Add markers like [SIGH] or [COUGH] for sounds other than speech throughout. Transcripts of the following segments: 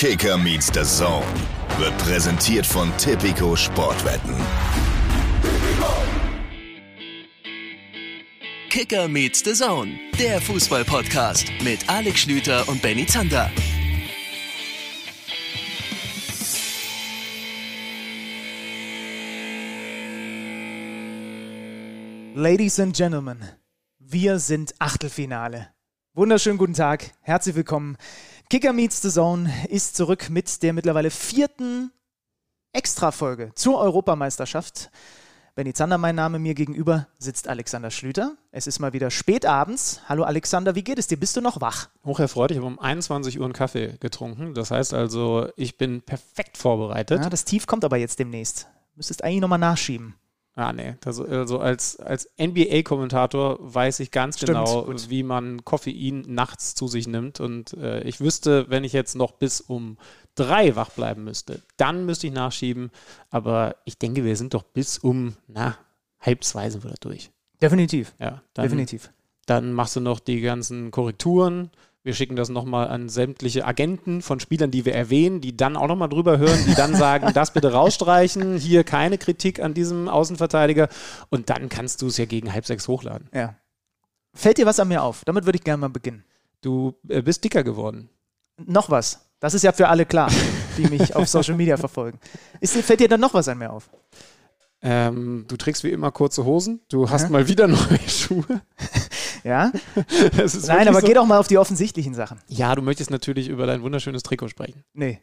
Kicker meets the Zone wird präsentiert von Tipico Sportwetten. Kicker meets the Zone, der Fußball-Podcast mit Alex Schlüter und Benny Zander. Ladies and Gentlemen, wir sind Achtelfinale. Wunderschönen guten Tag, herzlich willkommen. Kicker Meets the Zone ist zurück mit der mittlerweile vierten Extra-Folge zur Europameisterschaft. Benny Zander, mein Name, mir gegenüber sitzt Alexander Schlüter. Es ist mal wieder spät abends. Hallo Alexander, wie geht es dir? Bist du noch wach? Hocherfreut, ich habe um 21 Uhr einen Kaffee getrunken. Das heißt also, ich bin perfekt vorbereitet. Ja, das Tief kommt aber jetzt demnächst. Müsstest eigentlich nochmal nachschieben. Ah, nee. Das, also als, als NBA-Kommentator weiß ich ganz Stimmt, genau, gut. wie man Koffein nachts zu sich nimmt. Und äh, ich wüsste, wenn ich jetzt noch bis um drei wach bleiben müsste, dann müsste ich nachschieben. Aber ich denke, wir sind doch bis um, na, halb zwei sind wir da durch. Definitiv. Ja, dann, Definitiv. Dann machst du noch die ganzen Korrekturen. Wir schicken das nochmal an sämtliche Agenten von Spielern, die wir erwähnen, die dann auch nochmal drüber hören, die dann sagen, das bitte rausstreichen, hier keine Kritik an diesem Außenverteidiger. Und dann kannst du es ja gegen halb sechs hochladen. Ja. Fällt dir was an mir auf? Damit würde ich gerne mal beginnen. Du äh, bist dicker geworden. Noch was. Das ist ja für alle klar, die mich auf Social Media verfolgen. Ist, fällt dir dann noch was an mir auf? Ähm, du trägst wie immer kurze Hosen. Du hast Aha. mal wieder neue [LAUGHS] Schuhe. Ja? [LAUGHS] Das ist Nein, aber so. geh doch mal auf die offensichtlichen Sachen. Ja, du möchtest natürlich über dein wunderschönes Trikot sprechen. Nee.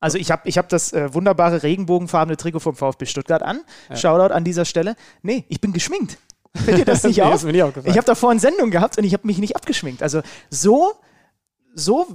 Also ich habe ich hab das äh, wunderbare regenbogenfarbene Trikot vom VfB Stuttgart an. Shoutout an dieser Stelle. Nee, ich bin geschminkt. Fällt dir das [LAUGHS] nicht Nee, auf? ist mir nicht aufgefallen. Ich habe da vorhin Sendung gehabt und ich habe mich nicht abgeschminkt. Also so, so,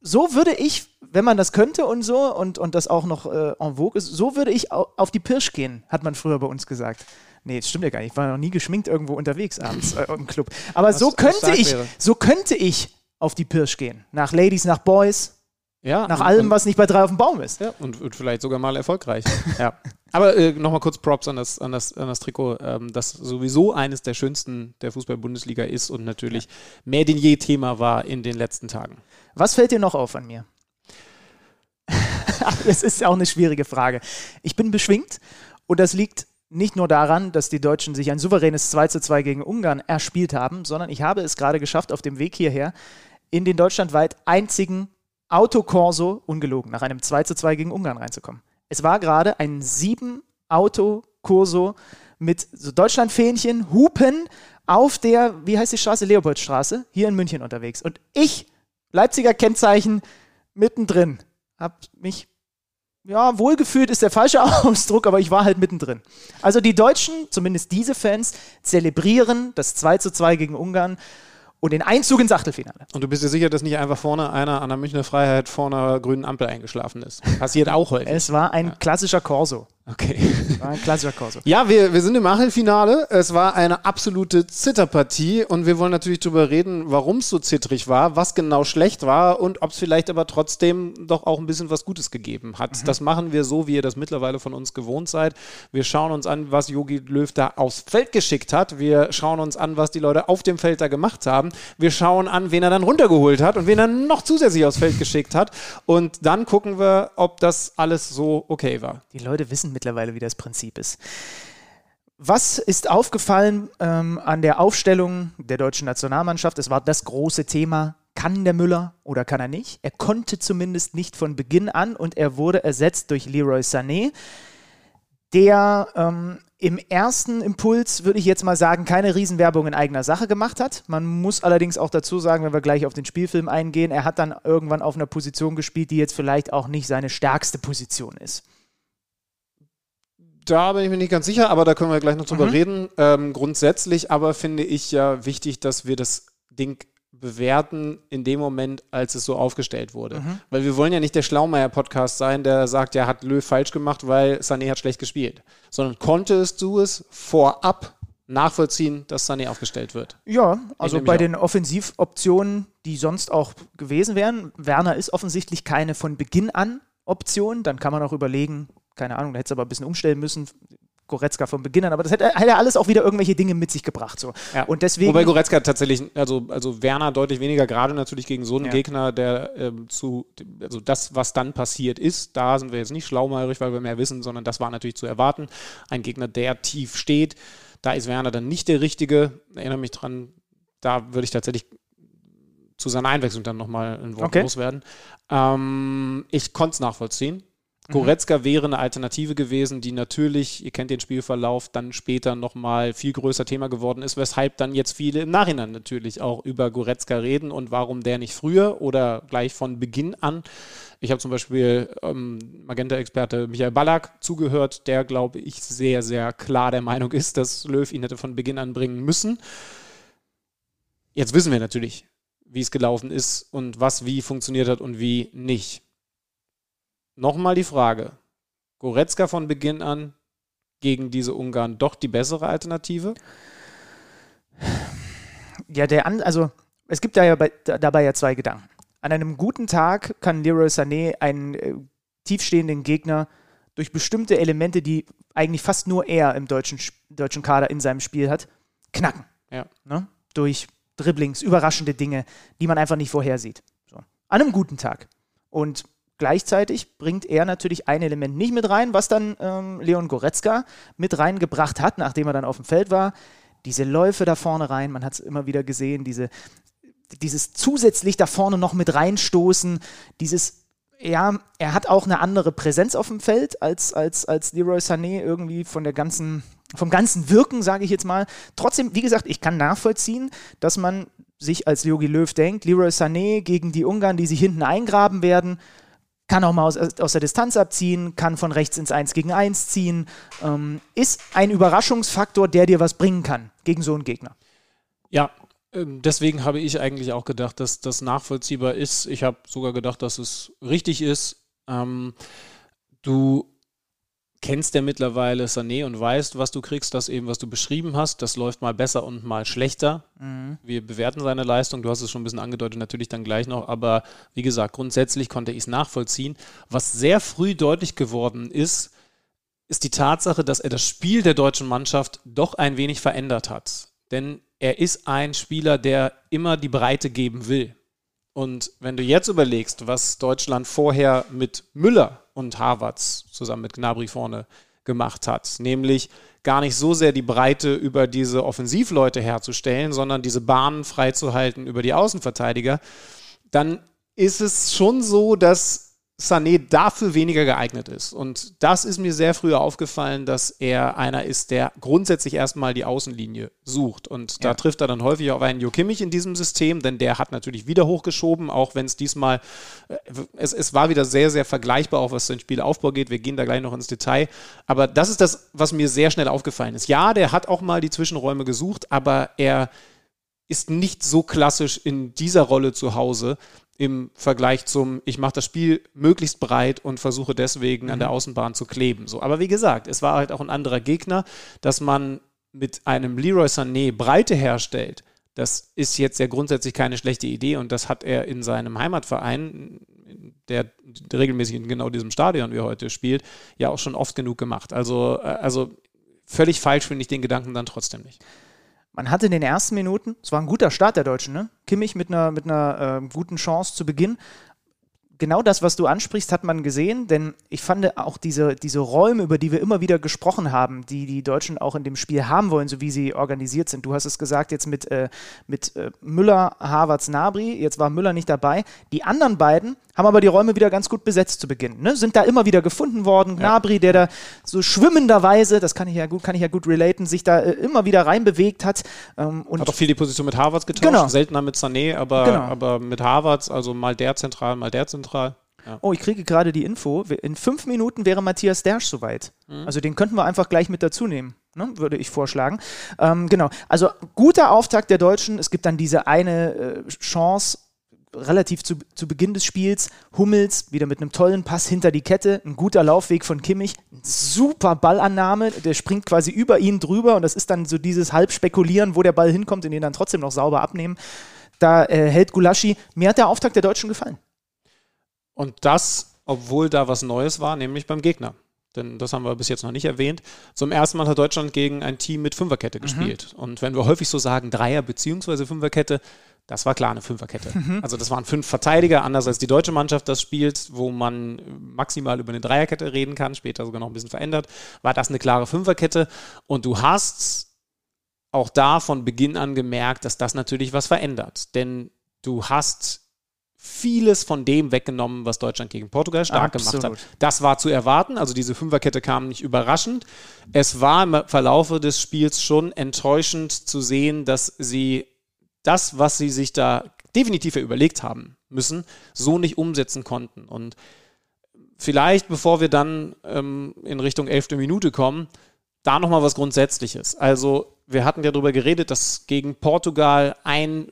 so würde ich, wenn man das könnte und so und, und das auch noch äh, en vogue ist, so würde ich au- auf die Pirsch gehen, hat man früher bei uns gesagt. Nee, das stimmt ja gar nicht. Ich war noch nie geschminkt irgendwo unterwegs abends [LAUGHS] äh, im Club. Aber so was könnte stark ich, wäre. so könnte ich auf die Pirsch gehen. Nach Ladies, nach Boys, Ja, nach und- allem, was nicht bei drei auf dem Baum ist. Ja, und, und vielleicht sogar mal erfolgreich. [LAUGHS] ja. Aber äh, nochmal kurz Props an das, an das, an das Trikot, ähm, das sowieso eines der schönsten der Fußball-Bundesliga ist und natürlich mehr denn je Thema war in den letzten Tagen. Was fällt dir noch auf an mir? [LAUGHS] das ist auch eine schwierige Frage. Ich bin beschwingt und das liegt nicht nur daran, dass die Deutschen sich ein souveränes 2 zu 2 gegen Ungarn erspielt haben, sondern ich habe es gerade geschafft, auf dem Weg hierher in den deutschlandweit einzigen Autokorso, ungelogen, nach einem 2 zu 2 gegen Ungarn reinzukommen. Es war gerade ein sieben Auto-Korso mit so Deutschlandfähnchen, Hupen auf der, wie heißt die Straße? Leopoldstraße, hier in München unterwegs. Und ich, Leipziger Kennzeichen, mittendrin, hab mich, ja, wohlgefühlt ist der falsche [LAUGHS] Ausdruck, aber ich war halt mittendrin. Also die Deutschen, zumindest diese Fans, zelebrieren das 2 zu 2 gegen Ungarn und den Einzug ins Achtelfinale. Und du bist dir sicher, dass nicht einfach vorne einer an der Münchner Freiheit vor einer grünen Ampel eingeschlafen ist? Passiert auch häufig. Es war ein klassischer Corso. Okay. War ein klassischer Corso. Ja, wir, wir sind im Achtelfinale. Es war eine absolute Zitterpartie und wir wollen natürlich darüber reden, warum es so zittrig war, was genau schlecht war und ob es vielleicht aber trotzdem doch auch ein bisschen was Gutes gegeben hat. Das machen wir so, wie ihr das mittlerweile von uns gewohnt seid. Wir schauen uns an, was Jogi Löw da aufs Feld geschickt hat. Wir schauen uns an, was die Leute auf dem Feld da gemacht haben. Wir schauen an, wen er dann runtergeholt hat und wen er noch zusätzlich aufs Feld geschickt hat. Und dann gucken wir, ob das alles so okay war. Die Leute wissen mittlerweile, wie das Prinzip ist. Was ist aufgefallen ähm, an der Aufstellung der deutschen Nationalmannschaft? Es war das große Thema. Kann der Müller oder kann er nicht? Er konnte zumindest nicht von Beginn an und er wurde ersetzt durch Leroy Sané, der ähm, im ersten Impuls, würde ich jetzt mal sagen, keine Riesenwerbung in eigener Sache gemacht hat. Man muss allerdings auch dazu sagen, wenn wir gleich auf den Spielfilm eingehen, er hat dann irgendwann auf einer Position gespielt, die jetzt vielleicht auch nicht seine stärkste Position ist. Da bin ich mir nicht ganz sicher, aber da können wir gleich noch drüber Mhm. reden. Ähm, grundsätzlich aber finde ich ja wichtig, dass wir das Ding bewerten in dem Moment, als es so aufgestellt wurde. Mhm. Weil wir wollen ja nicht der Schlaumeier-Podcast sein, der sagt, ja, hat Löw falsch gemacht, weil Sané hat schlecht gespielt. Sondern konntest du es vorab nachvollziehen, dass Sané aufgestellt wird? Ja, also bei auch. den Offensivoptionen, die sonst auch gewesen wären. Werner ist offensichtlich keine von Beginn an Option. Dann kann man auch überlegen, keine Ahnung, da hätte es aber ein bisschen umstellen müssen. Goretzka von Beginn an. Aber das hätte, hätte ja alles auch wieder irgendwelche Dinge mit sich gebracht. So. Ja. Und deswegen, Wobei Goretzka tatsächlich, also, also Werner deutlich weniger, gerade natürlich gegen so einen Ja. Gegner, der ähm, zu, also das, was dann passiert ist, da sind wir jetzt nicht schlaumeirig, weil wir mehr wissen, sondern das war natürlich zu erwarten. Ein Gegner, der tief steht, da ist Werner dann nicht der Richtige. Ich erinnere mich dran, da würde ich tatsächlich zu seiner Einwechslung dann nochmal ein Wort Okay. loswerden. Ähm, ich konnte es nachvollziehen. Mhm. Goretzka wäre eine Alternative gewesen, die natürlich, ihr kennt den Spielverlauf, dann später nochmal viel größer Thema geworden ist, weshalb dann jetzt viele im Nachhinein natürlich auch über Goretzka reden und warum der nicht früher oder gleich von Beginn an. Ich habe zum Beispiel ähm, Magenta-Experte Michael Ballack zugehört, der, glaube ich, sehr, sehr klar der Meinung ist, dass Löw ihn hätte von Beginn an bringen müssen. Jetzt wissen wir natürlich, wie es gelaufen ist und was wie funktioniert hat und wie nicht. Nochmal die Frage. Goretzka von Beginn an gegen diese Ungarn doch die bessere Alternative? Ja, der an, also es gibt da ja bei, da, dabei ja zwei Gedanken. An einem guten Tag kann Leroy Sané einen äh, tiefstehenden Gegner durch bestimmte Elemente, die eigentlich fast nur er im deutschen, deutschen Kader in seinem Spiel hat, knacken. Ja. Ne? Durch Dribblings, überraschende Dinge, die man einfach nicht vorhersieht. So. An einem guten Tag. Und gleichzeitig bringt er natürlich ein Element nicht mit rein, was dann ähm, Leon Goretzka mit reingebracht hat, nachdem er dann auf dem Feld war. Diese Läufe da vorne rein, man hat es immer wieder gesehen, diese, dieses zusätzlich da vorne noch mit reinstoßen, dieses, ja, er hat auch eine andere Präsenz auf dem Feld als, als, als Leroy Sané irgendwie von der ganzen, vom ganzen Wirken, sage ich jetzt mal. Trotzdem, wie gesagt, ich kann nachvollziehen, dass man sich als Jogi Löw denkt, Leroy Sané gegen die Ungarn, die sich hinten eingraben werden, kann auch mal aus, aus der Distanz abziehen, kann von rechts ins 1 gegen 1 ziehen, ähm, ist ein Überraschungsfaktor, der dir was bringen kann gegen so einen Gegner. Ja, ähm, deswegen habe ich eigentlich auch gedacht, dass das nachvollziehbar ist. Ich habe sogar gedacht, dass es richtig ist. Ähm, du kennst ja mittlerweile Sané und weißt, was du kriegst, das eben, was du beschrieben hast. Das läuft mal besser und mal schlechter. Wir bewerten seine Leistung. Du hast es schon ein bisschen angedeutet, natürlich dann gleich noch. Aber wie gesagt, grundsätzlich konnte ich es nachvollziehen. Was sehr früh deutlich geworden ist, ist die Tatsache, dass er das Spiel der deutschen Mannschaft doch ein wenig verändert hat. Denn er ist ein Spieler, der immer die Breite geben will. Und wenn du jetzt überlegst, was Deutschland vorher mit Müller und Havertz zusammen mit Gnabry vorne gemacht hat, nämlich gar nicht so sehr die Breite über diese Offensivleute herzustellen, sondern diese Bahnen freizuhalten über die Außenverteidiger, dann ist es schon so, dass Sané dafür weniger geeignet ist. Und das ist mir sehr früh aufgefallen, dass er einer ist, der grundsätzlich erstmal die Außenlinie sucht. Und da Ja. trifft er dann häufig auf einen Jo Kimmich in diesem System, denn der hat natürlich wieder hochgeschoben, auch wenn es diesmal, äh, es, es war wieder sehr, sehr vergleichbar, auch was den Spielaufbau geht. Wir gehen da gleich noch ins Detail. Aber das ist das, was mir sehr schnell aufgefallen ist. Ja, der hat auch mal die Zwischenräume gesucht, aber er ist nicht so klassisch in dieser Rolle zu Hause im Vergleich zum, ich mache das Spiel möglichst breit und versuche deswegen an der Außenbahn zu kleben. So, aber wie gesagt, es war halt auch ein anderer Gegner, dass man mit einem Leroy Sané Breite herstellt. Das ist jetzt ja grundsätzlich keine schlechte Idee und das hat er in seinem Heimatverein, der regelmäßig in genau diesem Stadion wie heute spielt, ja auch schon oft genug gemacht. Also, äh, also völlig falsch finde ich den Gedanken dann trotzdem nicht. Man hatte in den ersten Minuten, es war ein guter Start der Deutschen, ne? Kimmich mit einer, mit einer äh, guten Chance zu Beginn. Genau das, was du ansprichst, hat man gesehen, denn ich fand auch diese, diese Räume, über die wir immer wieder gesprochen haben, die die Deutschen auch in dem Spiel haben wollen, so wie sie organisiert sind. Du hast es gesagt, jetzt mit, äh, mit äh, Müller, Havertz, Nabri, jetzt war Müller nicht dabei. Die anderen beiden haben aber die Räume wieder ganz gut besetzt zu Beginn. Ne? Sind da immer wieder gefunden worden. Gnabry, der da so schwimmenderweise, das kann ich ja gut, kann ich ja gut relaten, sich da äh, immer wieder reinbewegt hat. Ähm, und Hat auch viel die Position mit Harvards getauscht, Genau. seltener mit Sané, aber, Genau. aber mit Harvards, also mal der zentral, mal der zentral. Ja. Oh, ich kriege gerade die Info. In fünf Minuten wäre Matthias Dersch soweit. Also den könnten wir einfach gleich mit dazu nehmen, ne? würde ich vorschlagen. Ähm, genau. Also guter Auftakt der Deutschen. Es gibt dann diese eine äh, Chance relativ zu, zu Beginn des Spiels. Hummels wieder mit einem tollen Pass hinter die Kette. Ein guter Laufweg von Kimmich. Super Ballannahme. Der springt quasi über ihn drüber und das ist dann so dieses Halbspekulieren, wo der Ball hinkommt und den dann trotzdem noch sauber abnehmen. Da äh, hält Gulaschi. Mir hat der Auftakt der Deutschen gefallen. Und das, obwohl da was Neues war, nämlich beim Gegner. denn das haben wir bis jetzt noch nicht erwähnt. Zum ersten Mal hat Deutschland gegen ein Team mit Fünferkette mhm. gespielt. Und wenn wir häufig so sagen, Dreier- bzw. Fünferkette, das war klar eine Fünferkette. Mhm. Also das waren fünf Verteidiger, anders als die deutsche Mannschaft das spielt, wo man maximal über eine Dreierkette reden kann, später sogar noch ein bisschen verändert, war das eine klare Fünferkette. Und du hast auch da von Beginn an gemerkt, dass das natürlich was verändert. Denn du hast vieles von dem weggenommen, was Deutschland gegen Portugal stark Absolut. gemacht hat. Das war zu erwarten, also diese Fünferkette kam nicht überraschend. Es war im Verlaufe des Spiels schon enttäuschend zu sehen, dass sie das, was sie sich da definitiv überlegt haben müssen, so nicht umsetzen konnten. Und vielleicht, bevor wir dann ähm, in Richtung elfte Minute kommen, da nochmal was Grundsätzliches. Also, wir hatten ja darüber geredet, dass gegen Portugal ein,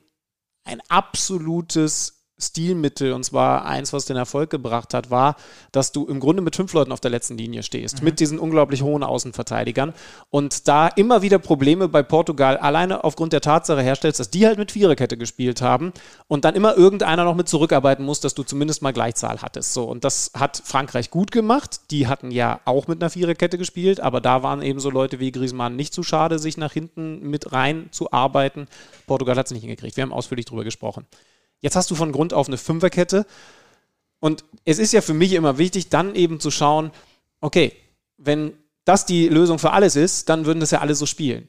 ein absolutes Stilmittel, und zwar eins, was den Erfolg gebracht hat, war, dass du im Grunde mit fünf Leuten auf der letzten Linie stehst, mhm. mit diesen unglaublich hohen Außenverteidigern und da immer wieder Probleme bei Portugal alleine aufgrund der Tatsache herstellst, dass die halt mit Viererkette gespielt haben und dann immer irgendeiner noch mit zurückarbeiten muss, dass du zumindest mal Gleichzahl hattest. So, und das hat Frankreich gut gemacht. Die hatten ja auch mit einer Viererkette gespielt, aber da waren eben so Leute wie Griezmann nicht zu schade, sich nach hinten mit rein zu arbeiten. Portugal hat es nicht hingekriegt. Wir haben ausführlich darüber gesprochen. Jetzt hast du von Grund auf eine Fünferkette. Und es ist ja für mich immer wichtig, dann eben zu schauen, okay, wenn das die Lösung für alles ist, dann würden das ja alle so spielen.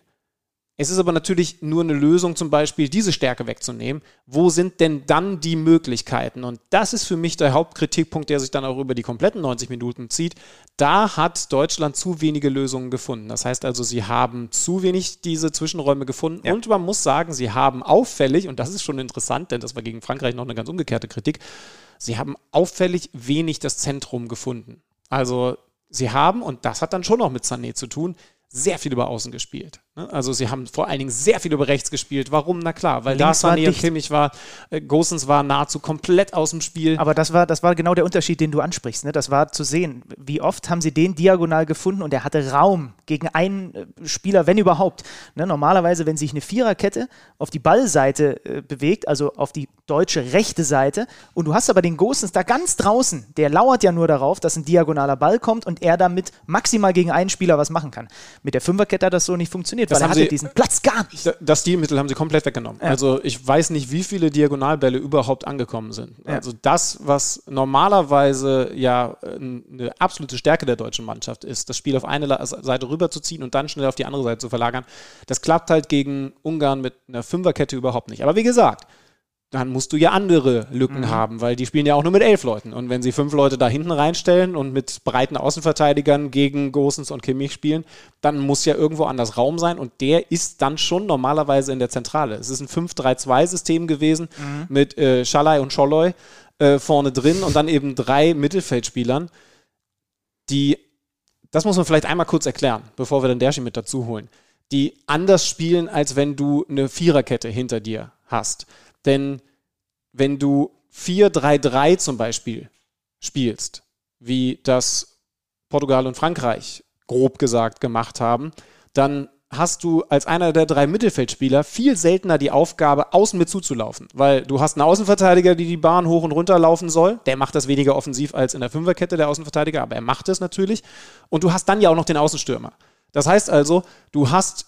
Es ist aber natürlich nur eine Lösung, zum Beispiel diese Stärke wegzunehmen. Wo sind denn dann die Möglichkeiten? Und das ist für mich der Hauptkritikpunkt, der sich dann auch über die kompletten 90 Minuten zieht. Da hat Deutschland zu wenige Lösungen gefunden. Das heißt also, sie haben zu wenig diese Zwischenräume gefunden. Ja. Und man muss sagen, sie haben auffällig, und das ist schon interessant, denn das war gegen Frankreich noch eine ganz umgekehrte Kritik, sie haben auffällig wenig das Zentrum gefunden. Also sie haben, und das hat dann schon noch mit Sané zu tun, sehr viel über Außen gespielt. Ne? Also sie haben vor allen Dingen sehr viel über rechts gespielt. Warum? Na klar, weil Links da Sané und Kimmich war, äh, Gosens war nahezu komplett aus dem Spiel. Aber das war, das war genau der Unterschied, den du ansprichst. Ne? Das war zu sehen, wie oft haben sie den diagonal gefunden und er hatte Raum gegen einen äh, Spieler, wenn überhaupt. Ne? Normalerweise, wenn sich eine Viererkette auf die Ballseite äh, bewegt, also auf die deutsche rechte Seite, und du hast aber den Gosens da ganz draußen, der lauert ja nur darauf, dass ein diagonaler Ball kommt und er damit maximal gegen einen Spieler was machen kann. Mit der Fünferkette hat das so nicht funktioniert, das weil er hatte sie, diesen Platz gar nicht. Das Stilmittel haben sie komplett weggenommen. Ja. Also ich weiß nicht, wie viele Diagonalbälle überhaupt angekommen sind. Ja. Also das, was normalerweise ja eine absolute Stärke der deutschen Mannschaft ist, das Spiel auf eine Seite rüberzuziehen und dann schnell auf die andere Seite zu verlagern, das klappt halt gegen Ungarn mit einer Fünferkette überhaupt nicht. Aber wie gesagt, dann musst du ja andere Lücken mhm. haben, weil die spielen ja auch nur mit elf Leuten. Und wenn sie fünf Leute da hinten reinstellen und mit breiten Außenverteidigern gegen Gosens und Kimmich spielen, dann muss ja irgendwo anders Raum sein und der ist dann schon normalerweise in der Zentrale. Es ist ein 5-3-2-System gewesen mhm. mit äh, Schalai und Scholloy äh, vorne drin und dann eben drei Mittelfeldspielern, die, das muss man vielleicht einmal kurz erklären, bevor wir den Dershi mit dazu holen, die anders spielen, als wenn du eine Viererkette hinter dir hast. Denn wenn du 4-3-3 zum Beispiel spielst, wie das Portugal und Frankreich grob gesagt gemacht haben, dann hast du als einer der drei Mittelfeldspieler viel seltener die Aufgabe, außen mit zuzulaufen. Weil du hast einen Außenverteidiger, die die Bahn hoch und runter laufen soll. Der macht das weniger offensiv als in der Fünferkette, der Außenverteidiger, aber er macht es natürlich. Und du hast dann ja auch noch den Außenstürmer. Das heißt also, du hast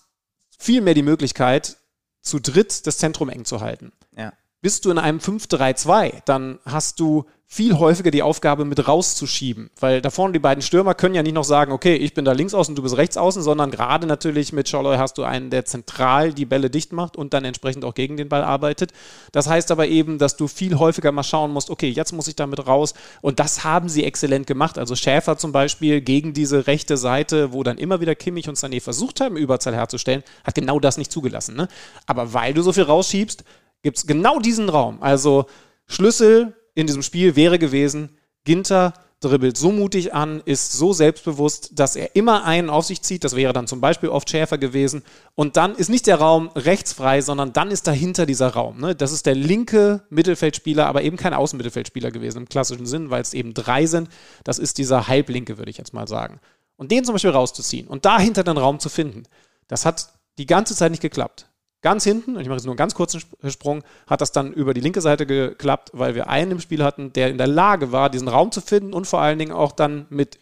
viel mehr die Möglichkeit, zu dritt das Zentrum eng zu halten. Ja. Bist du in einem 5-3-2, dann hast du viel häufiger die Aufgabe mit rauszuschieben, weil da vorne die beiden Stürmer können ja nicht noch sagen, okay, ich bin da links außen, du bist rechts außen, sondern gerade natürlich mit Scholloy hast du einen, der zentral die Bälle dicht macht und dann entsprechend auch gegen den Ball arbeitet. Das heißt aber eben, dass du viel häufiger mal schauen musst, okay, jetzt muss ich damit raus und das haben sie exzellent gemacht. Also Schäfer zum Beispiel gegen diese rechte Seite, wo dann immer wieder Kimmich und Sané versucht haben, Überzahl herzustellen, hat genau das nicht zugelassen. Ne? Aber weil du so viel rausschiebst, gibt es genau diesen Raum. Also Schlüssel in diesem Spiel wäre gewesen, Ginter dribbelt so mutig an, ist so selbstbewusst, dass er immer einen auf sich zieht. Das wäre dann zum Beispiel oft Schäfer gewesen. Und dann ist nicht der Raum rechts frei, sondern dann ist dahinter dieser Raum. Ne? Das ist der linke Mittelfeldspieler, aber eben kein Außenmittelfeldspieler gewesen im klassischen Sinn, weil es eben drei sind. Das ist dieser Halblinke, würde ich jetzt mal sagen. Und den zum Beispiel rauszuziehen und dahinter den Raum zu finden, das hat die ganze Zeit nicht geklappt. Ganz hinten, und ich mache jetzt nur einen ganz kurzen Sprung, hat das dann über die linke Seite geklappt, weil wir einen im Spiel hatten, der in der Lage war, diesen Raum zu finden und vor allen Dingen auch dann mit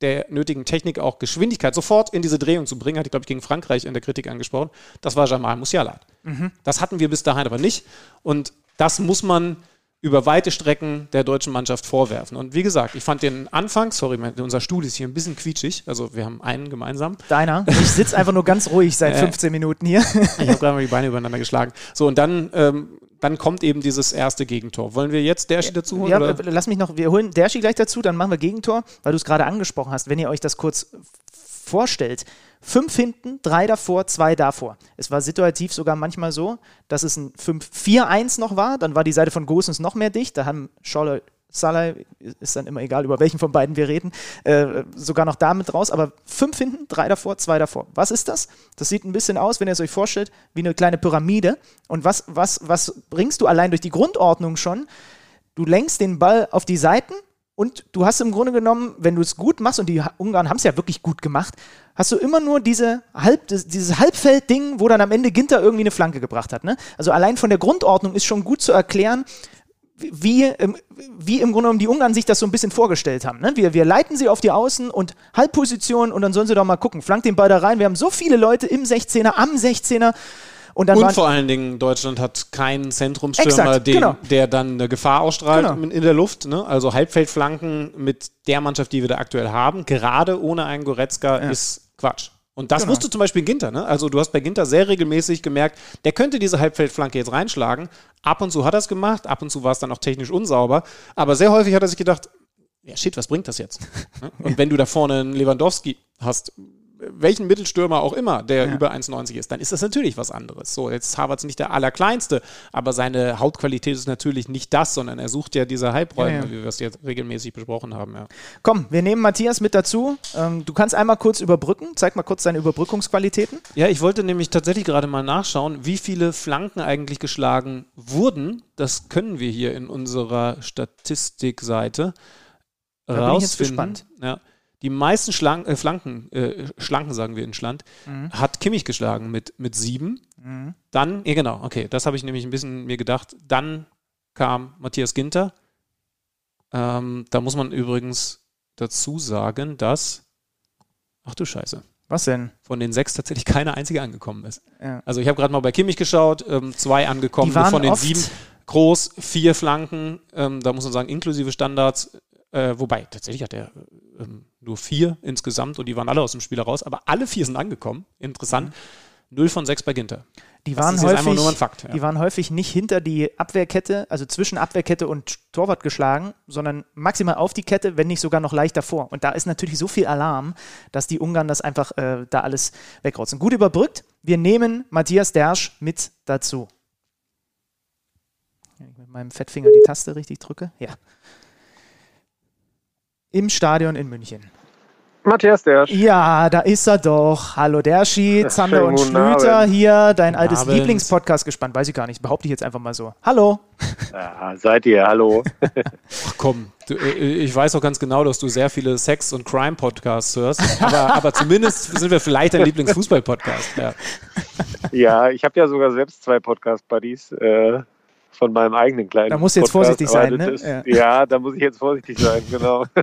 der nötigen Technik auch Geschwindigkeit sofort in diese Drehung zu bringen, hatte ich, glaube ich, gegen Frankreich in der Kritik angesprochen, das war Jamal Musiala. Mhm. Das hatten wir bis dahin aber nicht. Und das muss man über weite Strecken der deutschen Mannschaft vorwerfen. Und wie gesagt, ich fand den Anfang, sorry, unser Stuhl ist hier ein bisschen quietschig, also wir haben einen gemeinsam. Deiner? Ich sitze einfach nur ganz ruhig seit 15 Minuten hier. ich habe gerade mal die Beine übereinander geschlagen. So, und dann, ähm, dann kommt eben dieses erste Gegentor. Wollen wir jetzt Derschi dazu holen? Ja, oder? lass mich noch, wir holen Derschi gleich dazu, dann machen wir Gegentor, weil du es gerade angesprochen hast. Wenn ihr euch das kurz vorstellt, Fünf hinten, drei davor, zwei davor. Es war situativ sogar manchmal so, dass es ein 5-4-1 noch war. Dann war die Seite von Gosens noch mehr dicht. Da haben Scholle, Salah, ist dann immer egal, über welchen von beiden wir reden, äh, sogar noch damit raus. Aber fünf hinten, drei davor, zwei davor. Was ist das? Das sieht ein bisschen aus, wenn ihr es euch vorstellt, wie eine kleine Pyramide. Und was, was, was bringst du allein durch die Grundordnung schon? Du lenkst den Ball auf die Seiten und du hast im Grunde genommen, wenn du es gut machst, und die Ungarn haben es ja wirklich gut gemacht, hast du immer nur diese Halb, dieses Halbfeld-Ding, wo dann am Ende Ginter irgendwie eine Flanke gebracht hat. Ne? Also allein von der Grundordnung ist schon gut zu erklären, wie, ähm, wie im Grunde genommen die Ungarn sich das so ein bisschen vorgestellt haben. Ne? Wir, wir leiten sie auf die Außen- und Halbposition und dann sollen sie doch mal gucken. Flank den Ball da rein. Wir haben so viele Leute im 16er, am 16er. Und, und vor allen Dingen, Deutschland hat keinen Zentrumsstürmer, Exakt, den, genau. der dann eine Gefahr ausstrahlt genau. in der Luft. Ne? Also Halbfeldflanken mit der Mannschaft, die wir da aktuell haben, gerade ohne einen Goretzka, ja. ist Quatsch. Und das genau. wusste zum Beispiel Ginter. Ne? Also du hast bei Ginter sehr regelmäßig gemerkt, der könnte diese Halbfeldflanke jetzt reinschlagen. Ab und zu hat er es gemacht, ab und zu war es dann auch technisch unsauber. Aber sehr häufig hat er sich gedacht, ja shit, was bringt das jetzt? [LAUGHS] Ne? und wenn du da vorne einen Lewandowski hast, welchen Mittelstürmer auch immer, der ja. über 1,90 ist, dann ist das natürlich was anderes. So, jetzt ist Havertz nicht der allerkleinste, aber seine Hautqualität ist natürlich nicht das, sondern er sucht ja diese Halbräume, ja, ja. wie wir es jetzt regelmäßig besprochen haben. Komm, wir nehmen Matthias mit dazu. Ähm, du kannst einmal kurz überbrücken. Zeig mal kurz deine Überbrückungsqualitäten. Ja, ich wollte nämlich tatsächlich gerade mal nachschauen, wie viele Flanken eigentlich geschlagen wurden. Das können wir hier in unserer Statistikseite da rausfinden. Bin ich jetzt gespannt. Ja. Die meisten Schlank, äh, Flanken, äh, Schlanken sagen wir in Schland, mhm. hat Kimmich geschlagen mit, mit sieben. Mhm. Dann, ja genau, okay, das habe ich nämlich ein bisschen mir gedacht. Dann kam Matthias Ginter. Ähm, da muss man übrigens dazu sagen, dass, ach du Scheiße. Was denn? Von den sechs tatsächlich keine einzige angekommen ist. Ja. Also ich habe gerade mal bei Kimmich geschaut, ähm, zwei angekommen, von den sieben groß, vier Flanken, ähm, da muss man sagen, inklusive Standards, äh, wobei, tatsächlich hat er ähm, nur vier insgesamt und die waren alle aus dem Spiel heraus, aber alle vier sind angekommen. Interessant. Mhm. Null von sechs bei Ginter. Die waren, häufig, Fakt, ja. die waren häufig nicht hinter die Abwehrkette, also zwischen Abwehrkette und Torwart geschlagen, sondern maximal auf die Kette, wenn nicht sogar noch leicht davor. Und da ist natürlich so viel Alarm, dass die Ungarn das einfach äh, da alles wegrotzen. Gut überbrückt. Wir nehmen Matthias Dersch mit dazu. Wenn ich mit meinem Fettfinger die Taste richtig drücke. Ja im Stadion in München. Matthias Dersch. Ja, da ist er doch. Hallo Derschi, Zander und Schlüter hier, dein guten altes Lieblingspodcast gespannt. Weiß ich gar nicht, behaupte ich jetzt einfach mal so. Hallo. [LAUGHS] Ja, seid ihr, hallo. [LAUGHS] Ach komm, du, äh, ich weiß auch ganz genau, dass du sehr viele Sex- und Crime-Podcasts hörst, aber, [LAUGHS] aber zumindest sind wir vielleicht dein Lieblingsfußball-Podcast. Ja. ja, ich habe ja sogar selbst zwei Podcast-Buddies. Äh, von meinem eigenen kleinen. Da muss jetzt Podcast, vorsichtig sein, ne? Ist, ja. ja. da muss ich jetzt vorsichtig sein, genau. [LAUGHS]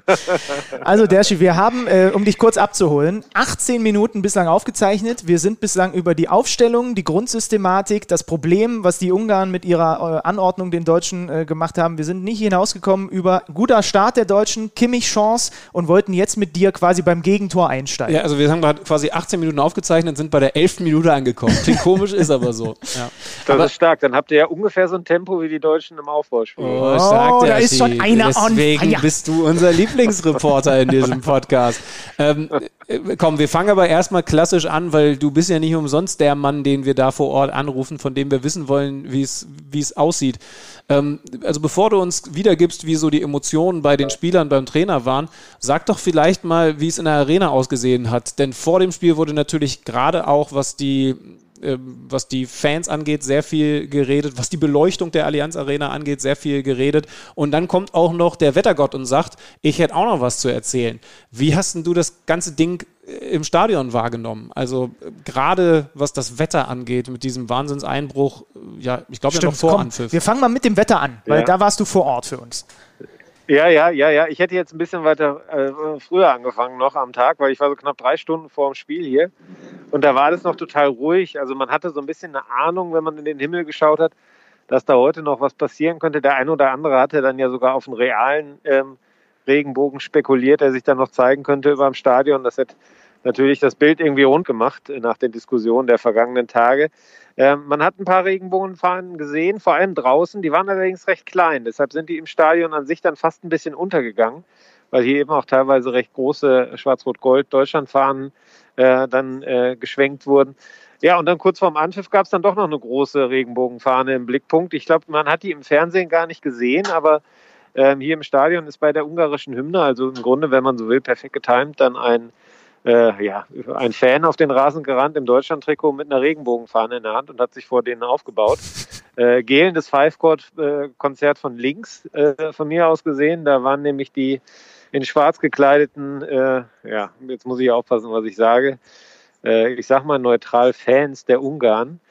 Also Derschi, wir haben, äh, um dich kurz abzuholen, 18 Minuten bislang aufgezeichnet. Wir sind bislang über die Aufstellung, die Grundsystematik, das Problem, was die Ungarn mit ihrer äh, Anordnung den Deutschen äh, gemacht haben. Wir sind nicht hinausgekommen über guter Start der Deutschen, Kimmich Chance und wollten jetzt mit dir quasi beim Gegentor einsteigen. Ja, also wir haben gerade quasi 18 Minuten aufgezeichnet, sind bei der 11. Minute angekommen. Klingt komisch, ist aber so. [LAUGHS] Ja. Das aber, ist stark. Dann habt ihr ja ungefähr so ein Tempo Tempo wie die Deutschen im Aufbauspiel. Oh, oh da ist schon einer Deswegen on bist du unser Lieblingsreporter in diesem Podcast. Ähm, äh, komm, wir fangen aber erstmal klassisch an, weil du bist ja nicht umsonst der Mann, den wir da vor Ort anrufen, von dem wir wissen wollen, wie es aussieht. Ähm, also bevor du uns wiedergibst, wie so die Emotionen bei den Spielern beim Trainer waren, sag doch vielleicht mal, wie es in der Arena ausgesehen hat. Denn vor dem Spiel wurde natürlich gerade auch, was die was die Fans angeht, sehr viel geredet, was die Beleuchtung der Allianz Arena angeht, sehr viel geredet. Und dann kommt auch noch der Wettergott und sagt, ich hätte auch noch was zu erzählen. Wie hast denn du das ganze Ding äh, im Stadion wahrgenommen? Also äh, gerade was das Wetter angeht, mit diesem Wahnsinnseinbruch, ja, ich glaube ja noch vor komm, Wir fangen mal mit dem Wetter an, weil ja. da warst du vor Ort für uns. Ja, ja, ja, ja. Ich hätte jetzt ein bisschen weiter äh, früher angefangen noch am Tag, weil ich war so knapp drei Stunden vor dem Spiel hier. Und da war alles noch total ruhig. Also man hatte so ein bisschen eine Ahnung, wenn man in den Himmel geschaut hat, dass da heute noch was passieren könnte. Der ein oder andere hatte dann ja sogar auf einen realen ähm, Regenbogen spekuliert, der sich dann noch zeigen könnte über dem Stadion. Das hätte natürlich das Bild irgendwie rund gemacht nach den Diskussionen der vergangenen Tage. Ähm, man hat ein paar Regenbogenfahnen gesehen, vor allem draußen. Die waren allerdings recht klein. Deshalb sind die im Stadion an sich dann fast ein bisschen untergegangen, weil hier eben auch teilweise recht große Schwarz-Rot-Gold Deutschlandfahnen äh, dann äh, geschwenkt wurden. Ja, und dann kurz vorm Anpfiff gab es dann doch noch eine große Regenbogenfahne im Blickpunkt. Ich glaube, man hat die im Fernsehen gar nicht gesehen, aber ähm, hier im Stadion ist bei der ungarischen Hymne, also im Grunde, wenn man so will, perfekt getimt, dann ein äh, ja, ein Fan auf den Rasen gerannt im Deutschland-Trikot mit einer Regenbogenfahne in der Hand und hat sich vor denen aufgebaut. [LAUGHS] Äh, gelendes Five-Chord-Konzert von links äh, von mir aus gesehen. Da waren nämlich die in schwarz gekleideten, äh, ja, jetzt muss ich aufpassen, was ich sage, äh, ich sag mal neutral Fans der Ungarn.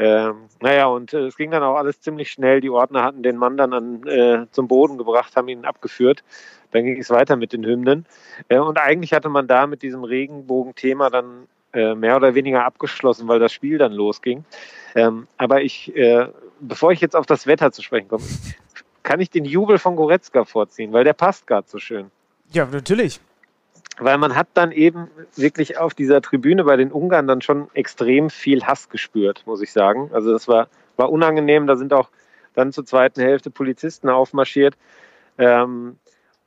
Ähm, naja, und äh, es ging dann auch alles ziemlich schnell. Die Ordner hatten den Mann dann an, äh, zum Boden gebracht, haben ihn abgeführt. Dann ging es weiter mit den Hymnen. Äh, und eigentlich hatte man da mit diesem Regenbogen-Thema dann äh, mehr oder weniger abgeschlossen, weil das Spiel dann losging. Ähm, aber ich, äh, bevor ich jetzt auf das Wetter zu sprechen komme, [LAUGHS] kann ich den Jubel von Goretzka vorziehen, weil der passt gerade so schön. Ja, natürlich. Weil man hat dann eben wirklich auf dieser Tribüne bei den Ungarn dann schon extrem viel Hass gespürt, muss ich sagen. Also das war, war unangenehm. Da sind auch dann zur zweiten Hälfte Polizisten aufmarschiert. Ähm,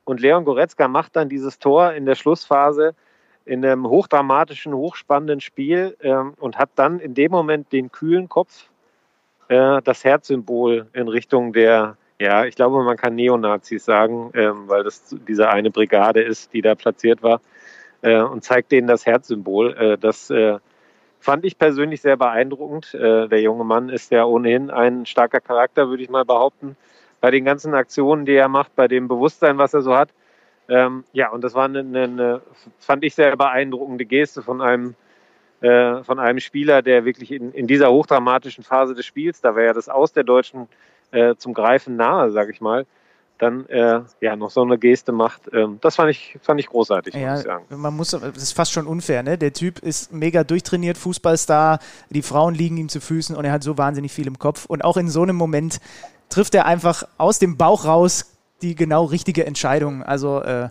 und Leon Goretzka macht dann dieses Tor in der Schlussphase in einem hochdramatischen, hochspannenden Spiel ähm, und hat dann in dem Moment den kühlen Kopf, äh, das Herzsymbol in Richtung der, ja, ich glaube, man kann Neonazis sagen, ähm, weil das diese eine Brigade ist, die da platziert war, äh, und zeigt denen das Herzsymbol. Äh, das äh, fand ich persönlich sehr beeindruckend. Äh, der junge Mann ist ja ohnehin ein starker Charakter, würde ich mal behaupten bei den ganzen Aktionen, die er macht, bei dem Bewusstsein, was er so hat. Ähm, ja, und das war eine, eine, fand ich sehr beeindruckende Geste von einem, äh, von einem Spieler, der wirklich in, in dieser hochdramatischen Phase des Spiels, da wäre ja das Aus der Deutschen äh, zum Greifen nahe, sag ich mal, dann äh, ja noch so eine Geste macht. Ähm, das fand ich, fand ich großartig, ja, muss ich sagen. Man muss, das ist fast schon unfair, ne? Der Typ ist mega durchtrainiert, Fußballstar, die Frauen liegen ihm zu Füßen und er hat so wahnsinnig viel im Kopf. Und auch in so einem Moment trifft er einfach aus dem Bauch raus die genau richtige Entscheidung. Also äh,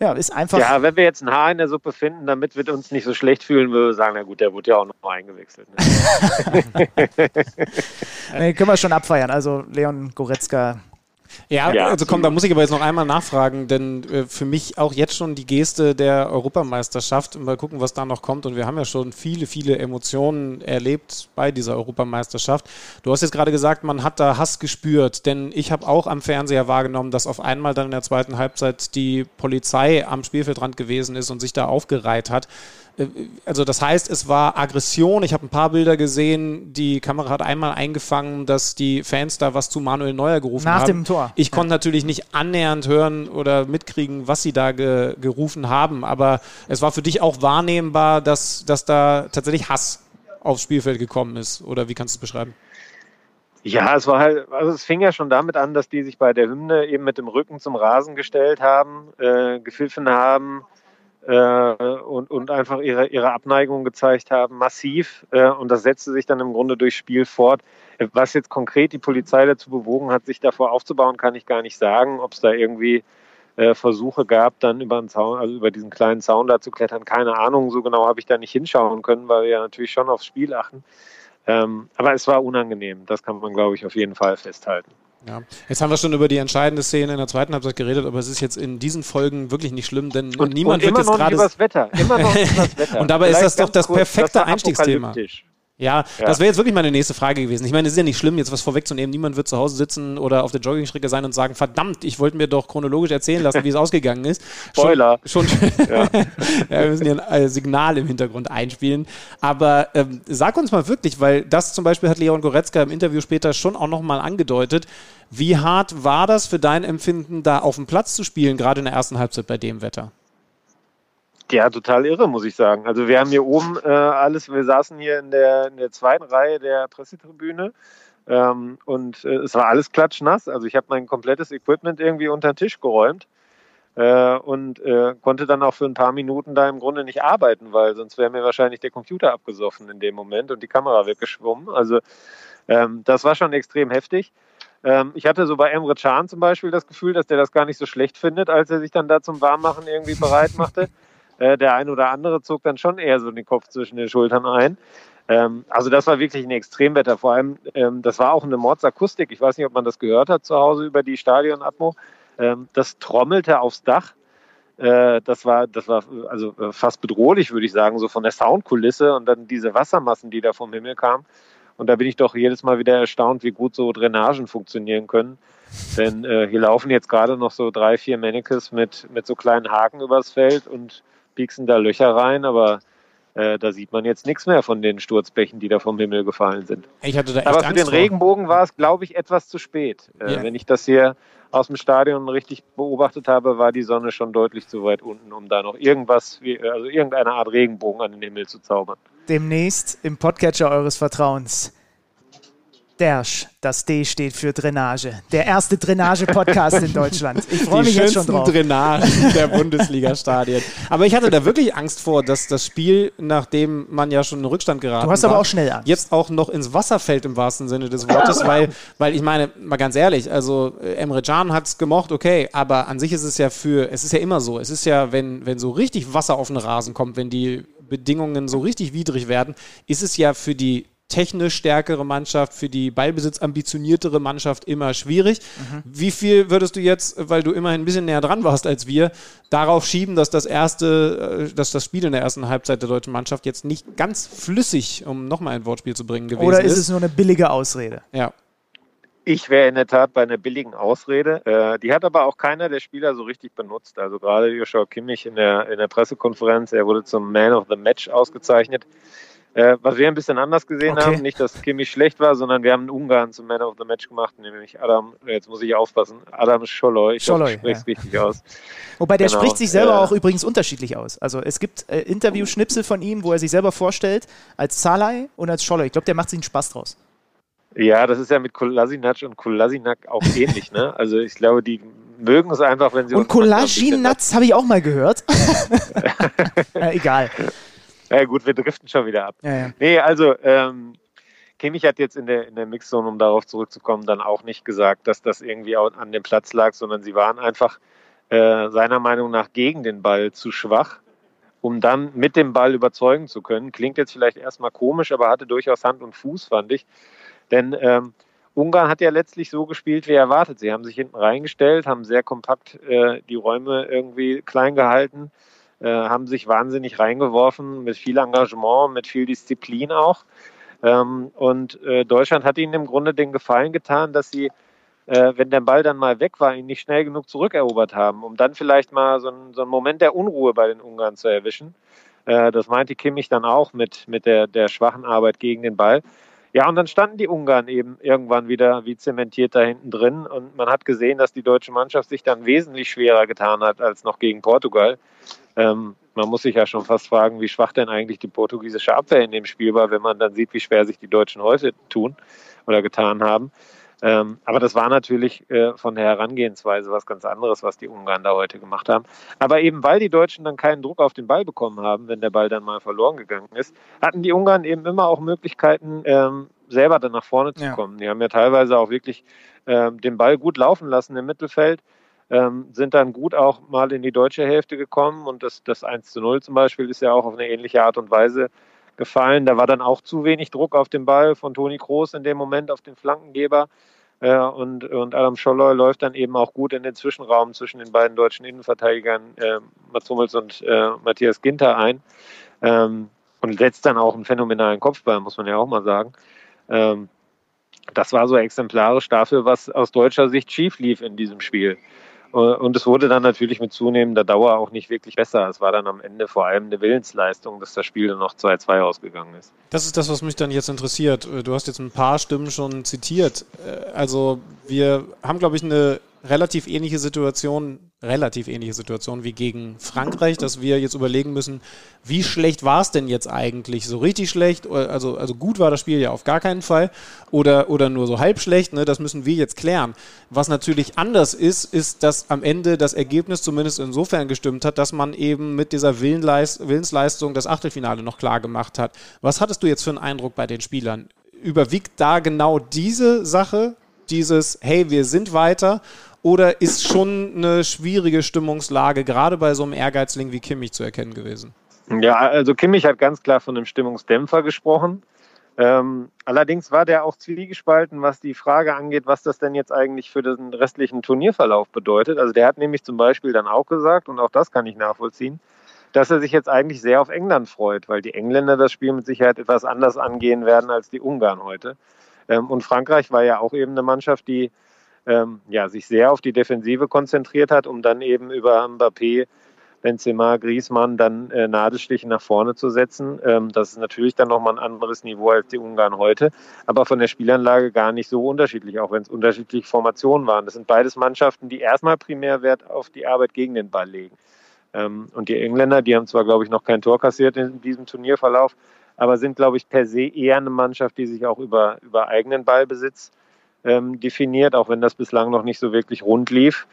ja, ist einfach. Ja, wenn wir jetzt ein Haar in der Suppe finden, damit wir uns nicht so schlecht fühlen, würden wir sagen, na gut, der wurde ja auch noch eingewechselt. Ne? [LAUGHS] [LAUGHS] nee, können wir schon abfeiern. Also Leon Goretzka ja, ja, also komm, da muss ich aber jetzt noch einmal nachfragen, denn äh, für mich auch jetzt schon die Geste der Europameisterschaft. Mal gucken, was da noch kommt. Und wir haben ja schon viele, viele Emotionen erlebt bei dieser Europameisterschaft. Du hast jetzt gerade gesagt, man hat da Hass gespürt, denn ich habe auch am Fernseher wahrgenommen, dass auf einmal dann in der zweiten Halbzeit die Polizei am Spielfeldrand gewesen ist und sich da aufgereiht hat. Äh, also das heißt, es war Aggression. Ich habe ein paar Bilder gesehen. Die Kamera hat einmal eingefangen, dass die Fans da was zu Manuel Neuer gerufen Nach haben. Nach dem Tor. Ich konnte natürlich nicht annähernd hören oder mitkriegen, was sie da ge gerufen haben. Aber es war für dich auch wahrnehmbar, dass, dass da tatsächlich Hass aufs Spielfeld gekommen ist. Oder wie kannst du es beschreiben? Ja, es war halt, also es fing ja schon damit an, dass die sich bei der Hymne eben mit dem Rücken zum Rasen gestellt haben, äh, gepfiffen haben, äh, und, und einfach ihre, ihre Abneigung gezeigt haben, massiv. Äh, und das setzte sich dann im Grunde durchs Spiel fort. Was jetzt konkret die Polizei dazu bewogen hat, sich davor aufzubauen, kann ich gar nicht sagen. Ob es da irgendwie äh, Versuche gab, dann über, den Zaun, also über diesen kleinen Zaun da zu klettern, keine Ahnung. So genau habe ich da nicht hinschauen können, weil wir ja natürlich schon aufs Spiel achten. Ähm, aber es war unangenehm. Das kann man, glaube ich, auf jeden Fall festhalten. Ja. Jetzt haben wir schon über die entscheidende Szene in der zweiten Halbzeit geredet, aber es ist jetzt in diesen Folgen wirklich nicht schlimm, denn und, niemand und wird jetzt gerade. das Wetter. Immer noch das Wetter. [LAUGHS] und dabei Vielleicht ist das doch das perfekte das Einstiegsthema. Ja, ja, das wäre jetzt wirklich meine nächste Frage gewesen. Ich meine, es ist ja nicht schlimm, jetzt was vorwegzunehmen. Niemand wird zu Hause sitzen oder auf der Joggingstrecke sein und sagen, verdammt, ich wollte mir doch chronologisch erzählen lassen, wie es [LAUGHS] ausgegangen ist. Spoiler. Schon, schon ja. [LAUGHS] ja. wir müssen hier ein Signal im Hintergrund einspielen. Aber ähm, sag uns mal wirklich, weil das zum Beispiel hat Leon Goretzka im Interview später schon auch nochmal angedeutet. Wie hart war das für dein Empfinden, da auf dem Platz zu spielen, gerade in der ersten Halbzeit bei dem Wetter? Ja, total irre, muss ich sagen. Also wir haben hier oben äh, alles, wir saßen hier in der, in der zweiten Reihe der Pressetribüne, Ähm, und äh, es war alles klatschnass. Also ich habe mein komplettes Equipment irgendwie unter den Tisch geräumt äh, und äh, konnte dann auch für ein paar Minuten da im Grunde nicht arbeiten, weil sonst wäre mir wahrscheinlich der Computer abgesoffen in dem Moment und die Kamera weggeschwommen. Also ähm, das war schon extrem heftig. Ähm, ich hatte so bei Emre Can zum Beispiel das Gefühl, dass der das gar nicht so schlecht findet, als er sich dann da zum Warmmachen irgendwie bereit machte. Äh, der ein oder andere zog dann schon eher so den Kopf zwischen den Schultern ein. Ähm, also das war wirklich ein Extremwetter. Vor allem, ähm, das war auch eine Mordsakustik. Ich weiß nicht, ob man das gehört hat zu Hause über die Stadionatmo. Ähm, das trommelte aufs Dach. Äh, das war, das war also äh, fast bedrohlich, würde ich sagen, so von der Soundkulisse und dann diese Wassermassen, die da vom Himmel kamen. Und da bin ich doch jedes Mal wieder erstaunt, wie gut so Drainagen funktionieren können. Denn äh, hier laufen jetzt gerade noch so drei, vier Mannequins mit, mit so kleinen Haken übers Feld und pieksen da Löcher rein, aber äh, da sieht man jetzt nichts mehr von den Sturzbächen, die da vom Himmel gefallen sind. Aber für Angst den vor. Regenbogen war es, glaube ich, etwas zu spät. Äh, Ja. Wenn ich das hier aus dem Stadion richtig beobachtet habe, war die Sonne schon deutlich zu weit unten, um da noch irgendwas, wie, also irgendeine Art Regenbogen an den Himmel zu zaubern. Demnächst im Podcatcher eures Vertrauens. Dersch, das D steht für Drainage. Der erste Drainage-Podcast in Deutschland. Ich freue die mich jetzt schon drauf. Drainagen der Bundesliga-Stadien. Aber ich hatte da wirklich Angst vor, dass das Spiel, nachdem man ja schon in Rückstand geraten Du hast war, aber auch schnell Angst. jetzt auch noch ins Wasser fällt im wahrsten Sinne des Wortes, [LAUGHS] weil, weil ich meine, mal ganz ehrlich, also äh, Emre Can hat es gemocht, okay, aber an sich ist es ja für, es ist ja immer so, es ist ja, wenn, wenn so richtig Wasser auf den Rasen kommt, wenn die Bedingungen so richtig widrig werden, ist es ja für die technisch stärkere Mannschaft, für die Ballbesitz ambitioniertere Mannschaft immer schwierig. Wie viel würdest du jetzt, weil du immerhin ein bisschen näher dran warst als wir, darauf schieben, dass das erste, äh, dass das Spiel in der ersten Halbzeit der deutschen Mannschaft jetzt nicht ganz flüssig, um nochmal ein Wortspiel zu bringen, gewesen Oder ist es nur eine billige Ausrede? Ja. Ich wäre in der Tat bei einer billigen Ausrede. Äh, die hat aber auch keiner der Spieler so richtig benutzt. Also gerade Joshua Kimmich in der, in der Pressekonferenz, er wurde zum Man of the Match ausgezeichnet. Äh, was wir ein bisschen anders gesehen Okay. haben, nicht, dass Kimmich schlecht war, sondern wir haben einen Ungarn zum Man of the Match gemacht, nämlich Adam, jetzt muss ich aufpassen, Adam Scholloy. Ich Scholloy, spreche es richtig aus. Wobei der Genau, spricht sich selber äh, auch übrigens unterschiedlich aus. Also es gibt äh, Interview-Schnipsel von ihm, wo er sich selber vorstellt als Salai und als Scholler. Ich glaube, der macht sich einen Spaß draus. Ja, das ist ja mit Kolasinac und Kolasinac auch [LAUGHS] ähnlich, ne? Also ich glaube, die mögen es einfach, wenn sie Und Collaginatz habe ich auch mal gehört. [LAUGHS] [LAUGHS] egal. Ja gut, wir driften schon wieder ab. Ja, ja. Nee, also ähm, Kimmich hat jetzt in der, in der Mixzone, um darauf zurückzukommen, dann auch nicht gesagt, dass das irgendwie auch an dem Platz lag, sondern sie waren einfach äh, seiner Meinung nach gegen den Ball zu schwach, um dann mit dem Ball überzeugen zu können. Klingt jetzt vielleicht erstmal komisch, aber hatte durchaus Hand und Fuß, fand ich. Denn ähm, Ungarn hat ja letztlich so gespielt, wie erwartet. Sie haben sich hinten reingestellt, haben sehr kompakt äh, die Räume irgendwie klein gehalten, äh, haben sich wahnsinnig reingeworfen mit viel Engagement, mit viel Disziplin auch. Ähm, und äh, Deutschland hat ihnen im Grunde den Gefallen getan, dass sie, äh, wenn der Ball dann mal weg war, ihn nicht schnell genug zurückerobert haben, um dann vielleicht mal so, ein, so einen Moment der Unruhe bei den Ungarn zu erwischen. Äh, das meinte Kimmich dann auch mit, mit der, der schwachen Arbeit gegen den Ball. Ja, und dann standen die Ungarn eben irgendwann wieder wie zementiert da hinten drin. Und man hat gesehen, dass die deutsche Mannschaft sich dann wesentlich schwerer getan hat als noch gegen Portugal. Ähm, man muss sich ja schon fast fragen, wie schwach denn eigentlich die portugiesische Abwehr in dem Spiel war, wenn man dann sieht, wie schwer sich die Deutschen heute tun oder getan haben. Ähm, aber das war natürlich äh, von der Herangehensweise was ganz anderes, was die Ungarn da heute gemacht haben. Aber eben weil die Deutschen dann keinen Druck auf den Ball bekommen haben, wenn der Ball dann mal verloren gegangen ist, hatten die Ungarn eben immer auch Möglichkeiten, ähm, selber dann nach vorne zu Ja. kommen. Die haben ja teilweise auch wirklich ähm, den Ball gut laufen lassen im Mittelfeld, ähm, sind dann gut auch mal in die deutsche Hälfte gekommen und das, das 1 zu 0 zum Beispiel ist ja auch auf eine ähnliche Art und Weise gefallen. Da war dann auch zu wenig Druck auf den Ball von Toni Kroos in dem Moment auf den Flankengeber. Äh, und, und Adam Scholloy läuft dann eben auch gut in den Zwischenraum zwischen den beiden deutschen Innenverteidigern, äh, Mats Hummels und äh, Matthias Ginter ein. Ähm, und setzt dann auch einen phänomenalen Kopfball, muss man ja auch mal sagen. Ähm, das war so exemplarisch dafür, was aus deutscher Sicht schief lief in diesem Spiel. Äh, Und es wurde dann natürlich mit zunehmender Dauer auch nicht wirklich besser. Es war dann am Ende vor allem eine Willensleistung, dass das Spiel dann noch 2-2 ausgegangen ist. Das ist das, was mich dann jetzt interessiert. Äh, Du hast jetzt ein paar Stimmen schon zitiert. Äh, Also wir haben, glaube ich, eine relativ ähnliche Situation relativ ähnliche Situation wie gegen Frankreich, dass wir jetzt überlegen müssen, wie schlecht war es denn jetzt eigentlich? So richtig schlecht, also, also gut war das Spiel ja auf gar keinen Fall oder, oder nur so halb schlecht, ne? das müssen wir jetzt klären. Was natürlich anders ist, ist, dass am Ende das Ergebnis zumindest insofern gestimmt hat, dass man eben mit dieser Willensleistung das Achtelfinale noch klar gemacht hat. Was hattest du jetzt für einen Eindruck bei den Spielern? Überwiegt da genau diese Sache, dieses, hey, wir sind weiter oder ist schon eine schwierige Stimmungslage, gerade bei so einem Ehrgeizling wie Kimmich, zu erkennen gewesen? Ja, also Kimmich hat ganz klar von einem Stimmungsdämpfer gesprochen. Ähm, allerdings war der auch zwiegespalten, was die Frage angeht, was das denn jetzt eigentlich für den restlichen Turnierverlauf bedeutet. Also der hat nämlich zum Beispiel dann auch gesagt, und auch das kann ich nachvollziehen, dass er sich jetzt eigentlich sehr auf England freut, weil die Engländer das Spiel mit Sicherheit etwas anders angehen werden als die Ungarn heute. Ähm, und Frankreich war ja auch eben eine Mannschaft, die ähm, ja, sich sehr auf die Defensive konzentriert hat, um dann eben über Mbappé, Benzema, Griezmann dann äh, Nadelstiche nach vorne zu setzen. Ähm, das ist natürlich dann nochmal ein anderes Niveau als die Ungarn heute, aber von der Spielanlage gar nicht so unterschiedlich, auch wenn es unterschiedliche Formationen waren. Das sind beides Mannschaften, die erstmal primär Wert auf die Arbeit gegen den Ball legen. Ähm, und die Engländer, die haben zwar, glaube ich, noch kein Tor kassiert in diesem Turnierverlauf, aber sind, glaube ich, per se eher eine Mannschaft, die sich auch über, über eigenen Ballbesitz ähm, definiert, auch wenn das bislang noch nicht so wirklich rund lief.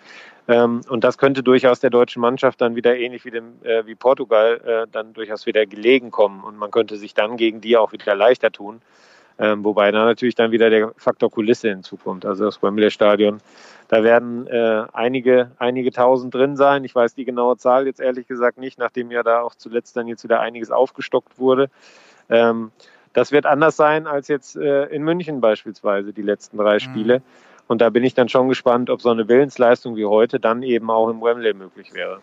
Ähm, und das könnte durchaus der deutschen Mannschaft dann wieder ähnlich wie, dem, äh, wie Portugal äh, dann durchaus wieder gelegen kommen. Und man könnte sich dann gegen die auch wieder leichter tun. Ähm, wobei da natürlich dann wieder der Faktor Kulisse hinzukommt. Also das Wembley-Stadion, da werden äh, einige, einige tausend drin sein. Ich weiß die genaue Zahl jetzt ehrlich gesagt nicht, nachdem ja da auch zuletzt dann jetzt wieder einiges aufgestockt wurde. Ähm, das wird anders sein als jetzt äh, in München beispielsweise die letzten drei mhm. Spiele. Mhm. Und da bin ich dann schon gespannt, ob so eine Willensleistung wie heute dann eben auch im Wembley möglich wäre.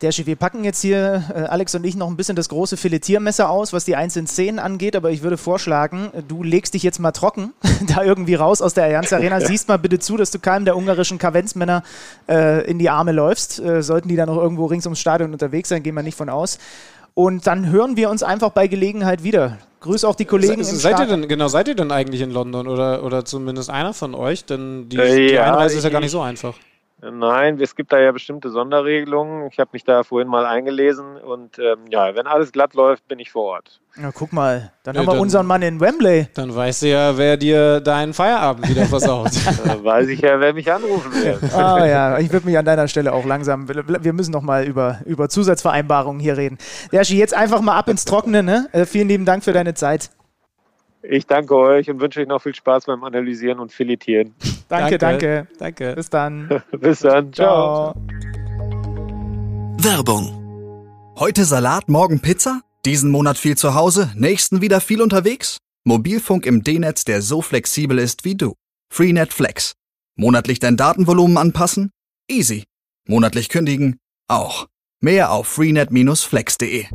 Derschi, wir packen jetzt hier, äh, Alex und ich, noch ein bisschen das große Filetiermesser aus, was die einzelnen Szenen angeht, aber ich würde vorschlagen, du legst dich jetzt mal trocken, [LAUGHS] da irgendwie raus aus der Allianz Arena, [LAUGHS] siehst mal bitte zu, dass du keinem der ungarischen Kavenzmänner äh, in die Arme läufst. Äh, sollten die da noch irgendwo rings ums Stadion unterwegs sein, gehen wir nicht von aus. Und dann hören wir uns einfach bei Gelegenheit wieder. Grüß auch die Kollegen. Se, seid ihr denn, genau, seid ihr denn eigentlich in London oder, oder zumindest einer von euch? Denn die, äh, die Einreise ist ja gar nicht so einfach. Nein, es gibt da ja bestimmte Sonderregelungen. Ich habe mich da vorhin mal eingelesen und ähm, ja, wenn alles glatt läuft, bin ich vor Ort. Na, guck mal, dann ja, haben wir dann, unseren Mann in Wembley. Dann weißt du ja, wer dir deinen Feierabend wieder versaut. dann [LAUGHS] weiß ich ja, wer mich anrufen wird. [LAUGHS] Ah ja, ich würde mich an deiner Stelle auch langsam, wir müssen noch mal über, über Zusatzvereinbarungen hier reden. Dershi, jetzt einfach mal ab ins Trockene. Ne? Äh, vielen lieben Dank für deine Zeit. Ich danke euch und wünsche euch noch viel Spaß beim Analysieren und Filetieren. [LAUGHS] danke, danke, danke. Bis dann. [LAUGHS] Bis dann. Ciao. Werbung. Heute Salat, morgen Pizza? Diesen Monat viel zu Hause, nächsten wieder viel unterwegs? Mobilfunk im D-Netz, der so flexibel ist wie du. Freenet Flex. Monatlich dein Datenvolumen anpassen? Easy. Monatlich kündigen? Auch. Mehr auf freenet-flex.de.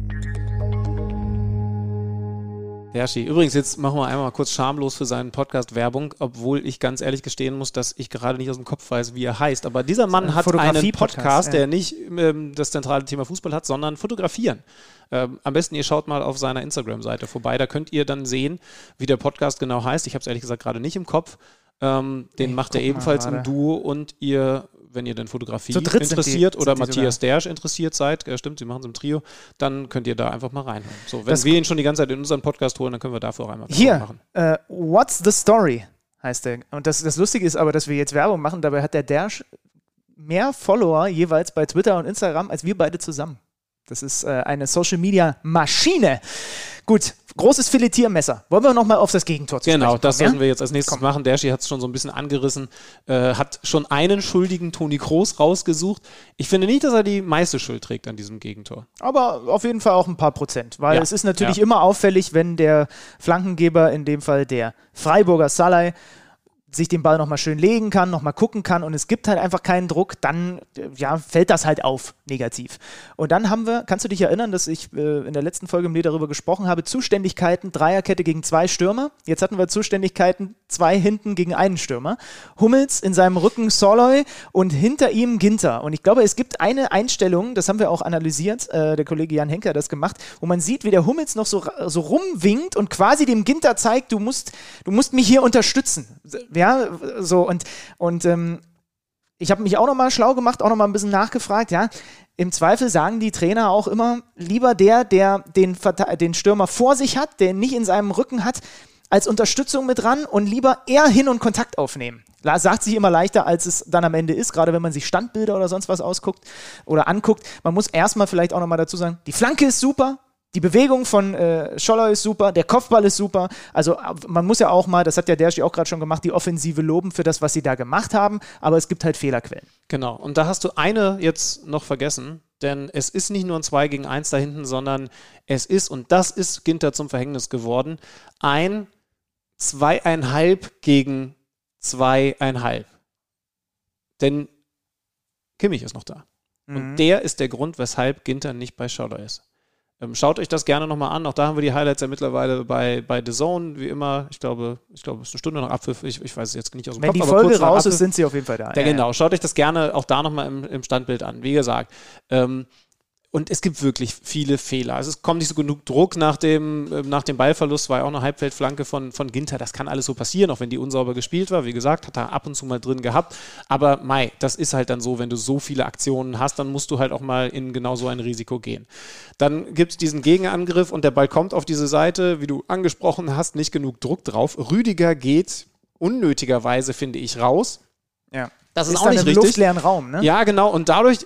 Herrschi. Übrigens, jetzt machen wir einmal kurz schamlos für seinen Podcast Werbung, obwohl ich ganz ehrlich gestehen muss, dass ich gerade nicht aus dem Kopf weiß, wie er heißt. Aber dieser Mann hat einen Podcast, ja. der nicht ähm, das zentrale Thema Fußball hat, sondern Fotografieren. Ähm, am besten ihr schaut mal auf seiner Instagram-Seite vorbei. Da könnt ihr dann sehen, wie der Podcast genau heißt. Ich habe es ehrlich gesagt gerade nicht im Kopf. Ähm, den ich macht er ebenfalls im Duo und ihr wenn ihr denn Fotografie interessiert die, oder Matthias Dersch interessiert seid, äh, stimmt, sie machen es im Trio, dann könnt ihr da einfach mal reinhören. So, wenn das wir ihn schon die ganze Zeit in unseren Podcast holen, dann können wir dafür auch einmal Hier, machen. Hier, uh, What's the Story heißt der. Und das, das Lustige ist aber, dass wir jetzt Werbung machen, dabei hat der Dersch mehr Follower jeweils bei Twitter und Instagram als wir beide zusammen. Das ist äh, eine Social Media Maschine. Gut, großes Filetiermesser. Wollen wir nochmal auf das Gegentor zu Genau, das sollten ja? wir jetzt als nächstes Komm. machen. Derschi hat es schon so ein bisschen angerissen, äh, hat schon einen schuldigen Toni Kroos rausgesucht. Ich finde nicht, dass er die meiste Schuld trägt an diesem Gegentor. Aber auf jeden Fall auch ein paar Prozent, weil ja. es ist natürlich ja. immer auffällig, wenn der Flankengeber, in dem Fall der Freiburger Salai, sich den Ball nochmal schön legen kann, nochmal gucken kann und es gibt halt einfach keinen Druck, dann ja, fällt das halt auf negativ. Und dann haben wir, kannst du dich erinnern, dass ich äh, in der letzten Folge mit dir darüber gesprochen habe, Zuständigkeiten, Dreierkette gegen zwei Stürmer. Jetzt hatten wir Zuständigkeiten, zwei hinten gegen einen Stürmer. Hummels in seinem Rücken Soloy und hinter ihm Ginter. Und ich glaube, es gibt eine Einstellung, das haben wir auch analysiert, äh, der Kollege Jan Henker hat das gemacht, wo man sieht, wie der Hummels noch so, so rumwinkt und quasi dem Ginter zeigt, du musst, du musst mich hier unterstützen. Ja, so und, und ähm, ich habe mich auch nochmal schlau gemacht, auch nochmal ein bisschen nachgefragt, ja. Im Zweifel sagen die Trainer auch immer, lieber der, der den, den Stürmer vor sich hat, der nicht in seinem Rücken hat, als Unterstützung mit ran und lieber eher hin und Kontakt aufnehmen. Sagt sich immer leichter, als es dann am Ende ist, gerade wenn man sich Standbilder oder sonst was ausguckt oder anguckt. Man muss erstmal vielleicht auch nochmal dazu sagen, die Flanke ist super, die Bewegung von äh, Scholler ist super, der Kopfball ist super. Also man muss ja auch mal, das hat ja Dershi auch gerade schon gemacht, die Offensive loben für das, was sie da gemacht haben, aber es gibt halt Fehlerquellen. Genau, und da hast du eine jetzt noch vergessen, denn es ist nicht nur ein 2 gegen 1 da hinten, sondern es ist, und das ist Ginter zum Verhängnis geworden, ein zweieinhalb gegen zweieinhalb. Denn Kimmich ist noch da. Mhm. Und der ist der Grund, weshalb Ginter nicht bei Scholler ist. Ähm, schaut euch das gerne nochmal an. Auch da haben wir die Highlights ja mittlerweile bei, bei The Zone, wie immer. Ich glaube, ich glaube, es ist eine Stunde nach Abpfiff. Ich, ich weiß es jetzt nicht aus dem Wenn Kopf. Wenn die Folge raus ist, sind sie auf jeden Fall da. Ja, genau. Schaut euch das gerne auch da nochmal im, im Standbild an. Wie gesagt, ähm, und es gibt wirklich viele Fehler. Also es kommt nicht so genug Druck nach dem, äh, nach dem Ballverlust, war ja auch eine Halbfeldflanke von, von Ginter. Das kann alles so passieren, auch wenn die unsauber gespielt war. Wie gesagt, hat er ab und zu mal drin gehabt. Aber Mai, das ist halt dann so, wenn du so viele Aktionen hast, dann musst du halt auch mal in genau so ein Risiko gehen. Dann gibt es diesen Gegenangriff und der Ball kommt auf diese Seite, wie du angesprochen hast, nicht genug Druck drauf. Rüdiger geht unnötigerweise, finde ich, raus. Ja. Das ist, ist auch nicht richtig. luftleeren Raum, ne? Ja, genau. Und dadurch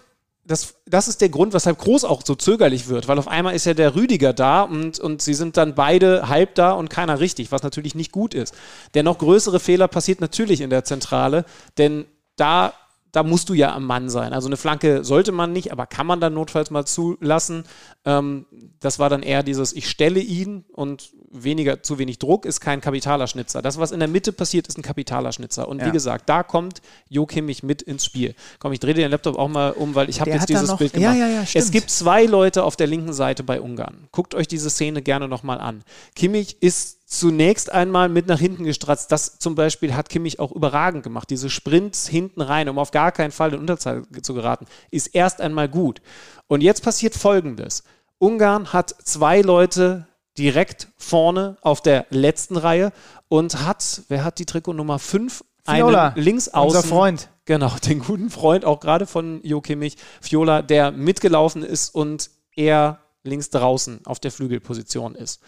das, das ist der Grund, weshalb Groß auch so zögerlich wird, weil auf einmal ist ja der Rüdiger da und, und sie sind dann beide halb da und keiner richtig, was natürlich nicht gut ist. Der noch größere Fehler passiert natürlich in der Zentrale, denn da da musst du ja am Mann sein. Also eine Flanke sollte man nicht, aber kann man dann notfalls mal zulassen. Ähm, das war dann eher dieses, ich stelle ihn und weniger, zu wenig Druck ist kein Kapitalerschnitzer. Das, was in der Mitte passiert, ist ein Kapitalerschnitzer. Und ja. wie gesagt, da kommt Jo Kimmich mit ins Spiel. Komm, ich drehe den Laptop auch mal um, weil ich habe jetzt dieses noch, Bild gemacht. Ja, ja, es gibt zwei Leute auf der linken Seite bei Ungarn. Guckt euch diese Szene gerne nochmal an. Kimmich ist zunächst einmal mit nach hinten gestratzt. Das zum Beispiel hat Kimmich auch überragend gemacht. Diese Sprints hinten rein, um auf gar keinen Fall in Unterzahl zu geraten, ist erst einmal gut. Und jetzt passiert Folgendes. Ungarn hat zwei Leute direkt vorne auf der letzten Reihe und hat, wer hat die Trikotnummer 5? Einen links außen. Unser Freund. Genau, [LAUGHS] den guten Freund, auch gerade von Jo Kimmich, Fiola, der mitgelaufen ist und er links draußen auf der Flügelposition ist.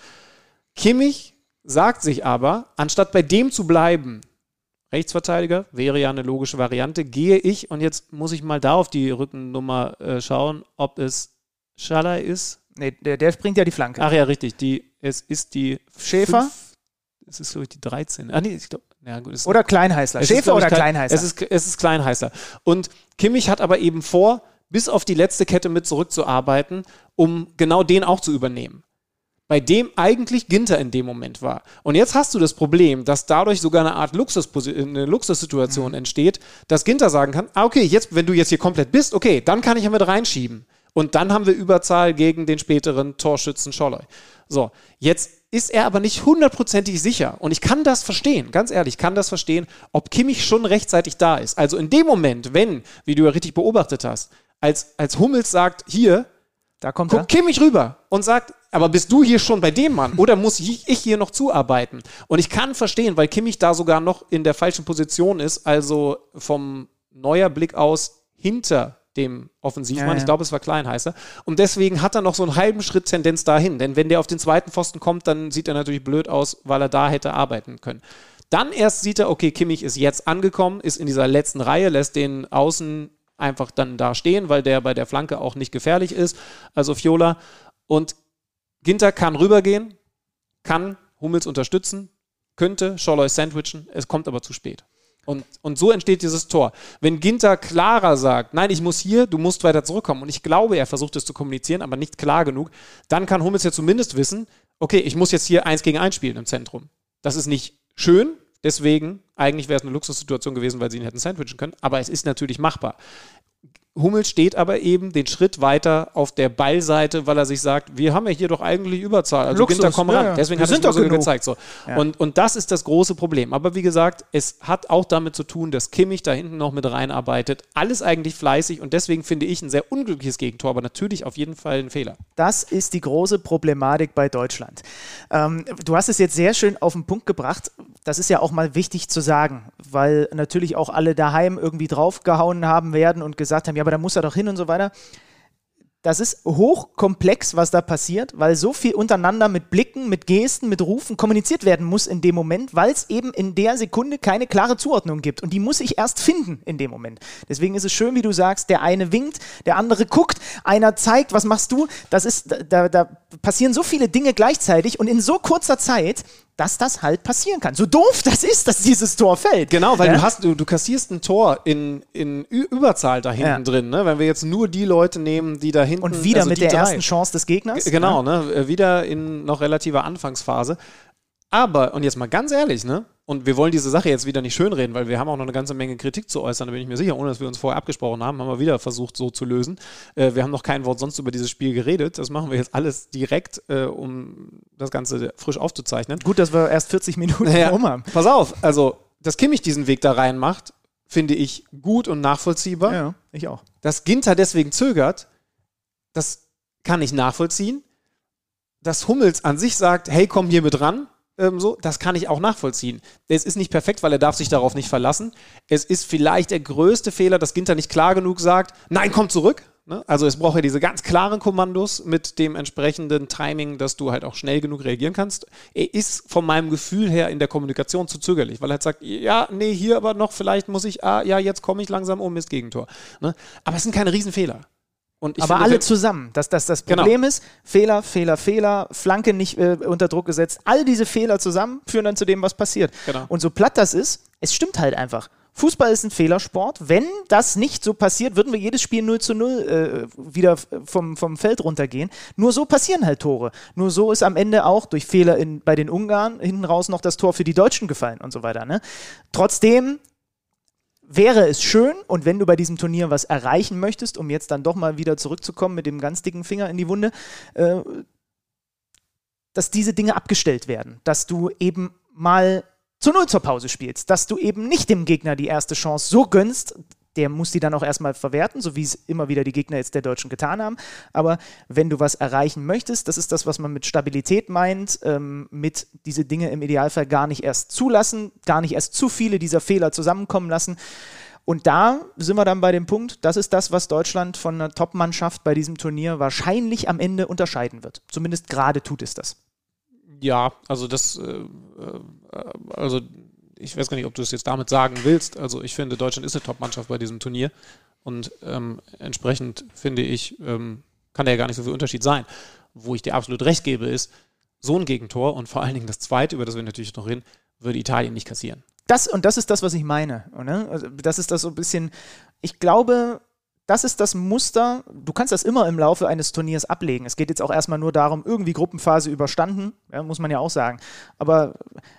Kimmich sagt sich aber, anstatt bei dem zu bleiben, Rechtsverteidiger wäre ja eine logische Variante, gehe ich und jetzt muss ich mal da auf die Rückennummer äh, schauen, ob es Schalay ist. Nee, der, der bringt ja die Flanke. Ach ja, richtig. Die, es ist die Schäfer. Es ist, glaube ich, die 13. Ah, nee, ich glaube. Ja, gut, oder Kleinheißler. Schäfer ist, oder Kleinheißler? Es ist, es ist Kleinheißler. Und Kimmich hat aber eben vor, bis auf die letzte Kette mit zurückzuarbeiten, um genau den auch zu übernehmen bei dem eigentlich Ginter in dem Moment war. Und jetzt hast du das Problem, dass dadurch sogar eine Art Luxus eine Luxussituation mhm. entsteht, dass Ginter sagen kann, ah, okay, jetzt, wenn du jetzt hier komplett bist, okay, dann kann ich ja mit reinschieben. Und dann haben wir Überzahl gegen den späteren Torschützen Scholloy. So, jetzt ist er aber nicht hundertprozentig sicher. Und ich kann das verstehen, ganz ehrlich, kann das verstehen, ob Kimmich schon rechtzeitig da ist. Also in dem Moment, wenn, wie du ja richtig beobachtet hast, als, als Hummels sagt, hier, da kommt guckt Kimmich rüber und sagt, aber bist du hier schon bei dem Mann oder muss ich hier noch zuarbeiten? Und ich kann verstehen, weil Kimmich da sogar noch in der falschen Position ist, also vom neuer Blick aus hinter dem Offensivmann. Ja, ja. Ich glaube, es war Kleinheißer. Und deswegen hat er noch so einen halben Schritt Tendenz dahin. Denn wenn der auf den zweiten Pfosten kommt, dann sieht er natürlich blöd aus, weil er da hätte arbeiten können. Dann erst sieht er, okay, Kimmich ist jetzt angekommen, ist in dieser letzten Reihe, lässt den Außen einfach dann da stehen, weil der bei der Flanke auch nicht gefährlich ist. Also Fiola. Und Ginter kann rübergehen, kann Hummels unterstützen, könnte Scholloy sandwichen, es kommt aber zu spät. Und, und so entsteht dieses Tor. Wenn Ginter klarer sagt, nein, ich muss hier, du musst weiter zurückkommen, und ich glaube, er versucht es zu kommunizieren, aber nicht klar genug, dann kann Hummels ja zumindest wissen, okay, ich muss jetzt hier eins gegen eins spielen im Zentrum. Das ist nicht schön, deswegen, eigentlich wäre es eine Luxussituation gewesen, weil sie ihn hätten sandwichen können, aber es ist natürlich machbar. Hummels steht aber eben den Schritt weiter auf der Ballseite, weil er sich sagt, wir haben ja hier doch eigentlich Überzahl. Also Luxus, Ginter, komm ran. Ja, Deswegen wir hat es so gezeigt. So. Ja. Und, und das ist das große Problem. Aber wie gesagt, es hat auch damit zu tun, dass Kimmich da hinten noch mit reinarbeitet. Alles eigentlich fleißig und deswegen finde ich ein sehr unglückliches Gegentor, aber natürlich auf jeden Fall ein Fehler. Das ist die große Problematik bei Deutschland. Ähm, du hast es jetzt sehr schön auf den Punkt gebracht. Das ist ja auch mal wichtig zu sagen sagen, weil natürlich auch alle daheim irgendwie draufgehauen haben werden und gesagt haben, ja, aber da muss er doch hin und so weiter das ist hochkomplex, was da passiert, weil so viel untereinander mit Blicken, mit Gesten, mit Rufen kommuniziert werden muss in dem Moment, weil es eben in der Sekunde keine klare Zuordnung gibt. Und die muss ich erst finden in dem Moment. Deswegen ist es schön, wie du sagst, der eine winkt, der andere guckt, einer zeigt, was machst du? Das ist, da, da passieren so viele Dinge gleichzeitig und in so kurzer Zeit dass das halt passieren kann. So doof das ist, dass dieses Tor fällt. Genau, weil ja? du hast, du, du kassierst ein Tor in, in Überzahl da hinten ja. drin, ne? Wenn wir jetzt nur die Leute nehmen, die da hinten. Und wieder also mit der drei. ersten Chance des Gegners. G genau, ne? Wieder in noch relativer Anfangsphase. Aber, und jetzt mal ganz ehrlich, ne? Und wir wollen diese Sache jetzt wieder nicht schönreden, weil wir haben auch noch eine ganze Menge Kritik zu äußern, da bin ich mir sicher, ohne dass wir uns vorher abgesprochen haben, haben wir wieder versucht, so zu lösen. Äh, wir haben noch kein Wort sonst über dieses Spiel geredet. Das machen wir jetzt alles direkt, äh, um das Ganze frisch aufzuzeichnen. Gut, dass wir erst 40 Minuten naja, rum haben. Pass auf, also, dass Kimmich diesen Weg da rein macht, finde ich gut und nachvollziehbar. Ja, ich auch. Dass Ginter deswegen zögert, das kann ich nachvollziehen. Dass Hummels an sich sagt, hey, komm hier mit ran, ähm, so, das kann ich auch nachvollziehen. Es ist nicht perfekt, weil er darf sich darauf nicht verlassen. Es ist vielleicht der größte Fehler, dass Ginter nicht klar genug sagt, nein, komm zurück. Ne? Also es braucht ja diese ganz klaren Kommandos mit dem entsprechenden Timing, dass du halt auch schnell genug reagieren kannst. Er ist von meinem Gefühl her in der Kommunikation zu zögerlich, weil er halt sagt, ja, nee, hier aber noch, vielleicht muss ich, ah, ja, jetzt komme ich langsam um, ist Gegentor. Ne? Aber es sind keine Riesenfehler aber alle zusammen. Das, das, das genau. Problem genau. ist, Fehler, Fehler, Fehler, Flanke nicht äh, unter Druck gesetzt. All diese Fehler zusammen führen dann zu dem, was passiert. Genau. Und so platt das ist, es stimmt halt einfach. Fußball ist ein Fehlersport. Wenn das nicht so passiert, würden wir jedes Spiel 0 zu 0 äh, wieder vom, vom Feld runtergehen. Nur so passieren halt Tore. Nur so ist am Ende auch durch Fehler in, bei den Ungarn hinten raus noch das Tor für die Deutschen gefallen und so weiter. Ne? Trotzdem wäre es schön und wenn du bei diesem Turnier was erreichen möchtest, um jetzt dann doch mal wieder zurückzukommen mit dem ganz dicken Finger in die Wunde, äh, dass diese Dinge abgestellt werden, dass du eben mal zu Null zur Pause spielst, dass du eben nicht dem Gegner die erste Chance so gönnst, der muss die dann auch erstmal verwerten, so wie es immer wieder die Gegner jetzt der Deutschen getan haben. Aber wenn du was erreichen möchtest, das ist das, was man mit Stabilität meint, ähm, mit diese Dinge im Idealfall gar nicht erst zulassen, gar nicht erst zu viele dieser Fehler zusammenkommen lassen. Und da sind wir dann bei dem Punkt, das ist das, was Deutschland von einer Top-Mannschaft bei diesem Turnier wahrscheinlich am Ende unterscheiden wird. Zumindest gerade tut es das. Ja, also das, äh, äh also ich weiß gar nicht, ob du es jetzt damit sagen willst. Also ich finde, Deutschland ist eine Top-Mannschaft bei diesem Turnier. Und ähm, entsprechend finde ich, ähm, kann da ja gar nicht so viel Unterschied sein. Wo ich dir absolut recht gebe, ist, so ein Gegentor und vor allen Dingen das zweite, über das wir natürlich noch reden, würde Italien nicht kassieren. Das, und das ist das, was ich meine. Oder? Also das ist das so ein bisschen, ich glaube, das ist das Muster. Du kannst das immer im Laufe eines Turniers ablegen. Es geht jetzt auch erstmal nur darum, irgendwie Gruppenphase überstanden, ja, muss man ja auch sagen. Aber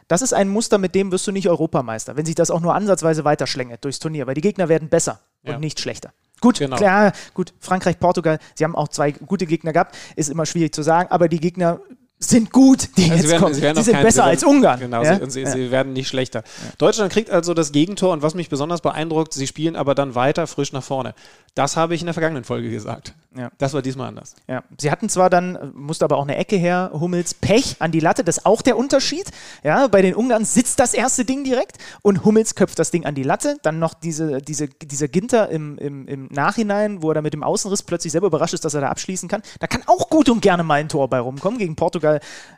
das ist ein Muster, mit dem wirst du nicht Europameister, wenn sich das auch nur ansatzweise weiterschlängelt durchs Turnier, weil die Gegner werden besser ja. und nicht schlechter. Gut, genau. klar, gut, Frankreich, Portugal, sie haben auch zwei gute Gegner gehabt, ist immer schwierig zu sagen, aber die Gegner sind gut, die also jetzt werden, kommen. Sie, sie sind besser als Ungarn. Genau, ja? sie, sie, werden nicht schlechter. Ja. Deutschland kriegt also das Gegentor und was mich besonders beeindruckt, sie spielen aber dann weiter frisch nach vorne. Das habe ich in der vergangenen Folge gesagt. Ja. Das war diesmal anders. Ja. Sie hatten zwar dann, musste aber auch eine Ecke her, Hummels Pech an die Latte, das ist auch der Unterschied. Ja, bei den Ungarn sitzt das erste Ding direkt und Hummels köpft das Ding an die Latte. Dann noch diese, diese, dieser Ginter im, im, im Nachhinein, wo er da mit dem Außenriss plötzlich selber überrascht ist, dass er da abschließen kann. Da kann auch gut und gerne mal ein Tor bei rumkommen. Gegen Portugal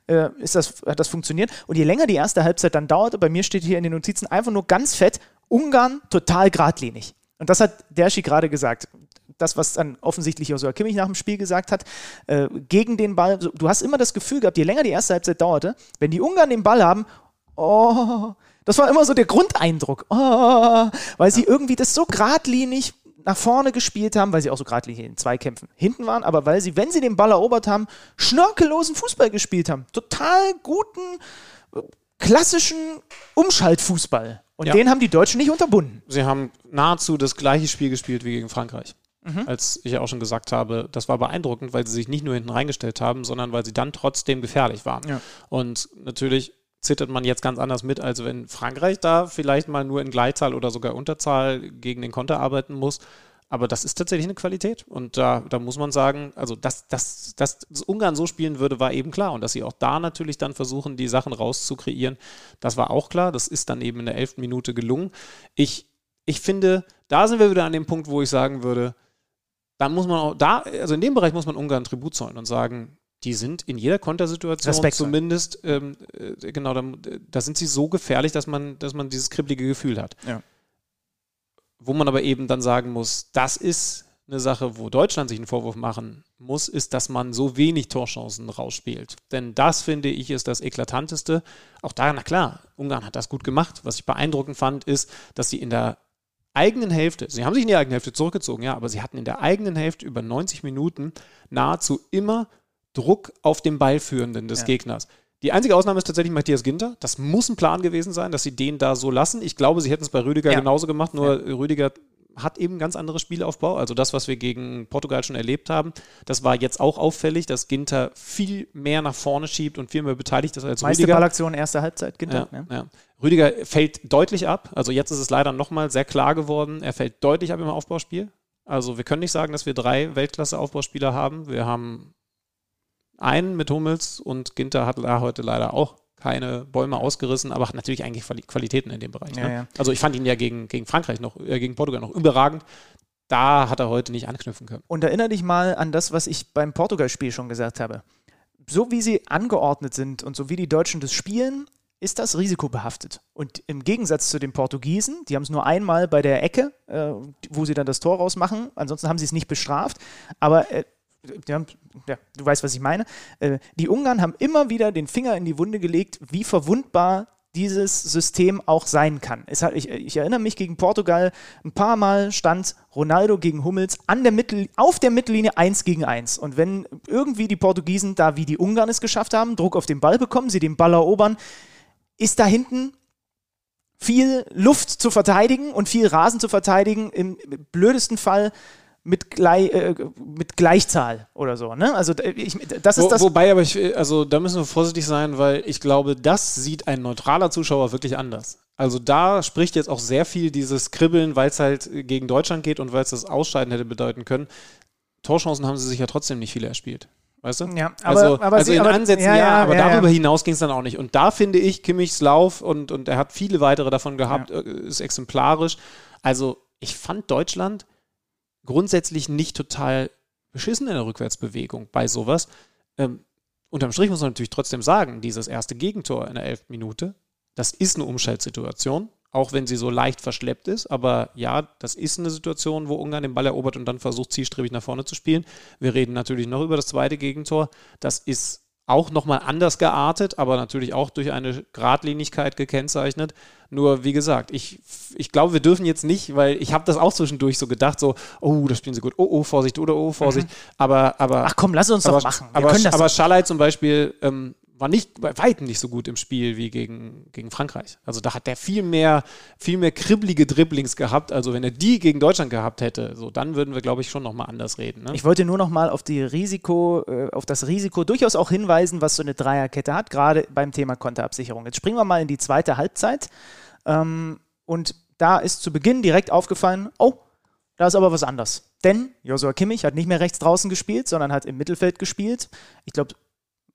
äh, ist das, hat das funktioniert. Und je länger die erste Halbzeit dann dauerte, bei mir steht hier in den Notizen einfach nur ganz fett, Ungarn total geradlinig. Und das hat Derschi gerade gesagt. Das, was dann offensichtlich Josua Kimmich nach dem Spiel gesagt hat, äh, gegen den Ball. Du hast immer das Gefühl gehabt, je länger die erste Halbzeit dauerte, wenn die Ungarn den Ball haben, oh, das war immer so der Grundeindruck, oh, weil sie irgendwie das so geradlinig nach vorne gespielt haben, weil sie auch so geradlinig in Zweikämpfen hinten waren, aber weil sie, wenn sie den Ball erobert haben, schnörkellosen Fußball gespielt haben. Total guten, klassischen Umschaltfußball. Und ja. den haben die Deutschen nicht unterbunden. Sie haben nahezu das gleiche Spiel gespielt wie gegen Frankreich. Mhm. Als ich ja auch schon gesagt habe, das war beeindruckend, weil sie sich nicht nur hinten reingestellt haben, sondern weil sie dann trotzdem gefährlich waren. Ja. Und natürlich zittert man jetzt ganz anders mit, als wenn Frankreich da vielleicht mal nur in Gleitzahl oder sogar Unterzahl gegen den Konter arbeiten muss. Aber das ist tatsächlich eine Qualität. Und da, da muss man sagen, also dass, dass, dass Ungarn so spielen würde, war eben klar. Und dass sie auch da natürlich dann versuchen, die Sachen rauszukreieren, das war auch klar. Das ist dann eben in der elften Minute gelungen. Ich, ich finde, da sind wir wieder an dem Punkt, wo ich sagen würde, da muss man auch, da, also in dem Bereich muss man Ungarn Tribut zollen und sagen, die sind in jeder Kontersituation Respekt zumindest, ähm, äh, genau, da, da, sind sie so gefährlich, dass man, dass man dieses kribbelige Gefühl hat. Ja. Wo man aber eben dann sagen muss, das ist eine Sache, wo Deutschland sich einen Vorwurf machen muss, ist, dass man so wenig Torchancen rausspielt. Denn das, finde ich, ist das Eklatanteste. Auch da, na klar, Ungarn hat das gut gemacht. Was ich beeindruckend fand, ist, dass sie in der eigenen Hälfte, sie haben sich in die eigene Hälfte zurückgezogen, ja, aber sie hatten in der eigenen Hälfte über 90 Minuten nahezu immer Druck auf den Ballführenden des ja. Gegners. Die einzige Ausnahme ist tatsächlich Matthias Ginter. Das muss ein Plan gewesen sein, dass sie den da so lassen. Ich glaube, sie hätten es bei Rüdiger ja. genauso gemacht, nur ja. Rüdiger hat eben ganz anderes Spielaufbau. Also das, was wir gegen Portugal schon erlebt haben, das war jetzt auch auffällig, dass Ginter viel mehr nach vorne schiebt und viel mehr beteiligt ist als Meiste Rüdiger. Ballaktion erste Halbzeit, Ginter. Ja, ja. Rüdiger fällt deutlich ab. Also jetzt ist es leider nochmal sehr klar geworden. Er fällt deutlich ab im Aufbauspiel. Also wir können nicht sagen, dass wir drei Weltklasse-Aufbauspieler haben. Wir haben einen mit Hummels und Ginter hat da heute leider auch keine Bäume ausgerissen, aber hat natürlich eigentlich Qualitäten in dem Bereich. Ja, ne? ja. Also ich fand ihn ja gegen, gegen Frankreich noch, äh, gegen Portugal noch überragend. Da hat er heute nicht anknüpfen können. Und erinnere dich mal an das, was ich beim Portugal-Spiel schon gesagt habe. So wie sie angeordnet sind und so wie die Deutschen das spielen, ist das risikobehaftet. Und im Gegensatz zu den Portugiesen, die haben es nur einmal bei der Ecke, äh, wo sie dann das Tor rausmachen, ansonsten haben sie es nicht bestraft, aber äh, ja, du weißt, was ich meine. Äh, die Ungarn haben immer wieder den Finger in die Wunde gelegt, wie verwundbar dieses System auch sein kann. Hat, ich, ich, erinnere mich gegen Portugal, ein paar Mal stand Ronaldo gegen Hummels an der Mittel, auf der Mittellinie 1 gegen 1. Und wenn irgendwie die Portugiesen da wie die Ungarn es geschafft haben, Druck auf den Ball bekommen, sie den Ball erobern, ist da hinten viel Luft zu verteidigen und viel Rasen zu verteidigen. Im blödesten Fall mit, gleich, äh, mit Gleichzahl oder so. Ne? Also ich, das ist Wo, das. Wobei, aber ich, also da müssen wir vorsichtig sein, weil ich glaube, das sieht ein neutraler Zuschauer wirklich anders. Also da spricht jetzt auch sehr viel dieses Kribbeln, weil es halt gegen Deutschland geht und weil es das Ausscheiden hätte bedeuten können. Torchancen haben sie sich ja trotzdem nicht viele erspielt. Weißt du? Ja, aber, also, aber also sie, in aber, Ansätzen ja, ja aber darüber hinaus ging es dann auch nicht. Und da finde ich Kimmichs Lauf und, und er hat viele weitere davon gehabt, äh, ist exemplarisch. Also ich fand Deutschland grundsätzlich nicht total beschissen in der Rückwärtsbewegung bei sowas. Ähm, unterm Strich muss man natürlich trotzdem sagen, dieses erste Gegentor in der elften Minute, das ist eine Umschaltsituation, auch wenn sie so leicht verschleppt ist. Aber ja, das ist eine Situation, wo Ungarn den Ball erobert und dann versucht, zielstrebig nach vorne zu spielen. Wir reden natürlich noch über das zweite Gegentor. Das ist auch nochmal anders geartet, aber natürlich auch durch eine Gradlinigkeit gekennzeichnet. Nur, wie gesagt, ich, ich glaube, wir dürfen jetzt nicht, weil ich habe das auch zwischendurch so gedacht, so, oh, das spielen sie gut, oh, oh, Vorsicht oder oh, Vorsicht. Mhm. Aber, aber. Ach komm, lass uns aber, doch machen. Wir aber, aber Schalay zum Beispiel ähm, war nicht bei weitem nicht so gut im Spiel wie gegen, gegen Frankreich. Also da hat der viel mehr, viel mehr kribbelige Dribblings gehabt. Also wenn er die gegen Deutschland gehabt hätte, so dann würden wir, glaube ich, schon nochmal anders reden. Ne? Ich wollte nur nochmal auf die Risiko, äh, auf das Risiko durchaus auch hinweisen, was so eine Dreierkette hat, gerade beim Thema Konterabsicherung. Jetzt springen wir mal in die zweite Halbzeit. Ähm, und da ist zu Beginn direkt aufgefallen, oh, da ist aber was anders. Denn Josua Kimmich hat nicht mehr rechts draußen gespielt, sondern hat im Mittelfeld gespielt. Ich glaube,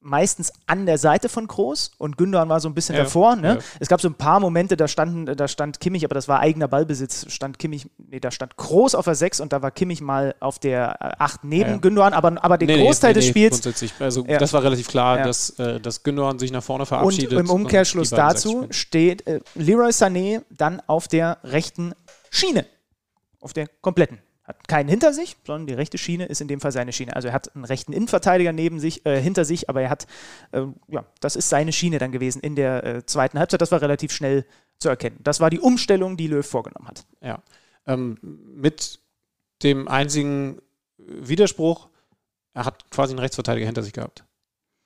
meistens an der Seite von Groß und Gündogan war so ein bisschen ja, davor. Ne? Ja. Es gab so ein paar Momente, da, standen, da stand Kimmich, aber das war eigener Ballbesitz, stand Kimmich, nee, da stand Groß auf der 6 und da war Kimmich mal auf der 8 neben ja. Gündogan, aber, aber den nee, Großteil nee, des Spiels. Also das war relativ klar, dass, äh, dass Gündogan sich nach vorne verabschiedet. Und im Umkehrschluss und dazu steht äh, Leroy Sané dann auf der rechten Schiene. Auf der kompletten hat keinen hinter sich, sondern die rechte Schiene ist in dem Fall seine Schiene. Also er hat einen rechten Innenverteidiger neben sich, äh, hinter sich, aber er hat, äh, ja, das ist seine Schiene dann gewesen in der äh, zweiten Halbzeit. Das war relativ schnell zu erkennen. Das war die Umstellung, die Löw vorgenommen hat. Ja. Ähm, mit dem einzigen Widerspruch, er hat quasi einen Rechtsverteidiger hinter sich gehabt.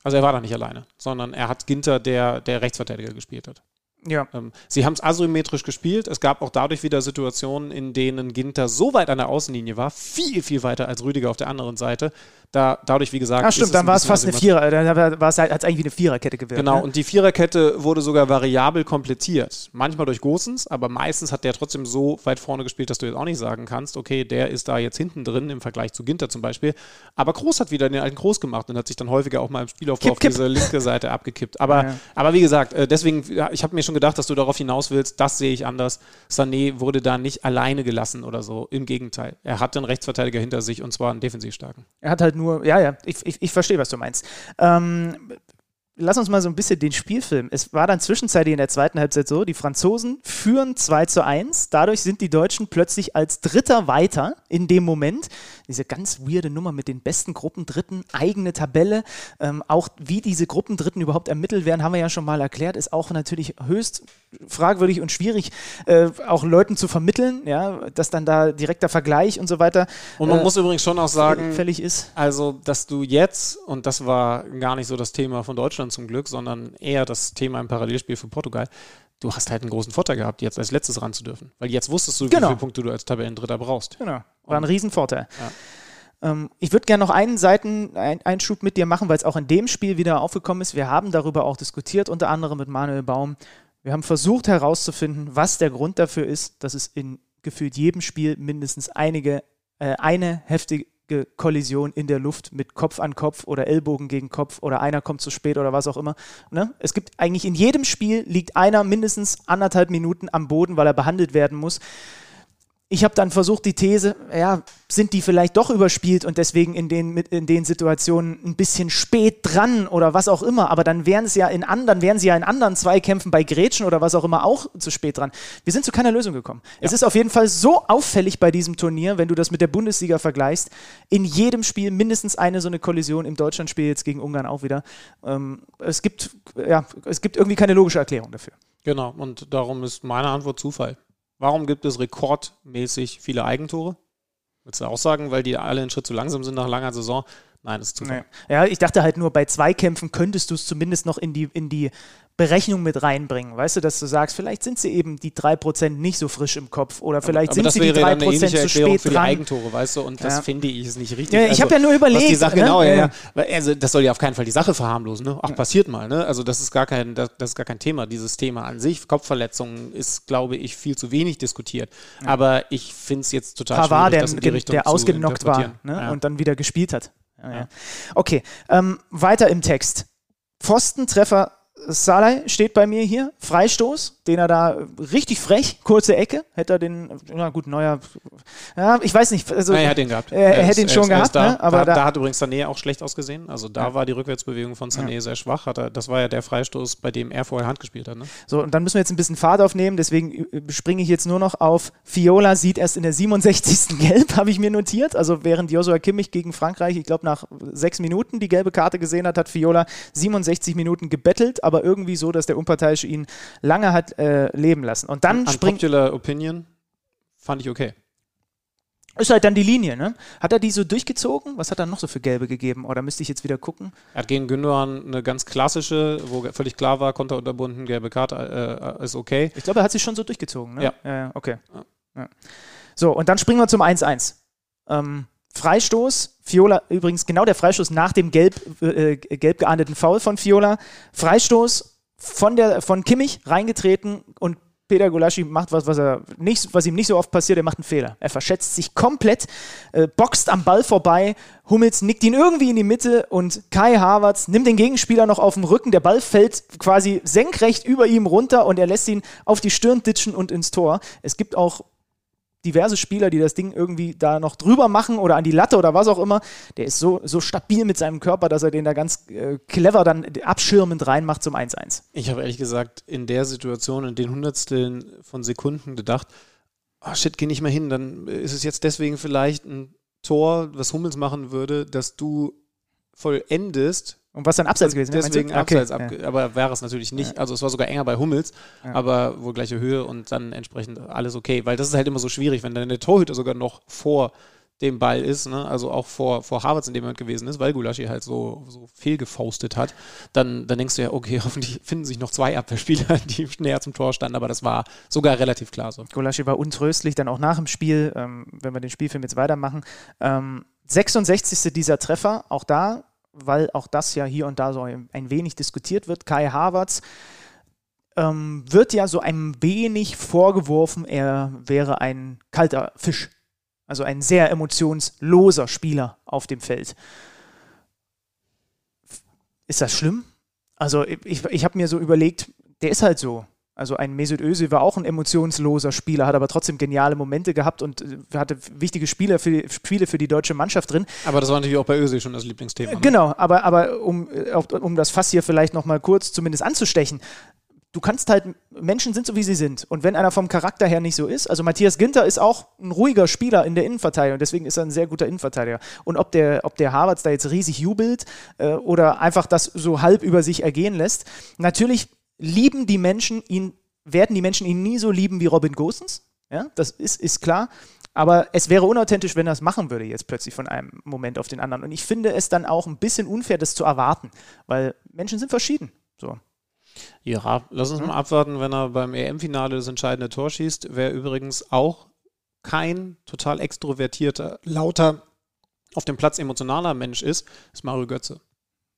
Also er war da nicht alleine, sondern er hat Ginter, der der Rechtsverteidiger gespielt hat. Ja. Ähm, sie haben es asymmetrisch gespielt. Es gab auch dadurch wieder Situationen, in denen Ginter so weit an der Außenlinie war, viel, viel weiter als Rüdiger auf der anderen Seite. Da, dadurch, wie gesagt. Ah, stimmt, dann war es fast eine Vierer, dann war es halt, hat eigentlich wie eine Viererkette gewirkt. Genau, ne? und die Viererkette wurde sogar variabel komplettiert. Manchmal durch Gosens, aber meistens hat der trotzdem so weit vorne gespielt, dass du jetzt auch nicht sagen kannst, okay, der ist da jetzt hinten drin im Vergleich zu Ginter zum Beispiel. Aber Groß hat wieder den alten Groß gemacht und hat sich dann häufiger auch mal im Spielaufbau Kipp, auf kipp. diese linke Seite abgekippt. Aber, Ja. aber wie gesagt, äh, deswegen, ich habe mir schon gedacht, dass du darauf hinaus willst, das sehe ich anders. Sané wurde da nicht alleine gelassen oder so. Im Gegenteil. Er hatte einen Rechtsverteidiger hinter sich und zwar einen defensiv starken. Er hat halt nur, ja, ja, ich, ich, ich verstehe, was du meinst. Ähm, lass uns mal so ein bisschen den Spielfilm. Es war dann zwischenzeitlich in der zweiten Halbzeit so, die Franzosen führen 2 zu 1. Dadurch sind die Deutschen plötzlich als Dritter weiter in dem Moment. Diese ganz weirde Nummer mit den besten Gruppendritten, eigene Tabelle. Ähm, auch wie diese Gruppendritten überhaupt ermittelt werden, haben wir ja schon mal erklärt, ist auch natürlich höchst fragwürdig und schwierig, äh, auch Leuten zu vermitteln, ja, dass dann da direkter Vergleich und so weiter Und man äh, muss übrigens schon auch sagen, fällig ist. Also, dass du jetzt, und das war gar nicht so das Thema von Deutschland zum Glück, sondern eher das Thema im Parallelspiel für Portugal, du hast halt einen großen Vorteil gehabt, jetzt als letztes ran zu dürfen. Weil jetzt wusstest du, wie Genau. viele Punkte du als Tabellendritter brauchst. Genau, war ein Riesenvorteil. Ähm, ich würde gerne noch einen Seiteneinschub mit dir machen, weil es auch in dem Spiel wieder aufgekommen ist. Wir haben darüber auch diskutiert, unter anderem mit Manuel Baum. Wir haben versucht herauszufinden, was der Grund dafür ist, dass es in gefühlt jedem Spiel mindestens einige, äh, eine heftige Kollision in der Luft mit Kopf an Kopf oder Ellbogen gegen Kopf oder einer kommt zu spät oder was auch immer. Ne? Es gibt eigentlich in jedem Spiel liegt einer mindestens anderthalb Minuten am Boden, weil er behandelt werden muss. Ich habe dann versucht, die These, ja, sind die vielleicht doch überspielt und deswegen in den, in den Situationen ein bisschen spät dran oder was auch immer, aber dann wären es ja in anderen, wären sie ja in anderen Zweikämpfen bei Gretchen oder was auch immer auch zu spät dran. Wir sind zu keiner Lösung gekommen. Es ist auf jeden Fall so auffällig bei diesem Turnier, wenn du das mit der Bundesliga vergleichst, in jedem Spiel mindestens eine so eine Kollision, im Deutschlandspiel jetzt gegen Ungarn auch wieder. Ähm, es gibt, ja, es gibt irgendwie keine logische Erklärung dafür. Genau, und darum ist meine Antwort Zufall. Warum gibt es rekordmäßig viele Eigentore? Würdest du auch sagen, weil die alle einen Schritt zu langsam sind nach langer Saison? Nein, das ist Zufall. Ja, ich dachte halt nur, bei Zweikämpfen könntest du es zumindest noch in die, in die Berechnung mit reinbringen. Weißt du, dass du sagst, vielleicht sind sie eben die 3% nicht so frisch im Kopf oder vielleicht aber sind das sie die wäre dann eine 3% ähnliche zu Erklärung spät für die dran. Eigentore, weißt du? Und das Ja. finde ich ist nicht richtig. Ja, ich hab ja nur überlegt, die Sache, ne? genau, ja, Ja. Also das soll ja auf keinen Fall die Sache verharmlosen. Ne? Ach, passiert mal. Ne? Also das ist gar kein, das, das ist gar kein Thema. Dieses Thema an sich, Kopfverletzungen, ist, glaube ich, viel zu wenig diskutiert. Aber ich finde es jetzt total Pavard, schwierig, der, das in die Richtung der ausgenockt war ne? Und dann wieder gespielt hat. Okay, ähm, weiter im Text. Pfostentreffer Saleh steht bei mir hier. Freistoß, den er da richtig frech, kurze Ecke, hätte er den, na gut, neuer, ja, ich weiß nicht. Also, Nein, er hat den gehabt. Er, er hätte ihn schon gehabt, da. ne? aber da, da, da hat übrigens Sané auch schlecht ausgesehen. Also da war die Rückwärtsbewegung von Sané sehr schwach. Hat er, das war ja der Freistoß, bei dem er vorher Hand gespielt hat. Ne? So, und dann müssen wir jetzt ein bisschen Fahrt aufnehmen, deswegen springe ich jetzt nur noch auf Fiola sieht erst in der 67. [LAUGHS] Gelb, habe ich mir notiert. Also während Joshua Kimmich gegen Frankreich, ich glaube nach sechs Minuten die gelbe Karte gesehen hat, hat Fiola 67 Minuten gebettelt, aber irgendwie so, dass der Unparteiische ihn lange hat äh, leben lassen. Und dann springt, Unpopular Opinion fand ich okay. ist halt dann die Linie, ne? Hat er die so durchgezogen? Was hat er noch so für Gelbe gegeben? Oder müsste ich jetzt wieder gucken? Er hat gegen Gündogan eine ganz klassische, wo völlig klar war, konterunterbunden, gelbe Karte äh, ist okay. Ich glaube, er hat sich schon so durchgezogen, ne? Ja. ja, ja okay. Ja. So, und dann springen wir zum 1-1. Ähm, Freistoß, Fiola, übrigens genau der Freistoß nach dem gelb, äh, gelb geahndeten Foul von Fiola. Freistoß von, der, von Kimmich reingetreten und Peter Gulaschi macht was, was, er nicht, was ihm nicht so oft passiert, er macht einen Fehler. Er verschätzt sich komplett, äh, boxt am Ball vorbei, Hummels nickt ihn irgendwie in die Mitte und Kai Havertz nimmt den Gegenspieler noch auf den Rücken, der Ball fällt quasi senkrecht über ihm runter und er lässt ihn auf die Stirn ditchen und ins Tor. Es gibt auch diverse Spieler, die das Ding irgendwie da noch drüber machen oder an die Latte oder was auch immer. Der ist so, so stabil mit seinem Körper, dass er den da ganz äh, clever dann abschirmend reinmacht zum 1-1. Ich habe ehrlich gesagt in der Situation, in den Hundertsteln von Sekunden gedacht, oh shit, geh nicht mehr hin, dann ist es jetzt deswegen vielleicht ein Tor, was Hummels machen würde, dass du vollendest. Und was dann abseits gewesen wäre, Deswegen meinst du? abseits, abge aber wäre es natürlich nicht. Also es war sogar enger bei Hummels, aber wohl gleiche Höhe und dann entsprechend alles okay. Weil das ist halt immer so schwierig, wenn dann der Torhüter sogar noch vor dem Ball ist, ne? also auch vor, vor Harvards in dem Moment gewesen ist, weil Gulaschi halt so, so fehlgefaustet hat, dann, dann denkst du ja, okay, [LAUGHS] hoffentlich finden sich noch zwei Abwehrspieler, [LAUGHS] die näher zum Tor standen, aber das war sogar relativ klar so. Gulaschi war untröstlich, dann auch nach dem Spiel, ähm, wenn wir den Spielfilm jetzt weitermachen. Ähm, 66. dieser Treffer, auch da, weil auch das ja hier und da so ein wenig diskutiert wird, Kai Havertz ähm, wird ja so ein wenig vorgeworfen, er wäre ein kalter Fisch also ein sehr emotionsloser Spieler auf dem Feld. Ist das schlimm? Also ich, ich habe mir so überlegt, der ist halt so. Also ein Mesut Özil war auch ein emotionsloser Spieler, hat aber trotzdem geniale Momente gehabt und äh, hatte wichtige Spieler für, Spiele für die deutsche Mannschaft drin. Aber das war natürlich auch bei Özil schon das Lieblingsthema. Ne? Genau, aber, aber um, äh, um das Fass hier vielleicht nochmal kurz zumindest anzustechen, du kannst halt, Menschen sind so, wie sie sind. Und wenn einer vom Charakter her nicht so ist, also Matthias Ginter ist auch ein ruhiger Spieler in der Innenverteidigung, deswegen ist er ein sehr guter Innenverteidiger. Und ob der, ob der Harvards da jetzt riesig jubelt äh, oder einfach das so halb über sich ergehen lässt, natürlich lieben die Menschen ihn, werden die Menschen ihn nie so lieben wie Robin Gosens. Ja, das ist, ist klar. Aber es wäre unauthentisch, wenn er es machen würde, jetzt plötzlich von einem Moment auf den anderen. Und ich finde es dann auch ein bisschen unfair, das zu erwarten, weil Menschen sind verschieden. So. Ja, lass uns mhm. mal abwarten, wenn er beim EM-Finale das entscheidende Tor schießt. Wer übrigens auch kein total extrovertierter, lauter, auf dem Platz emotionaler Mensch ist, ist Mario Götze.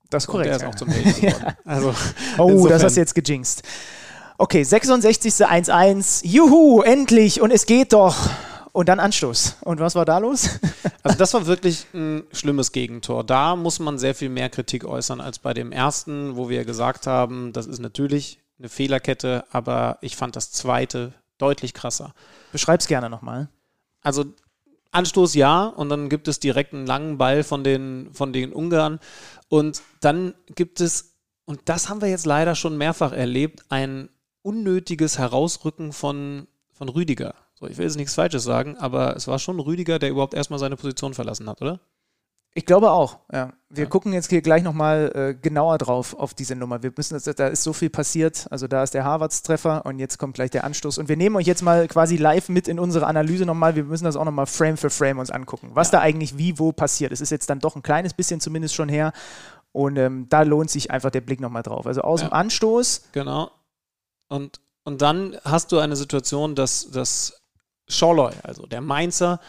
Das ist korrekt. Und der ist auch zum [LAUGHS] Held geworden. Also, [LAUGHS] oh, insofern. das hast du jetzt gejinxt. Okay, 66. 1-1. Juhu, endlich und es geht doch. Und dann Anstoß. Und was war da los? [LAUGHS] Also das war wirklich ein schlimmes Gegentor. Da muss man sehr viel mehr Kritik äußern als bei dem ersten, wo wir gesagt haben, das ist natürlich eine Fehlerkette, aber ich fand das zweite deutlich krasser. Beschreib's gerne nochmal. Also Anstoß ja, und dann gibt es direkt einen langen Ball von den, von den Ungarn. Und dann gibt es, und das haben wir jetzt leider schon mehrfach erlebt, ein unnötiges Herausrücken von, von Rüdiger. So, ich will jetzt nichts Falsches sagen, aber es war schon Rüdiger, der überhaupt erstmal seine Position verlassen hat, oder? Ich glaube auch, ja. Wir ja. gucken jetzt hier gleich nochmal äh, genauer drauf auf diese Nummer. Wir müssen, da ist so viel passiert. Also da ist der Harvards-Treffer und jetzt kommt gleich der Anstoß. Und wir nehmen euch jetzt mal quasi live mit in unsere Analyse nochmal. Wir müssen das auch nochmal Frame für Frame uns angucken. Was ja. da eigentlich wie, wo passiert. Es ist jetzt dann doch ein kleines bisschen zumindest schon her. Und ähm, da lohnt sich einfach der Blick nochmal drauf. Also aus ja. dem Anstoß. Genau. Und, und dann hast du eine Situation, dass, dass Schorloy, also der Mainzer,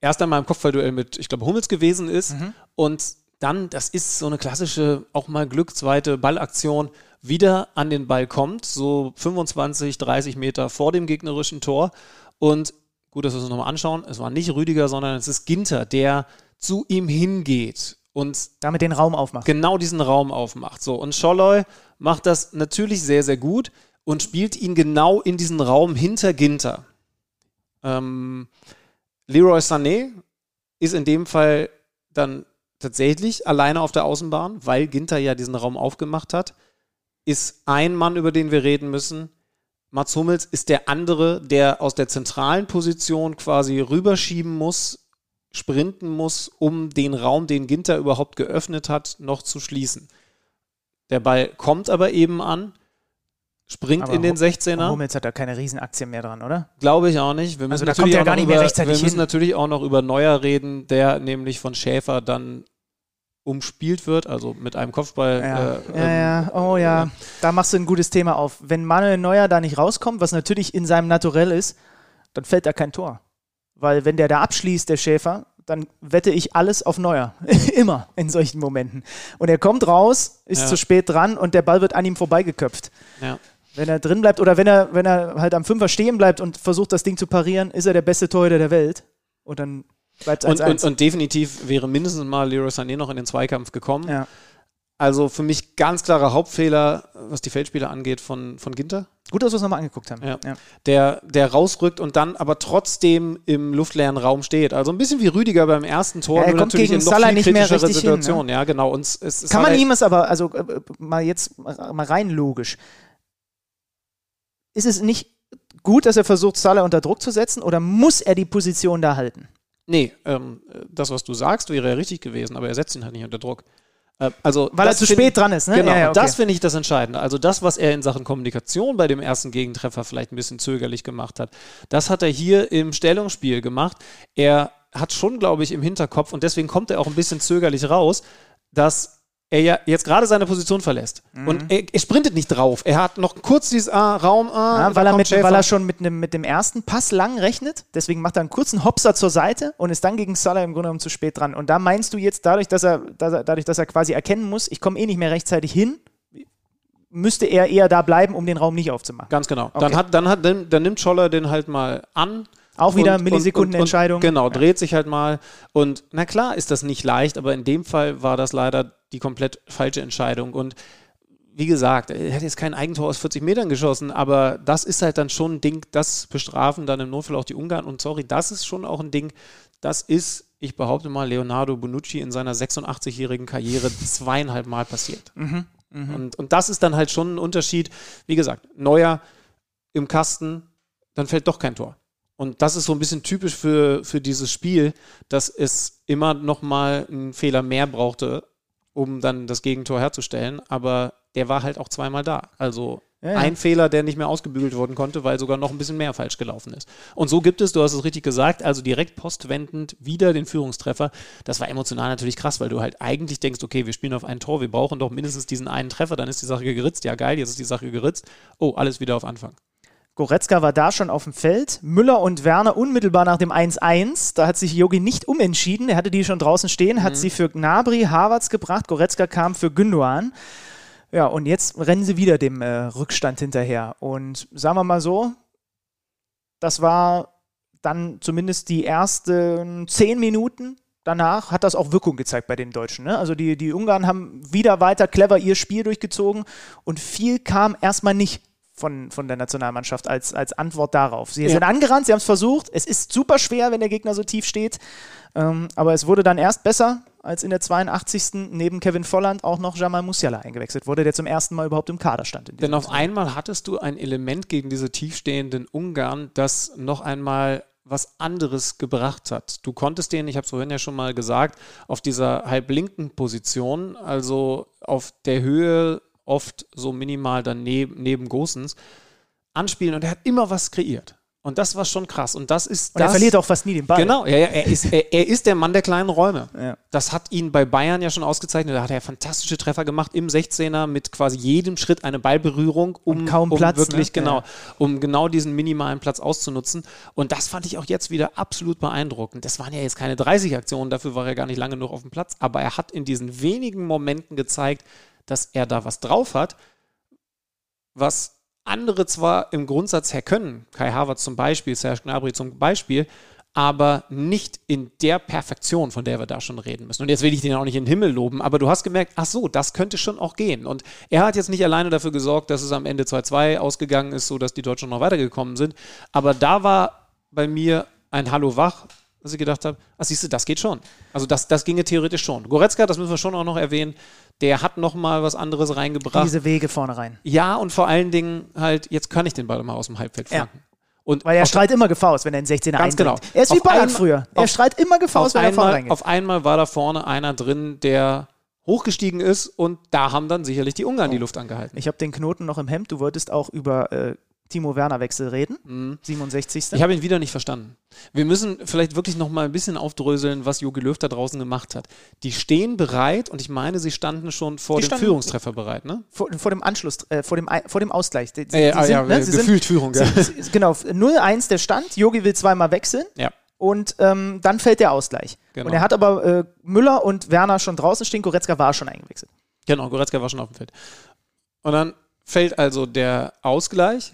erst einmal im Kopfballduell mit, ich glaube, Hummels gewesen ist mhm. und dann, das ist so eine klassische, auch mal Glück, zweite Ballaktion, wieder an den Ball kommt, so 25, 30 Meter vor dem gegnerischen Tor. Und gut, dass wir uns nochmal anschauen, es war nicht Rüdiger, sondern es ist Ginter, der zu ihm hingeht und damit den Raum aufmacht. Genau diesen Raum aufmacht. So, und Scholloy macht das natürlich sehr, sehr gut und spielt ihn genau in diesen Raum hinter Ginter. Ähm, Leroy Sané ist in dem Fall dann tatsächlich alleine auf der Außenbahn, weil Ginter ja diesen Raum aufgemacht hat. Ist ein Mann, über den wir reden müssen. Mats Hummels ist der andere, der aus der zentralen Position quasi rüberschieben muss, sprinten muss, um den Raum, den Ginter überhaupt geöffnet hat, noch zu schließen. Der Ball kommt aber eben an springt aber in den 16er. Hummels hat da keine Riesenaktie mehr dran, oder? Glaube ich auch nicht. Wir müssen, also natürlich, auch gar nicht über, wir müssen natürlich auch noch über Neuer reden, der nämlich von Schäfer dann umspielt wird, also mit einem Kopfball. Ja, äh, ja, ja. oh ja. ja, da machst du ein gutes Thema auf. Wenn Manuel Neuer da nicht rauskommt, was natürlich in seinem Naturell ist, dann fällt da kein Tor. Weil wenn der da abschließt, der Schäfer, dann wette ich alles auf Neuer. [LAUGHS] Immer in solchen Momenten. Und er kommt raus, ist ja. zu spät dran und der Ball wird an ihm vorbeigeköpft. Ja. Wenn er drin bleibt oder wenn er, wenn er halt am Fünfer stehen bleibt und versucht, das Ding zu parieren, ist er der beste Torhüter der Welt. Und dann bleibt es und, und, und, definitiv wäre mindestens mal Leroy Sané noch in den Zweikampf gekommen. Ja. Also für mich ganz klarer Hauptfehler, was die Feldspieler angeht, von, von Ginter. Gut, dass wir es nochmal angeguckt haben. Ja. Ja. Der, der rausrückt und dann aber trotzdem im luftleeren Raum steht. Also ein bisschen wie Rüdiger beim ersten Tor, ja, er kommt natürlich gegen in noch Salah nicht mehr Situation. Hin, ne? Ja, genau. Und es, es Kann man ihm es aber, also äh, mal jetzt mal rein logisch, ist es nicht gut, dass er versucht, Salah unter Druck zu setzen oder muss er die Position da halten? Nee, ähm, das, was du sagst, wäre ja richtig gewesen, aber er setzt ihn halt nicht unter Druck. Äh, also Weil er zu spät dran ist, ne? Genau, ja, ja, okay. das finde ich das Entscheidende. Also das, was er in Sachen Kommunikation bei dem ersten Gegentreffer vielleicht ein bisschen zögerlich gemacht hat, das hat er hier im Stellungsspiel gemacht. Er hat schon, glaube ich, im Hinterkopf und deswegen kommt er auch ein bisschen zögerlich raus, dass er ja jetzt gerade seine Position verlässt. Mhm. Und er, er, sprintet nicht drauf. Er hat noch kurz dieses ah, Raum, ah, ja, weil, er mit, weil er schon mit, ne, mit dem ersten Pass lang rechnet. Deswegen macht er einen kurzen Hopser zur Seite und ist dann gegen Salah im Grunde genommen zu spät dran. Und da meinst du jetzt, dadurch, dass er, dass er dadurch, dass er quasi erkennen muss, ich komme eh nicht mehr rechtzeitig hin, müsste er eher da bleiben, um den Raum nicht aufzumachen. Ganz genau. Okay. Dann, hat, dann, hat, dann, dann nimmt Scholler den halt mal an auch wieder Millisekundenentscheidung. Genau, dreht sich halt mal. Und na klar ist das nicht leicht, aber in dem Fall war das leider die komplett falsche Entscheidung. Und wie gesagt, er hat jetzt kein Eigentor aus 40 Metern geschossen, aber das ist halt dann schon ein Ding, das bestrafen dann im Notfall auch die Ungarn. Und sorry, das ist schon auch ein Ding, das ist, ich behaupte mal, Leonardo Bonucci in seiner 86-jährigen Karriere zweieinhalb Mal passiert. Mhm, mh. und, und das ist dann halt schon ein Unterschied. Wie gesagt, Neuer im Kasten, dann fällt doch kein Tor. Und das ist so ein bisschen typisch für, für dieses Spiel, dass es immer noch mal einen Fehler mehr brauchte, um dann das Gegentor herzustellen. Aber der war halt auch zweimal da. Also ja, ja. ein Fehler, der nicht mehr ausgebügelt worden konnte, weil sogar noch ein bisschen mehr falsch gelaufen ist. Und so gibt es, du hast es richtig gesagt, also direkt postwendend wieder den Führungstreffer. Das war emotional natürlich krass, weil du halt eigentlich denkst, okay, wir spielen auf ein Tor, wir brauchen doch mindestens diesen einen Treffer, dann ist die Sache geritzt. Ja, geil, jetzt ist die Sache geritzt. Oh, alles wieder auf Anfang. Goretzka war da schon auf dem Feld. Müller und Werner unmittelbar nach dem 1-1. Da hat sich Yogi nicht umentschieden. Er hatte die schon draußen stehen, mhm. hat sie für Gnabry, Havertz gebracht. Goretzka kam für Gündogan. Ja, und jetzt rennen sie wieder dem äh, Rückstand hinterher. Und sagen wir mal so, das war dann zumindest die ersten zehn Minuten. Danach hat das auch Wirkung gezeigt bei den Deutschen. Ne? Also die, die Ungarn haben wieder weiter clever ihr Spiel durchgezogen und viel kam erstmal nicht von, von der Nationalmannschaft als, als Antwort darauf. Sie ja. sind angerannt, sie haben es versucht. Es ist super schwer, wenn der Gegner so tief steht. Ähm, aber es wurde dann erst besser, als in der 82. neben Kevin Volland auch noch Jamal Musiala eingewechselt wurde, der zum ersten Mal überhaupt im Kader stand. Denn auf Zeit. einmal hattest du ein Element gegen diese tiefstehenden Ungarn, das noch einmal was anderes gebracht hat. Du konntest den, ich habe es vorhin ja schon mal gesagt, auf dieser halblinken Position, also auf der Höhe oft so minimal daneben neben Gosens anspielen und er hat immer was kreiert. Und das war schon krass. Und das ist. Und das, er verliert auch fast nie den Ball. Genau, ja, ja, er, ist, er, er, ist der Mann der kleinen Räume. Ja. Das hat ihn bei Bayern ja schon ausgezeichnet. Da hat er fantastische Treffer gemacht im 16er mit quasi jedem Schritt eine Ballberührung, um, kaum um Platz, wirklich ne? genau, um genau diesen minimalen Platz auszunutzen. Und das fand ich auch jetzt wieder absolut beeindruckend. Das waren ja jetzt keine 30 Aktionen, dafür war er gar nicht lange noch auf dem Platz. Aber er hat in diesen wenigen Momenten gezeigt, dass er da was drauf hat, was andere zwar im Grundsatz her können, Kai Havertz zum Beispiel, Serge Gnabry zum Beispiel, aber nicht in der Perfektion, von der wir da schon reden müssen. Und jetzt will ich den auch nicht in den Himmel loben, aber du hast gemerkt, ach so, das könnte schon auch gehen. Und er hat jetzt nicht alleine dafür gesorgt, dass es am Ende 2-2 ausgegangen ist, sodass die Deutschen noch weitergekommen sind. Aber da war bei mir ein Hallo wach, dass ich gedacht habe, ach siehst du, das geht schon. Also das, das ginge theoretisch schon. Goretzka, das müssen wir schon auch noch erwähnen, der hat noch mal was anderes reingebracht. Diese Wege vorne rein. Ja, und vor allen Dingen halt, jetzt kann ich den Ball mal aus dem Halbfeld flanken. Ja. Und Weil er strahlt immer Gefahr aus, wenn er in 16er Ganz genau. Er ist wie Bayern früher. Er strahlt immer Gefahr aus, wenn einmal, er vorne reingeht. Auf einmal war da vorne einer drin, der hochgestiegen ist und da haben dann sicherlich die Ungarn oh. die Luft angehalten. Ich habe den Knoten noch im Hemd. Du wolltest auch über äh, Timo Werner-Wechsel reden. Mhm. 67. Ich habe ihn wieder nicht verstanden. Wir müssen vielleicht wirklich noch mal ein bisschen aufdröseln, was Jogi Löw da draußen gemacht hat. Die stehen bereit und ich meine, sie standen schon vor die dem standen, Führungstreffer bereit, ne? Vor, vor dem Anschluss, äh, vor, dem, vor dem Ausgleich. Die, äh, ah, sind, ja, ne? gefühlt sind, Führung, ja. Sie, genau, 0-1 der Stand. Jogi will zweimal wechseln. Ja. Und ähm, dann fällt der Ausgleich. Genau. Und er hat aber äh, Müller und Werner schon draußen stehen. Goretzka war schon eingewechselt. Genau, Goretzka war schon auf dem Feld. Und dann fällt also der Ausgleich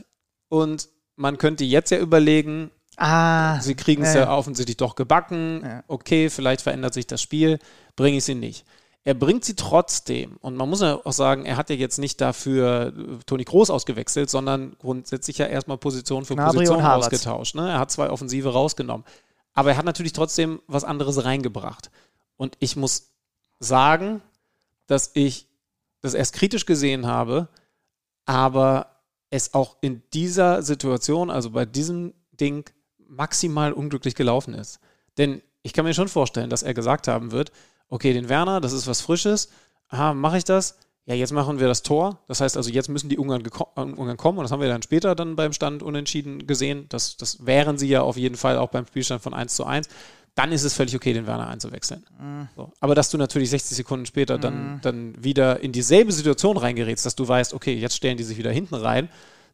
und man könnte jetzt ja überlegen, ah, sie kriegen es ja, ja, offensichtlich doch gebacken. Ja. Okay, vielleicht verändert sich das Spiel, bringe ich sie nicht. Er bringt sie trotzdem. Und man muss ja auch sagen, er hat ja jetzt nicht dafür äh, Toni Groß ausgewechselt, sondern grundsätzlich ja erstmal Position für Gnabry Position ausgetauscht. Ne? Er hat zwei Offensive rausgenommen. Aber er hat natürlich trotzdem was anderes reingebracht. Und ich muss sagen, dass ich das erst kritisch gesehen habe, aber es auch in dieser Situation, also bei diesem Ding, maximal unglücklich gelaufen ist. Denn ich kann mir schon vorstellen, dass er gesagt haben wird, okay, den Werner, das ist was Frisches, aha, mache ich das? Ja, jetzt machen wir das Tor. Das heißt also, jetzt müssen die Ungarn, Ungarn, kommen und das haben wir dann später dann beim Stand unentschieden gesehen. Das, das wären sie ja auf jeden Fall auch beim Spielstand von 1 zu 1. dann ist es völlig okay, den Werner einzuwechseln. Mhm. So. Aber dass du natürlich 60 Sekunden später dann, mhm. dann wieder in dieselbe Situation reingerätst, dass du weißt, okay, jetzt stellen die sich wieder hinten rein,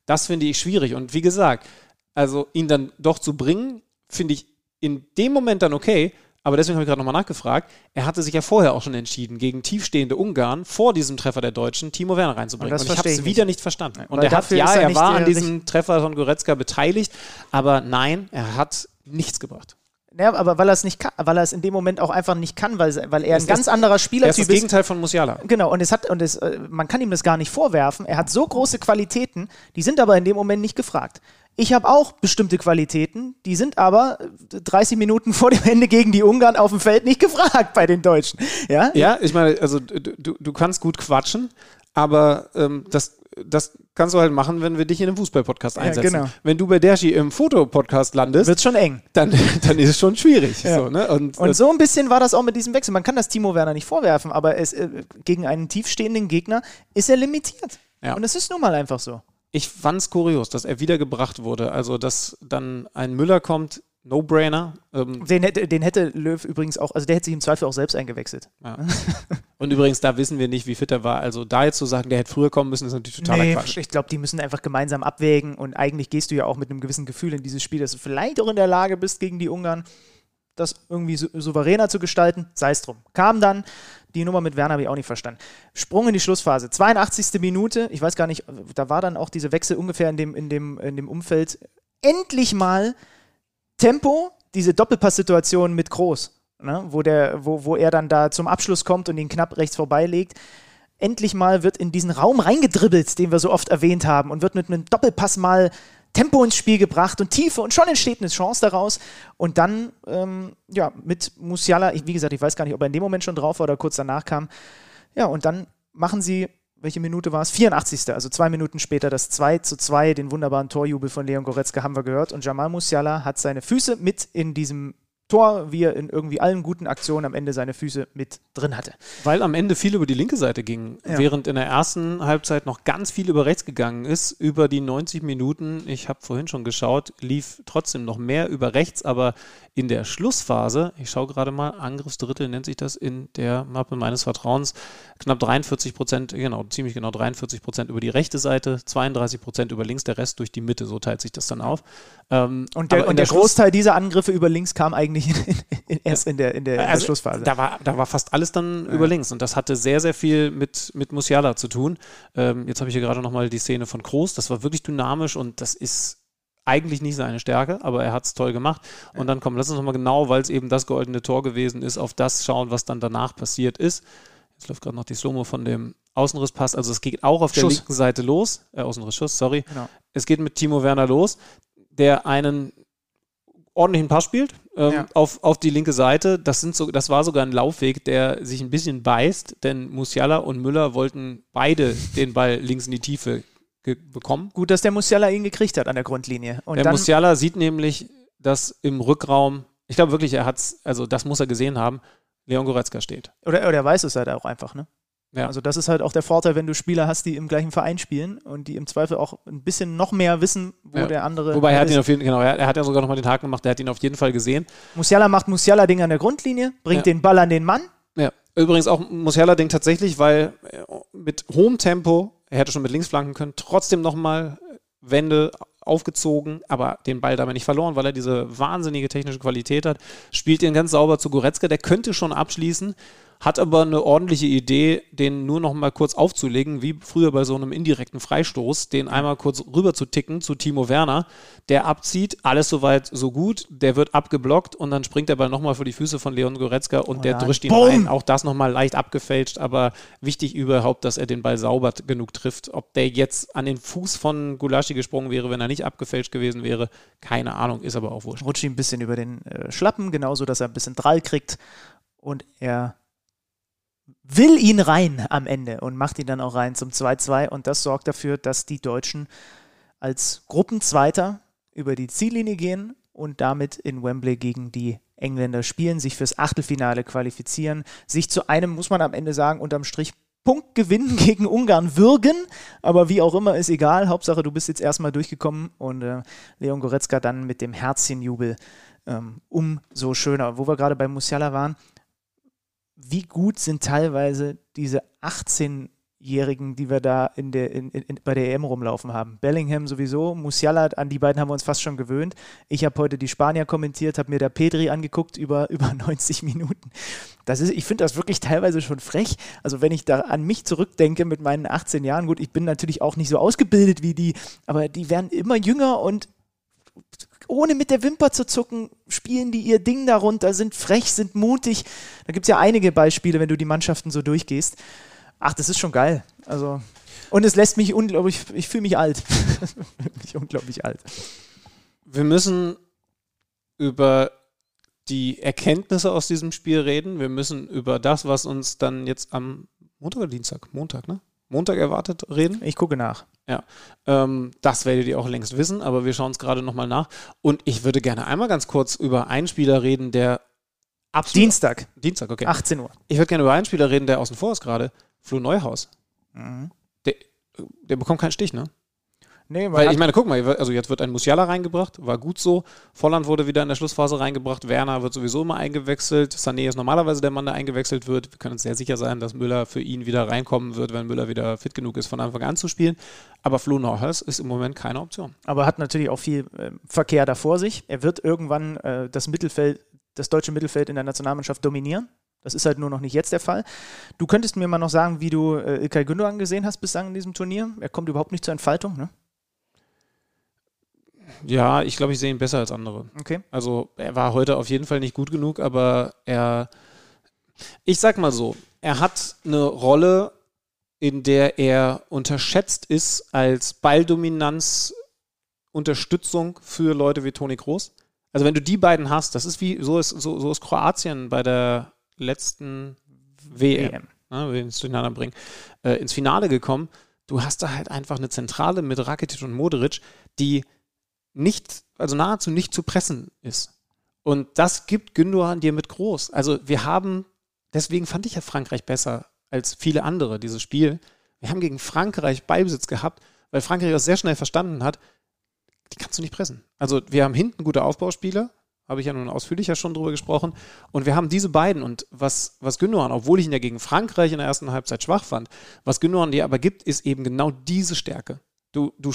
das finde ich schwierig. Und wie gesagt, also ihn dann doch zu bringen, finde ich in dem Moment dann okay, aber deswegen habe ich gerade nochmal nachgefragt. Er hatte sich ja vorher auch schon entschieden, gegen tiefstehende Ungarn vor diesem Treffer der Deutschen Timo Werner reinzubringen. Und, und ich habe es wieder nicht verstanden. Und er hat, ja, er, er war an diesem Treffer von Goretzka beteiligt, aber nein, er hat nichts gebracht. Ja, aber weil er es nicht kann, weil er es in dem Moment auch einfach nicht kann, weil, weil er ein ganz anderer Spielertyp ist. Er ist das Gegenteil von Musiala. Genau, und es hat, und es, äh, man kann ihm das gar nicht vorwerfen. Er hat so große Qualitäten, die sind aber in dem Moment nicht gefragt. Ich habe auch bestimmte Qualitäten, die sind aber 30 Minuten vor dem Ende gegen die Ungarn auf dem Feld nicht gefragt bei den Deutschen. Ja, ja ich meine, also du, du kannst gut quatschen, aber ähm, das, das kannst du halt machen, wenn wir dich in einem Fußball-Podcast einsetzen. Ja, genau. Wenn du bei Dershi im Fotopodcast landest, wird schon eng. Dann, [LAUGHS] dann ist es schon schwierig. Ja. So, ne? Und, und so ein bisschen war das auch mit diesem Wechsel. Man kann das Timo Werner nicht vorwerfen, aber es, äh, gegen einen tiefstehenden Gegner ist er limitiert. Ja. Und es ist nun mal einfach so ich fand es kurios, dass er wiedergebracht wurde. Also, dass dann ein Müller kommt, No-Brainer. Ähm den, hätte, den hätte Löw übrigens auch, also der hätte sich im Zweifel auch selbst eingewechselt. Ja. Und übrigens, da wissen wir nicht, wie fit er war. Also da jetzt zu sagen, der hätte früher kommen müssen, ist natürlich totaler nee, Quatsch. Ich glaube, die müssen einfach gemeinsam abwägen und eigentlich gehst du ja auch mit einem gewissen Gefühl in dieses Spiel, dass du vielleicht auch in der Lage bist, gegen die Ungarn das irgendwie souveräner zu gestalten. Sei es drum. Kam dann, die Nummer mit Werner habe ich auch nicht verstanden. Sprung in die Schlussphase. 82. Minute. Ich weiß gar nicht, da war dann auch diese Wechsel ungefähr in dem, in dem, in dem Umfeld. Endlich mal Tempo, diese Doppelpasssituation mit Groß, ne? wo, der, wo, wo er dann da zum Abschluss kommt und ihn knapp rechts vorbeilegt. Endlich mal wird in diesen Raum reingedribbelt, den wir so oft erwähnt haben, und wird mit einem Doppelpass mal Tempo ins Spiel gebracht und Tiefe und schon entsteht eine Chance daraus. Und dann, ähm, ja, mit Musiala, ich, wie gesagt, ich weiß gar nicht, ob er in dem Moment schon drauf war oder kurz danach kam. Ja, und dann machen sie, welche Minute war es? 84. Also zwei Minuten später das 2 zu 2, den wunderbaren Torjubel von Leon Goretzka haben wir gehört. Und Jamal Musiala hat seine Füße mit in diesem Tor, wie er in irgendwie allen guten Aktionen am Ende seine Füße mit drin hatte. Weil am Ende viel über die linke Seite ging, ja. während in der ersten Halbzeit noch ganz viel über rechts gegangen ist. Über die 90 Minuten, ich habe vorhin schon geschaut, lief trotzdem noch mehr über rechts, aber in der Schlussphase, ich schaue gerade mal, Angriffsdrittel nennt sich das in der Mappe meines Vertrauens, knapp 43 Prozent, genau, ziemlich genau 43 Prozent über die rechte Seite, 32 Prozent über links, der Rest durch die Mitte, so teilt sich das dann auf. Ähm, und der, und der, der Großteil dieser Angriffe über links kam eigentlich in, in, erst in der, in der, also, Schlussphase. Da war, da war fast alles dann ja. über links und das hatte sehr, sehr viel mit, mit Musiala zu tun. Ähm, jetzt habe ich hier gerade nochmal die Szene von Groß, das war wirklich dynamisch und das ist eigentlich nicht seine Stärke, aber er hat es toll gemacht. Und dann kommen, lass uns nochmal genau, weil es eben das goldene Tor gewesen ist, auf das schauen, was dann danach passiert ist. Jetzt läuft gerade noch die Slomo von dem Außenrisspass. Also es geht auch auf der Schuss. linken Seite los. Äh, Außenrissschuss, sorry. Genau. Es geht mit Timo Werner los, der einen ordentlichen Pass spielt ähm, ja. auf, auf die linke Seite. Das, sind so, das war sogar ein Laufweg, der sich ein bisschen beißt, denn Musiala und Müller wollten beide den Ball links in die Tiefe bekommen. Gut, dass der Musiala ihn gekriegt hat an der Grundlinie. Und der Musiala sieht nämlich, dass im Rückraum, ich glaube wirklich, er hat es, also das muss er gesehen haben, Leon Goretzka steht. Oder, oder er weiß es halt auch einfach, ne? Ja. Also das ist halt auch der Vorteil, wenn du Spieler hast, die im gleichen Verein spielen und die im Zweifel auch ein bisschen noch mehr wissen, wo ja. der andere. Wobei er hat ihn auf jeden genau, er, er hat ja sogar nochmal den Haken gemacht, er hat ihn auf jeden Fall gesehen. Musiala macht Musiala-Ding an der Grundlinie, bringt ja. den Ball an den Mann. Ja. Übrigens auch Musiala-Ding tatsächlich, weil äh, mit hohem Tempo er hätte schon mit links flanken können. Trotzdem nochmal Wände aufgezogen, aber den Ball dabei nicht verloren, weil er diese wahnsinnige technische Qualität hat. Spielt ihn ganz sauber zu Goretzka. Der könnte schon abschließen hat aber eine ordentliche Idee, den nur noch mal kurz aufzulegen, wie früher bei so einem indirekten Freistoß, den einmal kurz rüber zu ticken zu Timo Werner, der abzieht, alles soweit so gut, der wird abgeblockt und dann springt der Ball nochmal vor die Füße von Leon Goretzka und oh der drischt ihn Boom. rein. Auch das nochmal leicht abgefälscht, aber wichtig überhaupt, dass er den Ball sauber genug trifft. Ob der jetzt an den Fuß von Gulaschi gesprungen wäre, wenn er nicht abgefälscht gewesen wäre, keine Ahnung, ist aber auch wurscht. Rutscht ihn ein bisschen über den äh, Schlappen, genauso, dass er ein bisschen Drall kriegt und er will ihn rein am Ende und macht ihn dann auch rein zum 2-2. Und das sorgt dafür, dass die Deutschen als Gruppenzweiter über die Ziellinie gehen und damit in Wembley gegen die Engländer spielen, sich fürs Achtelfinale qualifizieren, sich zu einem, muss man am Ende sagen, unterm Strich Punktgewinn [LAUGHS] gegen Ungarn würgen, aber wie auch immer ist egal. Hauptsache, du bist jetzt erstmal durchgekommen und äh, Leon Goretzka dann mit dem Herzchenjubel ähm, umso schöner. Wo wir gerade bei Musiala waren, wie gut sind teilweise diese 18 Jährigen, die wir da in der, in, in, bei der EM rumlaufen haben. Bellingham sowieso, Musiala, an die beiden haben wir uns fast schon gewöhnt. Ich habe heute die Spanier kommentiert, habe mir da Pedri angeguckt über, [LAUGHS] über 90 Minuten. Das ist, ich finde das wirklich teilweise schon frech. Also wenn ich da an mich zurückdenke mit meinen 18 Jahren, gut, ich bin natürlich auch nicht so ausgebildet wie die, aber die werden immer jünger und ohne mit der Wimper zu zucken, spielen die ihr Ding darunter, sind frech, sind mutig. Da gibt es ja einige Beispiele, wenn du die Mannschaften so durchgehst. Ach, das ist schon geil. Also, und es lässt mich unglaublich, ich fühle mich alt. [LAUGHS] mich unglaublich alt. Wir müssen über die Erkenntnisse aus diesem Spiel reden. Wir müssen über das, was uns dann jetzt am Montag oder Dienstag? Montag, ne? Montag erwartet reden. Ich gucke nach. Ja, ähm, das werdet ihr auch längst wissen, aber wir schauen es gerade nochmal nach. Und ich würde gerne einmal ganz kurz über einen Spieler reden, der absolut. Dienstag. Dienstag, okay. 18 Uhr. Ich würde gerne über einen Spieler reden, der außen vor ist gerade. Flo Neuhaus. Mhm. Der, der bekommt keinen Stich, ne? Nee, Weil ich meine, guck mal, also jetzt wird ein Musiala reingebracht, war gut so. Volland wurde wieder in der Schlussphase reingebracht. Werner wird sowieso immer eingewechselt. Sané ist normalerweise der Mann, der eingewechselt wird. Wir können uns sehr sicher sein, dass Müller für ihn wieder reinkommen wird, wenn Müller wieder fit genug ist, von Anfang an zu spielen. Aber Flo Neuhaus ist im Moment keine Option. Aber hat natürlich auch viel äh, Verkehr da vor sich. Er wird irgendwann äh, das Mittelfeld, das deutsche Mittelfeld in der Nationalmannschaft dominieren. Das ist halt nur noch nicht jetzt der Fall. Du könntest mir mal noch sagen, wie du äh, Ilkay Gündogan gesehen hast bislang in diesem Turnier. Er kommt überhaupt nicht zur Entfaltung, ne? Ja, ich glaube, ich sehe ihn besser als andere. Okay. Also er war heute auf jeden Fall nicht gut genug, aber er, ich sag mal so, er hat eine Rolle, in der er unterschätzt ist als Balldominanz Unterstützung für Leute wie Toni Kroos. Also wenn du die beiden hast, das ist wie, so ist, so, so ist Kroatien bei der letzten WM, WM. Ne, wir es durcheinander bringen, äh, ins Finale gekommen. Du hast da halt einfach eine Zentrale mit Rakitic und Modric, die nicht, also nahezu nicht zu pressen ist. Und das gibt Gündogan dir mit groß. Also wir haben, deswegen fand ich ja Frankreich besser als viele andere, dieses Spiel. Wir haben gegen Frankreich Beibesitz gehabt, weil Frankreich das sehr schnell verstanden hat, die kannst du nicht pressen. Also wir haben hinten gute Aufbauspieler, habe ich ja nun ausführlicher schon drüber gesprochen. Und wir haben diese beiden und was, was Gündogan, obwohl ich ihn ja gegen Frankreich in der ersten Halbzeit schwach fand, was Gündogan dir aber gibt, ist eben genau diese Stärke. Du, du,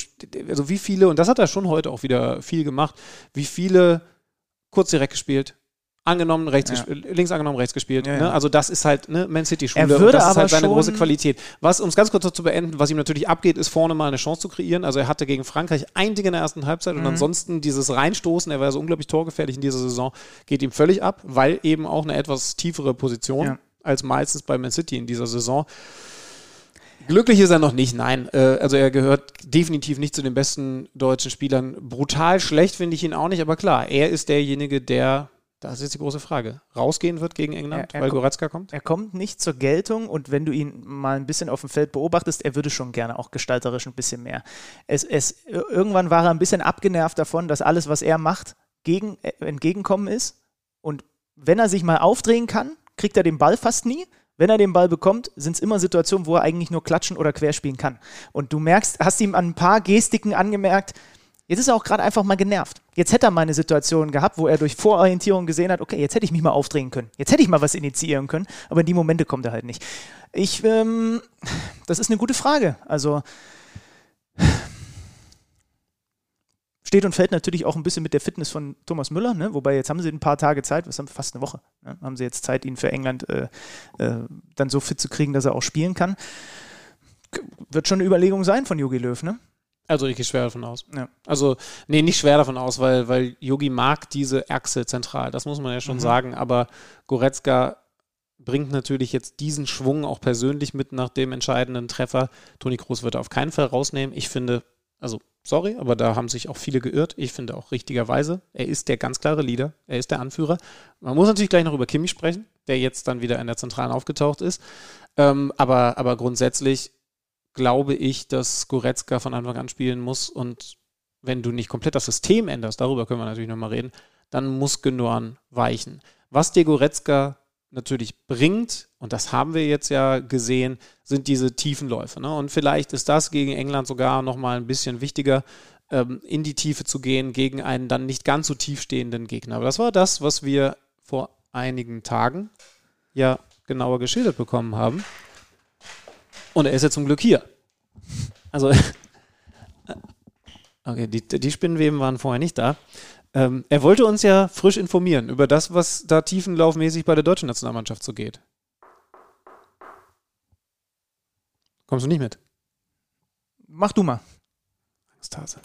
also wie viele, und das hat er schon heute auch wieder viel gemacht, wie viele kurz direkt gespielt, angenommen, rechts ja. links angenommen, rechts gespielt. Ja, ne? Also das ist halt ne, Man City Schule er würde und das ist halt seine große Qualität. Was, um es ganz kurz zu beenden, was ihm natürlich abgeht, ist vorne mal eine Chance zu kreieren. Also er hatte gegen Frankreich ein Ding in der ersten Halbzeit mhm. und ansonsten dieses Reinstoßen, er war so unglaublich torgefährlich in dieser Saison, geht ihm völlig ab, weil eben auch eine etwas tiefere Position als meistens bei Man City in dieser Saison. Glücklich ist er noch nicht, nein. Äh, also er gehört definitiv nicht zu den besten deutschen Spielern. Brutal schlecht finde ich ihn auch nicht, aber klar, er ist derjenige, der das ist jetzt die große Frage. Rausgehen wird gegen England, er, er weil Goretzka kommt? Er kommt nicht zur Geltung und wenn du ihn mal ein bisschen auf dem Feld beobachtest, er würde schon gerne auch gestalterisch ein bisschen mehr. Es, es, irgendwann war er ein bisschen abgenervt davon, dass alles, was er macht, gegen, äh, entgegenkommen ist. Und wenn er sich mal aufdrehen kann, kriegt er den Ball fast nie. Wenn er den Ball bekommt, sind es immer Situationen, wo er eigentlich nur klatschen oder querspielen kann. Und du merkst, hast ihm an ein paar Gestiken angemerkt, Jetzt ist er auch gerade einfach mal genervt. Jetzt hätte er mal eine Situation gehabt, wo er durch Vororientierung gesehen hat, okay, jetzt hätte ich mich mal aufdrehen können. Jetzt hätte ich mal was initiieren können, aber in die Momente kommt er halt nicht. Ich, ähm, das ist eine gute Frage. Also steht und fällt natürlich auch ein bisschen mit der Fitness von Thomas Müller, ne? wobei jetzt haben sie ein paar Tage Zeit, was haben fast eine Woche, ne? haben sie jetzt Zeit, ihn für England äh, äh, dann so fit zu kriegen, dass er auch spielen kann. Wird schon eine Überlegung sein von Jogi Löw, ne? Also ich gehe schwer davon aus. Ja. Also, nee, nicht schwer davon aus, weil, weil Yogi mag diese Achse zentral. Das muss man ja schon mhm. sagen. Aber Goretzka bringt natürlich jetzt diesen Schwung auch persönlich mit nach dem entscheidenden Treffer. Toni Kroos wird er auf keinen Fall rausnehmen. Ich finde, also sorry, aber da haben sich auch viele geirrt. Ich finde auch richtigerweise, er ist der ganz klare Leader, er ist der Anführer. Man muss natürlich gleich noch über Kimmich sprechen, der jetzt dann wieder in der Zentralen aufgetaucht ist. Ähm, aber, aber grundsätzlich glaube ich, dass Goretzka von Anfang an spielen muss und wenn du nicht komplett das System änderst, darüber können wir natürlich nochmal reden, dann muss Gündogan weichen. Was dir Goretzka natürlich bringt, und das haben wir jetzt ja gesehen, sind diese tiefen Läufe. Ne? Und vielleicht ist das gegen England sogar nochmal ein bisschen wichtiger, ähm, in die Tiefe zu gehen gegen einen dann nicht ganz so tief stehenden Gegner. Aber das war das, was wir vor einigen Tagen ja genauer geschildert bekommen haben. Und er ist ja zum Glück hier. Also, [LAUGHS] okay, die, die Spinnenweben waren vorher nicht da. Ähm, er wollte uns ja frisch informieren über das, was da tiefenlaufmäßig bei der deutschen Nationalmannschaft so geht. Kommst du nicht mit? Mach du mal. Angsthase.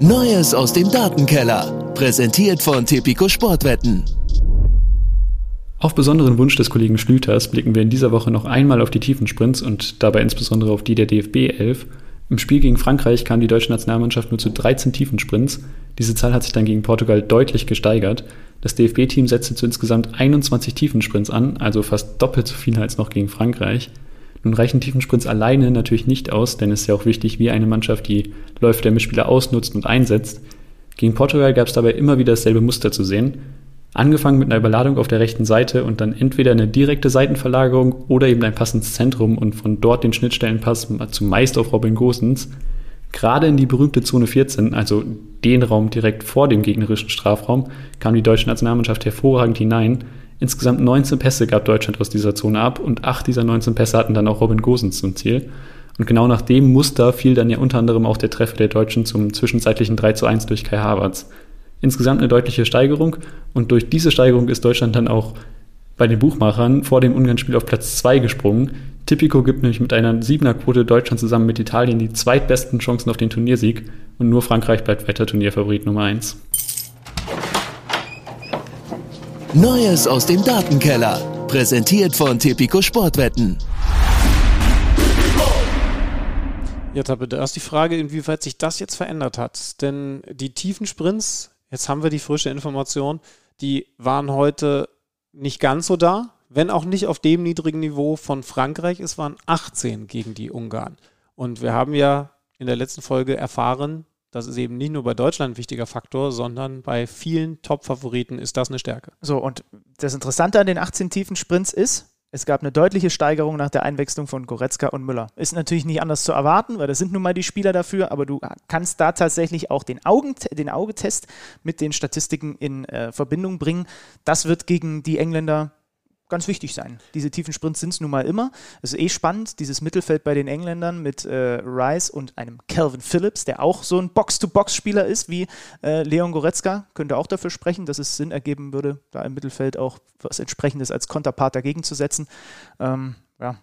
Neues aus dem Datenkeller. Präsentiert von Tipico Sportwetten. Auf besonderen Wunsch des Kollegen Schlüters blicken wir in dieser Woche noch einmal auf die Tiefensprints und dabei insbesondere auf die der DFB 11. Im Spiel gegen Frankreich kam die deutsche Nationalmannschaft nur zu 13 Tiefensprints. Diese Zahl hat sich dann gegen Portugal deutlich gesteigert. Das DFB-Team setzte zu insgesamt 21 Tiefensprints an, also fast doppelt so viele als noch gegen Frankreich. Nun reichen Tiefensprints alleine natürlich nicht aus, denn es ist ja auch wichtig, wie eine Mannschaft die Läufe der Mitspieler ausnutzt und einsetzt. Gegen Portugal gab es dabei immer wieder dasselbe Muster zu sehen. Angefangen mit einer Überladung auf der rechten Seite und dann entweder eine direkte Seitenverlagerung oder eben ein passendes Zentrum und von dort den Schnittstellenpass zumeist auf Robin Gosens. Gerade in die berühmte Zone 14, also den Raum direkt vor dem gegnerischen Strafraum, kam die deutsche Nationalmannschaft hervorragend hinein. Insgesamt 19 Pässe gab Deutschland aus dieser Zone ab und acht dieser 19 Pässe hatten dann auch Robin Gosens zum Ziel. Und genau nach dem Muster fiel dann ja unter anderem auch der Treffer der Deutschen zum zwischenzeitlichen 3 zu 1 durch Kai Havertz. Insgesamt eine deutliche Steigerung und durch diese Steigerung ist Deutschland dann auch bei den Buchmachern vor dem Ungarn-Spiel auf Platz 2 gesprungen. Tipico gibt nämlich mit einer 7er-Quote Deutschland zusammen mit Italien die zweitbesten Chancen auf den Turniersieg und nur Frankreich bleibt weiter Turnierfavorit Nummer 1. Neues aus dem Datenkeller. Präsentiert von Tipico Sportwetten. Ja, Tappe, da ist die Frage, inwieweit sich das jetzt verändert hat. Denn die tiefen Sprints, jetzt haben wir die frische Information, die waren heute nicht ganz so da, wenn auch nicht auf dem niedrigen Niveau von Frankreich. Es waren 18 gegen die Ungarn. Und wir haben ja in der letzten Folge erfahren, das ist eben nicht nur bei Deutschland ein wichtiger Faktor, sondern bei vielen Top-Favoriten ist das eine Stärke. So, und das Interessante an den 18 tiefen Sprints ist, es gab eine deutliche Steigerung nach der Einwechslung von Goretzka und Müller. Ist natürlich nicht anders zu erwarten, weil das sind nun mal die Spieler dafür, aber du kannst da tatsächlich auch den, Augen, den Augetest mit den Statistiken in äh, Verbindung bringen. Das wird gegen die Engländer ganz wichtig sein. Diese tiefen Sprints sind es nun mal immer. Es ist eh spannend, dieses Mittelfeld bei den Engländern mit äh, Rice und einem Calvin Phillips, der auch so ein Box-to-Box-Spieler ist wie äh, Leon Goretzka, könnte auch dafür sprechen, dass es Sinn ergeben würde, da im Mittelfeld auch was entsprechendes als Konterpart dagegen zu setzen. Ähm, ja.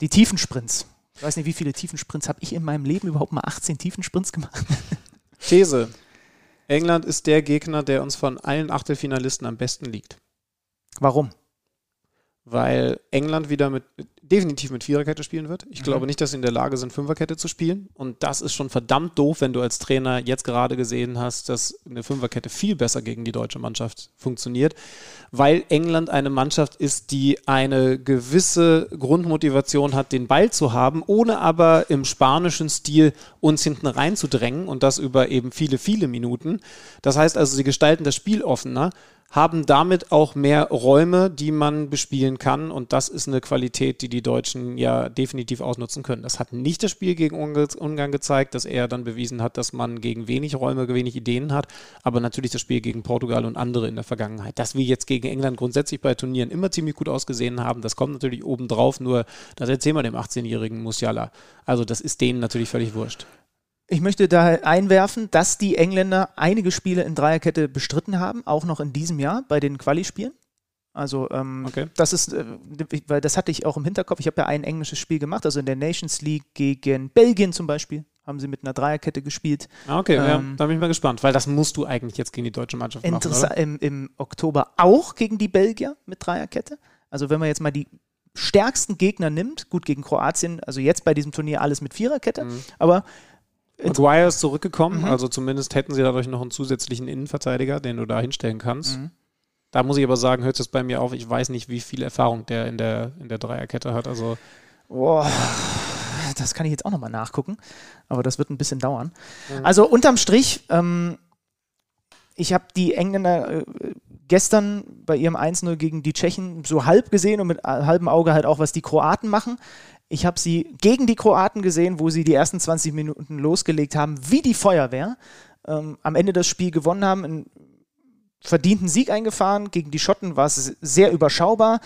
Die tiefen Sprints. Ich weiß nicht, wie viele tiefen Sprints habe ich in meinem Leben überhaupt mal 18 tiefen Sprints gemacht. [LAUGHS] These. England ist der Gegner, der uns von allen Achtelfinalisten am besten liegt. Warum? Weil England wieder mit definitiv mit Viererkette spielen wird. Ich mhm. glaube nicht, dass sie in der Lage sind, Fünferkette zu spielen. Und das ist schon verdammt doof, wenn du als Trainer jetzt gerade gesehen hast, dass eine Fünferkette viel besser gegen die deutsche Mannschaft funktioniert, weil England eine Mannschaft ist, die eine gewisse Grundmotivation hat, den Ball zu haben, ohne aber im spanischen Stil uns hinten reinzudrängen und das über eben viele, viele Minuten. Das heißt also, sie gestalten das Spiel offener haben damit auch mehr Räume, die man bespielen kann. Und das ist eine Qualität, die die Deutschen ja definitiv ausnutzen können. Das hat nicht das Spiel gegen Ungarn gezeigt, dass er dann bewiesen hat, dass man gegen wenig Räume, wenig Ideen hat. Aber natürlich das Spiel gegen Portugal und andere in der Vergangenheit. Dass wir jetzt gegen England grundsätzlich bei Turnieren immer ziemlich gut ausgesehen haben, das kommt natürlich obendrauf. Nur das erzählen wir dem 18-jährigen Musiala. Also das ist denen natürlich völlig wurscht. Ich möchte da einwerfen, dass die Engländer einige Spiele in Dreierkette bestritten haben, auch noch in diesem Jahr bei den Quali-Spielen. Also ähm, okay. das ist, äh, weil das hatte ich auch im Hinterkopf. Ich habe ja ein englisches Spiel gemacht, also in der Nations League gegen Belgien zum Beispiel haben sie mit einer Dreierkette gespielt. Ah, okay, ähm, ja, da bin ich mal gespannt, weil das musst du eigentlich jetzt gegen die deutsche Mannschaft machen, oder? Im, Im Oktober auch gegen die Belgier mit Dreierkette. Also wenn man jetzt mal die stärksten Gegner nimmt, gut gegen Kroatien, also jetzt bei diesem Turnier alles mit Viererkette, mhm. aber Maguire ist zurückgekommen, mhm. also zumindest hätten sie dadurch noch einen zusätzlichen Innenverteidiger, den du da hinstellen kannst. Mhm. Da muss ich aber sagen, hört es bei mir auf, ich weiß nicht, wie viel Erfahrung der in der, in der Dreierkette hat. Also Boah, das kann ich jetzt auch nochmal nachgucken, aber das wird ein bisschen dauern. Mhm. Also unterm Strich, ähm, ich habe die Engländer äh, gestern bei ihrem 1-0 gegen die Tschechen so halb gesehen und mit halbem Auge halt auch, was die Kroaten machen Ich habe sie gegen die Kroaten gesehen, wo sie die ersten 20 Minuten losgelegt haben, wie die Feuerwehr. Ähm, am Ende das Spiel gewonnen haben, einen verdienten Sieg eingefahren. Gegen die Schotten war es sehr überschaubar.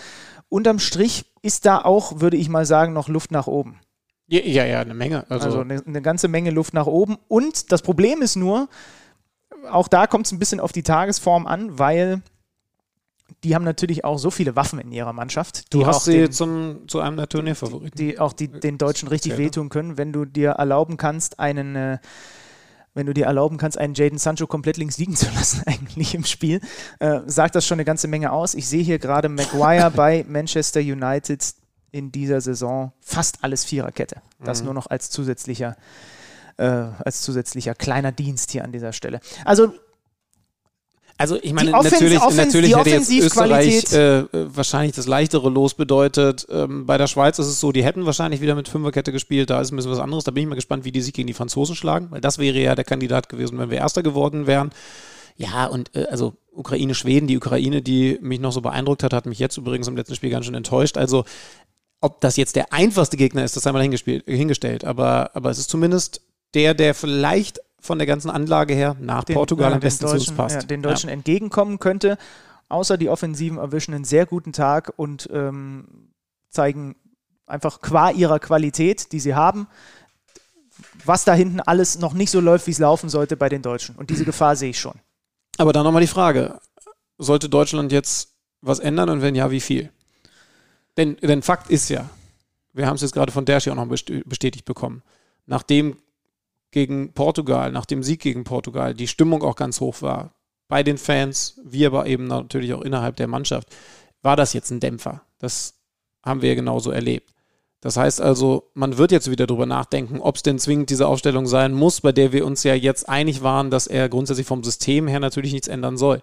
Unterm Strich ist da auch, würde ich mal sagen, noch Luft nach oben. Ja, ja, ja eine Menge. Also, also eine, eine, ganze Menge Luft nach oben. Und das Problem ist nur, auch da kommt es ein bisschen auf die Tagesform an, weil die haben natürlich auch so viele Waffen in ihrer Mannschaft. Du hast sie den, zum, zu einem der Turnierfavoriten. Die auch die, den Deutschen richtig wehtun können, wenn du dir erlauben kannst, einen, äh, wenn du dir erlauben kannst, einen Jaden Sancho komplett links liegen zu lassen, [LAUGHS] eigentlich im Spiel, äh, sagt das schon eine ganze Menge aus. Ich sehe hier gerade Maguire [LAUGHS] bei Manchester United in dieser Saison fast alles Viererkette. Das mhm. nur noch als zusätzlicher, äh, als zusätzlicher kleiner Dienst hier an dieser Stelle. Also also ich meine, Offens natürlich, Offens natürlich hätte jetzt Österreich äh, wahrscheinlich das leichtere Los bedeutet. Ähm, bei der Schweiz ist es so, die hätten wahrscheinlich wieder mit Fünferkette gespielt. Da ist ein bisschen was anderes. Da bin ich mal gespannt, wie die sich gegen die Franzosen schlagen, weil das wäre ja der Kandidat gewesen, wenn wir Erster geworden wären. Ja, und äh, also Ukraine, Schweden, die Ukraine, die mich noch so beeindruckt hat, hat mich jetzt übrigens im letzten Spiel ganz schön enttäuscht. Also ob das jetzt der einfachste Gegner ist, das einmal hingestellt. Aber, aber es ist zumindest der, der vielleicht von der ganzen Anlage her nach den, Portugal ja, am besten zu uns passt. Ja, den Deutschen ja. entgegenkommen könnte. Außer die Offensiven erwischen einen sehr guten Tag und ähm, zeigen einfach qua ihrer Qualität, die sie haben, was da hinten alles noch nicht so läuft, wie es laufen sollte bei den Deutschen. Und diese Gefahr sehe ich schon. Aber dann nochmal die Frage: Sollte Deutschland jetzt was ändern und wenn ja, wie viel? Denn, denn Fakt ist ja, wir haben es jetzt gerade von Dershi auch noch bestätigt bekommen, nachdem gegen Portugal, nach dem Sieg gegen Portugal, die Stimmung auch ganz hoch war, bei den Fans, wie aber eben natürlich auch innerhalb der Mannschaft, war das jetzt ein Dämpfer. Das haben wir ja genauso erlebt. Das heißt also, man wird jetzt wieder darüber nachdenken, ob es denn zwingend diese Aufstellung sein muss, bei der wir uns ja jetzt einig waren, dass er grundsätzlich vom System her natürlich nichts ändern soll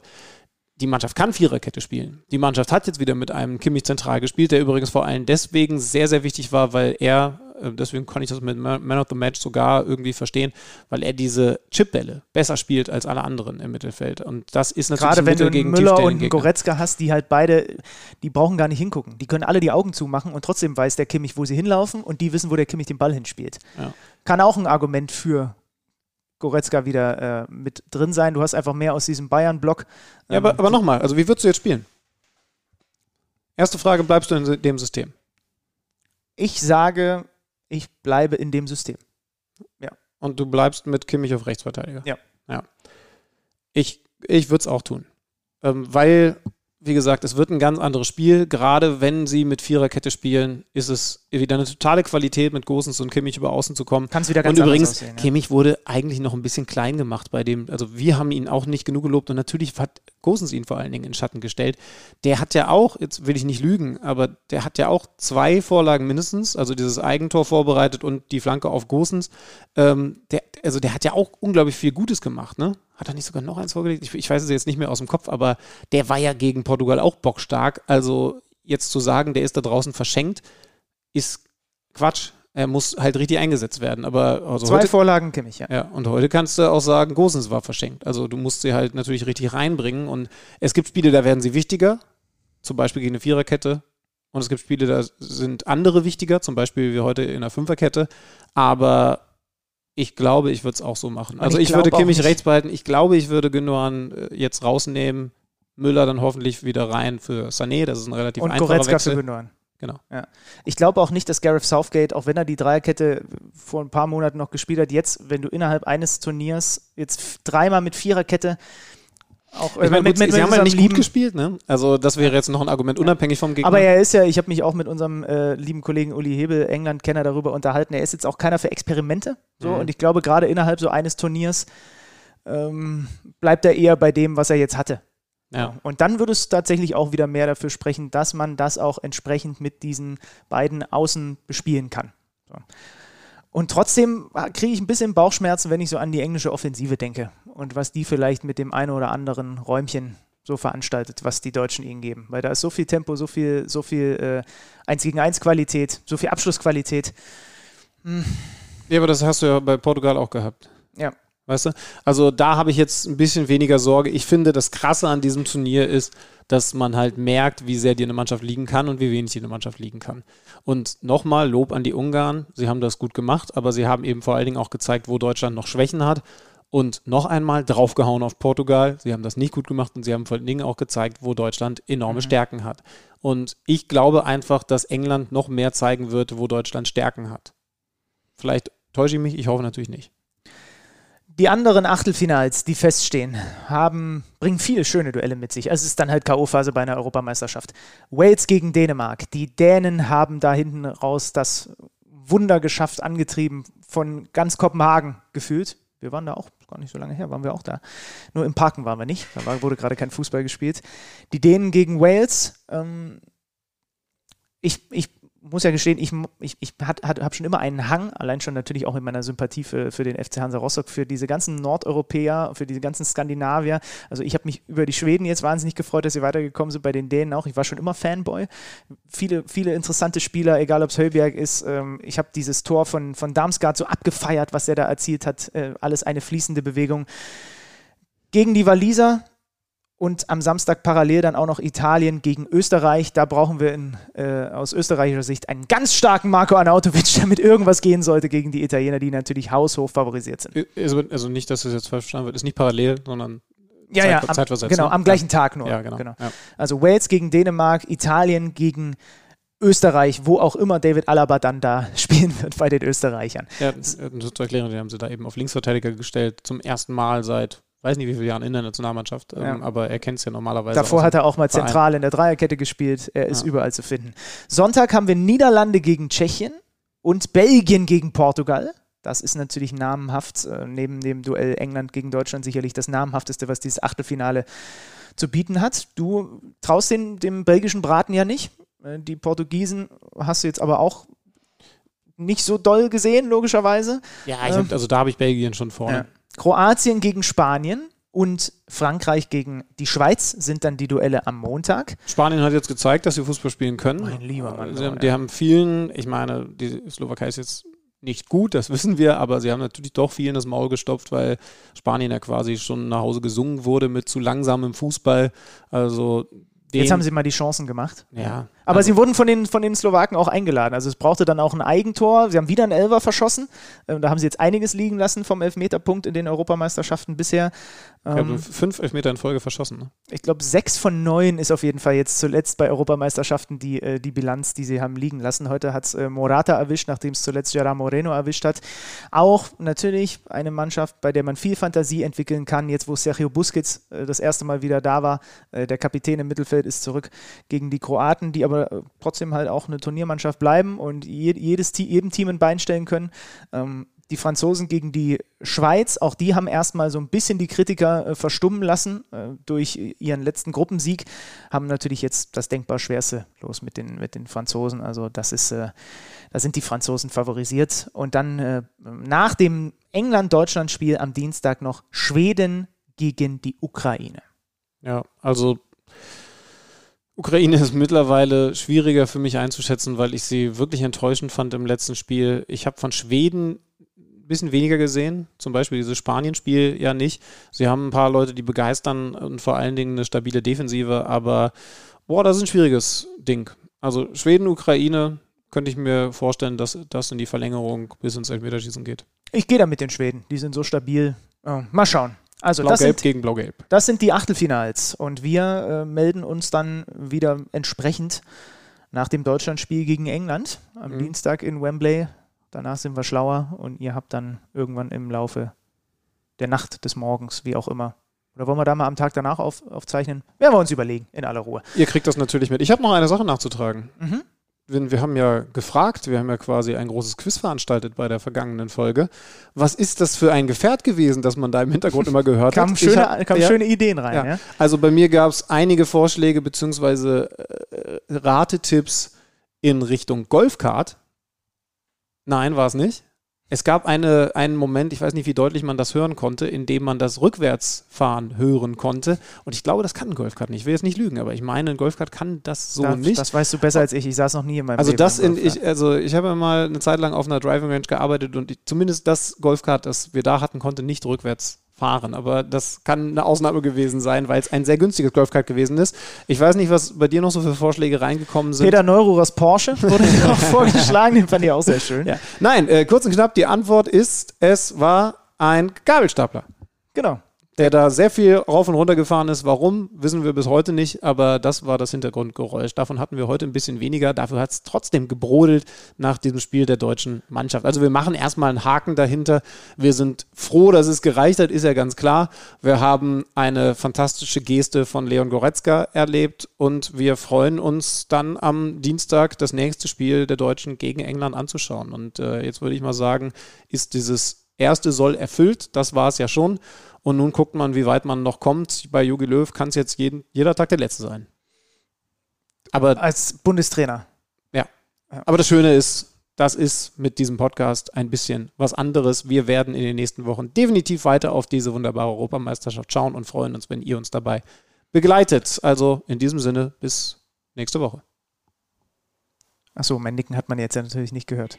die Mannschaft kann Viererkette spielen. Die Mannschaft hat jetzt wieder mit einem Kimmich zentral gespielt, der übrigens vor allem deswegen sehr, sehr wichtig war, weil er, deswegen kann ich das mit Man of the Match sogar irgendwie verstehen, weil er diese Chipbälle besser spielt als alle anderen im Mittelfeld. Und das ist natürlich Gerade wenn du gegen Müller und Goretzka hast, die halt beide, die brauchen gar nicht hingucken. Die können alle die Augen zumachen und trotzdem weiß der Kimmich, wo sie hinlaufen und die wissen, wo der Kimmich den Ball hinspielt. Ja. Kann auch ein Argument für Goretzka wieder äh, mit drin sein. Du hast einfach mehr aus diesem Bayern-Block. Ähm, ja, aber, aber nochmal, also wie würdest du jetzt spielen? Erste Frage, bleibst du in dem System? Ich sage, ich bleibe in dem System. Ja. Und du bleibst mit Kimmich auf Rechtsverteidiger? Ja. Ja. Ich, ich würde es auch tun. Ähm, weil wie gesagt, es wird ein ganz anderes Spiel. Gerade wenn sie mit Viererkette spielen, ist es wieder eine totale Qualität, mit Gosens und Kimmich über außen zu kommen. Kannst wieder ganz und übrigens, aussehen, ja. Kimmich wurde eigentlich noch ein bisschen klein gemacht bei dem. Also wir haben ihn auch nicht genug gelobt und natürlich hat Gosens ihn vor allen Dingen in Schatten gestellt. Der hat ja auch, jetzt will ich nicht lügen, aber der hat ja auch zwei Vorlagen mindestens, also dieses Eigentor vorbereitet und die Flanke auf Gosens. Ähm, der, also der hat ja auch unglaublich viel Gutes gemacht, ne? Hat er nicht sogar noch eins vorgelegt? Ich, ich weiß es jetzt nicht mehr aus dem Kopf, aber der war ja gegen Portugal auch bockstark. Also jetzt zu sagen, der ist da draußen verschenkt, ist Quatsch. Er muss halt richtig eingesetzt werden. Aber also Zwei heute, Vorlagen kenne ich, ja. Ja, und heute kannst du auch sagen, Gosens war verschenkt. Also du musst sie halt natürlich richtig reinbringen. Und es gibt Spiele, da werden sie wichtiger. Zum Beispiel gegen eine Viererkette. Und es gibt Spiele, da sind andere wichtiger, zum Beispiel wie heute in einer Fünferkette. Aber ich glaube, ich würde es auch so machen. Also ich, ich würde Kimmich rechts behalten. Ich glaube, ich würde Gündogan äh, jetzt rausnehmen. Müller dann hoffentlich wieder rein für Sané. Das ist ein relativ Und einfacher Goretzka Wechsel. für Gündogan. Genau. Ja. Ich glaube auch nicht, dass Gareth Southgate, auch wenn er die Dreierkette vor ein paar Monaten noch gespielt hat, jetzt, wenn du innerhalb eines Turniers jetzt dreimal mit Viererkette auch ich meine, mit, mit, sie haben halt nicht lieben, gut gespielt, ne? Also das wäre jetzt noch ein Argument unabhängig vom Gegner. Aber er ist ja, ich habe mich auch mit unserem äh, lieben Kollegen Uli Hebel, England-Kenner, darüber unterhalten. Er ist jetzt auch keiner für Experimente. So, mhm. Und ich glaube, gerade innerhalb so eines Turniers ähm, bleibt er eher bei dem, was er jetzt hatte. Ja. Und dann würde es tatsächlich auch wieder mehr dafür sprechen, dass man das auch entsprechend mit diesen beiden Außen bespielen kann. So. Und trotzdem kriege ich ein bisschen Bauchschmerzen, wenn ich so an die englische Offensive denke und was die vielleicht mit dem einen oder anderen Räumchen so veranstaltet, was die Deutschen ihnen geben. Weil da ist so viel Tempo, so viel, so viel äh, 1 gegen 1 Qualität, so viel Abschlussqualität. Hm. Ja, aber das hast du ja bei Portugal auch gehabt. Ja. Weißt du? Also da habe ich jetzt ein bisschen weniger Sorge. Ich finde, das Krasse an diesem Turnier ist, dass man halt merkt, wie sehr dir eine Mannschaft liegen kann und wie wenig dir eine Mannschaft liegen kann. Und nochmal Lob an die Ungarn. Sie haben das gut gemacht, aber sie haben eben vor allen Dingen auch gezeigt, wo Deutschland noch Schwächen hat. Und noch einmal draufgehauen auf Portugal. Sie haben das nicht gut gemacht und sie haben vor allen Dingen auch gezeigt, wo Deutschland enorme mhm. Stärken hat. Und ich glaube einfach, dass England noch mehr zeigen wird, wo Deutschland Stärken hat. Vielleicht täusche ich mich, ich hoffe natürlich nicht. Die anderen Achtelfinals, die feststehen, haben, bringen viele schöne Duelle mit sich. Also es ist dann halt K.O.-Phase bei einer Europameisterschaft. Wales gegen Dänemark. Die Dänen haben da hinten raus das Wunder geschafft, angetrieben von ganz Kopenhagen gefühlt. Wir waren da auch, gar nicht so lange her, waren wir auch da. Nur im Parken waren wir nicht. Da war, wurde gerade kein Fußball gespielt. Die Dänen gegen Wales. Ähm, ich, ich muss ja gestehen, ich, ich, ich habe schon immer einen Hang, allein schon natürlich auch in meiner Sympathie für, für den FC Hansa Rostock, für diese ganzen Nordeuropäer, für diese ganzen Skandinavier. Also ich habe mich über die Schweden jetzt wahnsinnig gefreut, dass sie weitergekommen sind, bei den Dänen auch. Ich war schon immer Fanboy. Viele, viele interessante Spieler, egal ob es Höllberg ist. Ähm, ich habe dieses Tor von, von Darmstadt so abgefeiert, was er da erzielt hat. Äh, alles eine fließende Bewegung. Gegen die Waliser und am Samstag parallel dann auch noch Italien gegen Österreich. Da brauchen wir in, äh, aus österreichischer Sicht einen ganz starken Marco Arnautovic, [LAUGHS] damit irgendwas gehen sollte gegen die Italiener, die natürlich haushoch favorisiert sind. Also, also nicht, dass das jetzt falsch verstanden wird, ist nicht parallel, sondern ja, Zeit, ja, am, zeitversetzt. Genau, am gleichen Tag nur. Ja, genau. genau. Ja. Also Wales gegen Dänemark, Italien gegen Österreich, wo auch immer David Alaba dann da [LAUGHS] spielen wird bei den Österreichern. Ja, nur zur Erklärung, die haben sie da eben auf Linksverteidiger gestellt, zum ersten Mal seit weiß nicht wie viele Jahren in der Nationalmannschaft, ähm, ja. aber er kennt es ja normalerweise. Davor hat er auch mal Verein. zentral in der Dreierkette gespielt. Er ist ja. überall zu finden. Sonntag haben wir Niederlande gegen Tschechien und Belgien gegen Portugal. Das ist natürlich namenhaft, äh, neben dem Duell England gegen Deutschland sicherlich das namenhafteste, was dieses Achtelfinale zu bieten hat. Du traust den, dem belgischen Braten ja nicht. Äh, die Portugiesen hast du jetzt aber auch nicht so doll gesehen, logischerweise. Ja, hab, also da habe ich Belgien schon vorne. Ja. Kroatien gegen Spanien und Frankreich gegen die Schweiz sind dann die Duelle am Montag. Spanien hat jetzt gezeigt, dass sie Fußball spielen können. Mein lieber Mann. Sie die haben vielen, ich meine, die Slowakei ist jetzt nicht gut, das [LAUGHS] wissen wir, aber sie haben natürlich doch vielen das Maul gestopft, weil Spanien ja quasi schon nach Hause gesungen wurde mit zu langsamem Fußball. Also Jetzt haben sie mal die Chancen gemacht. Ja. Aber also sie wurden von den, von den Slowaken auch eingeladen. Also es brauchte dann auch ein Eigentor. Sie haben wieder einen Elfer verschossen. Ähm, da haben sie jetzt einiges liegen lassen vom Elfmeterpunkt in den Europameisterschaften bisher. Ich ähm, fünf Elfmeter in Folge verschossen. Ne? Ich glaube, sechs von neun ist auf jeden Fall jetzt zuletzt bei Europameisterschaften die, äh, die Bilanz, die sie haben liegen lassen. Heute hat es äh, Morata erwischt, nachdem es zuletzt Gerard Moreno erwischt hat. Auch natürlich eine Mannschaft, bei der man viel Fantasie entwickeln kann. Jetzt, wo Sergio Busquets äh, das erste Mal wieder da war, äh, der Kapitän im Mittelfeld ist zurück gegen die Kroaten, die aber äh, trotzdem halt auch eine Turniermannschaft bleiben und jedes, jedem Team ein Bein stellen können. Ähm, die Franzosen gegen die Schweiz, auch die haben erstmal so ein bisschen die Kritiker äh, verstummen lassen äh, durch ihren letzten Gruppensieg, haben natürlich jetzt das denkbar schwerste los mit den, mit den Franzosen. Also das ist, äh, da sind die Franzosen favorisiert. Und dann äh, nach dem England-Deutschland-Spiel am Dienstag noch Schweden gegen die Ukraine. Ja, also Ukraine ist mittlerweile schwieriger für mich einzuschätzen, weil ich sie wirklich enttäuschend fand im letzten Spiel. Ich habe von Schweden bisschen weniger gesehen. Zum Beispiel dieses Spanien-Spiel ja nicht. Sie haben ein paar Leute, die begeistern und vor allen Dingen eine stabile Defensive, aber boah, das ist ein schwieriges Ding. Also Schweden, Ukraine, könnte ich mir vorstellen, dass das in die Verlängerung bis ins Elfmeterschießen geht. Ich gehe da mit den Schweden. Die sind so stabil. Oh, mal schauen. Also Blau-Gelb gegen Blau-Gelb. Das sind die Achtelfinals. Und wir äh, melden uns dann wieder entsprechend nach dem Deutschlandspiel gegen England am mhm. Dienstag in Wembley Danach sind wir schlauer und ihr habt dann irgendwann im Laufe der Nacht, des Morgens, wie auch immer. Oder wollen wir da mal am Tag danach auf, aufzeichnen? Werden wir uns überlegen, in aller Ruhe. Ihr kriegt das natürlich mit. Ich habe noch eine Sache nachzutragen. Mhm. Wir haben ja gefragt, wir haben ja quasi ein großes Quiz veranstaltet bei der vergangenen Folge. Was ist das für ein Gefährt gewesen, das man da im Hintergrund immer gehört kam hat? Schöne, hab, kamen ja, schöne Ideen rein. Ja. Ja? Also bei mir gab es einige Vorschläge bzw. Äh, Ratetipps in Richtung Golfkart. Nein, war es nicht. Es gab eine, einen Moment, ich weiß nicht, wie deutlich man das hören konnte, in dem man das Rückwärtsfahren hören konnte. Und ich glaube, das kann ein Golfkart nicht. Ich will jetzt nicht lügen, aber ich meine, ein Golfkart kann das so da, nicht. Das weißt du besser als ich. Ich saß noch nie in meinem also Leben das in, ich, also ich habe mal eine Zeit lang auf einer Driving Range gearbeitet und ich, zumindest das Golfkart, das wir da hatten, konnte nicht rückwärts fahren. Aber das kann eine Ausnahme gewesen sein, weil es ein sehr günstiges Golfkart gewesen ist. Ich weiß nicht, was bei dir noch so für Vorschläge reingekommen sind. Peter Neururers Porsche wurde [LAUGHS] auch vorgeschlagen, den fand ich auch sehr schön. Ja. Nein, äh, kurz und knapp, die Antwort ist, es war ein Gabelstapler. Genau. Der da sehr viel rauf und runter gefahren ist. Warum, wissen wir bis heute nicht, aber das war das Hintergrundgeräusch. Davon hatten wir heute ein bisschen weniger. Dafür hat es trotzdem gebrodelt nach diesem Spiel der deutschen Mannschaft. Also wir machen erstmal einen Haken dahinter. Wir sind froh, dass es gereicht hat, ist ja ganz klar. Wir haben eine fantastische Geste von Leon Goretzka erlebt und wir freuen uns dann am Dienstag das nächste Spiel der Deutschen gegen England anzuschauen. Und äh, jetzt würde ich mal sagen, ist dieses erste Soll erfüllt. Das war es ja schon. Und nun guckt man, wie weit man noch kommt. Bei Jogi Löw kann es jetzt jeden, jeder Tag der letzte sein. Aber Als Bundestrainer. ja. Aber das Schöne ist, das ist mit diesem Podcast ein bisschen was anderes. Wir werden in den nächsten Wochen definitiv weiter auf diese wunderbare Europameisterschaft schauen und freuen uns, wenn ihr uns dabei begleitet. Also in diesem Sinne, bis nächste Woche. Achso, mein Nicken hat man jetzt ja natürlich nicht gehört.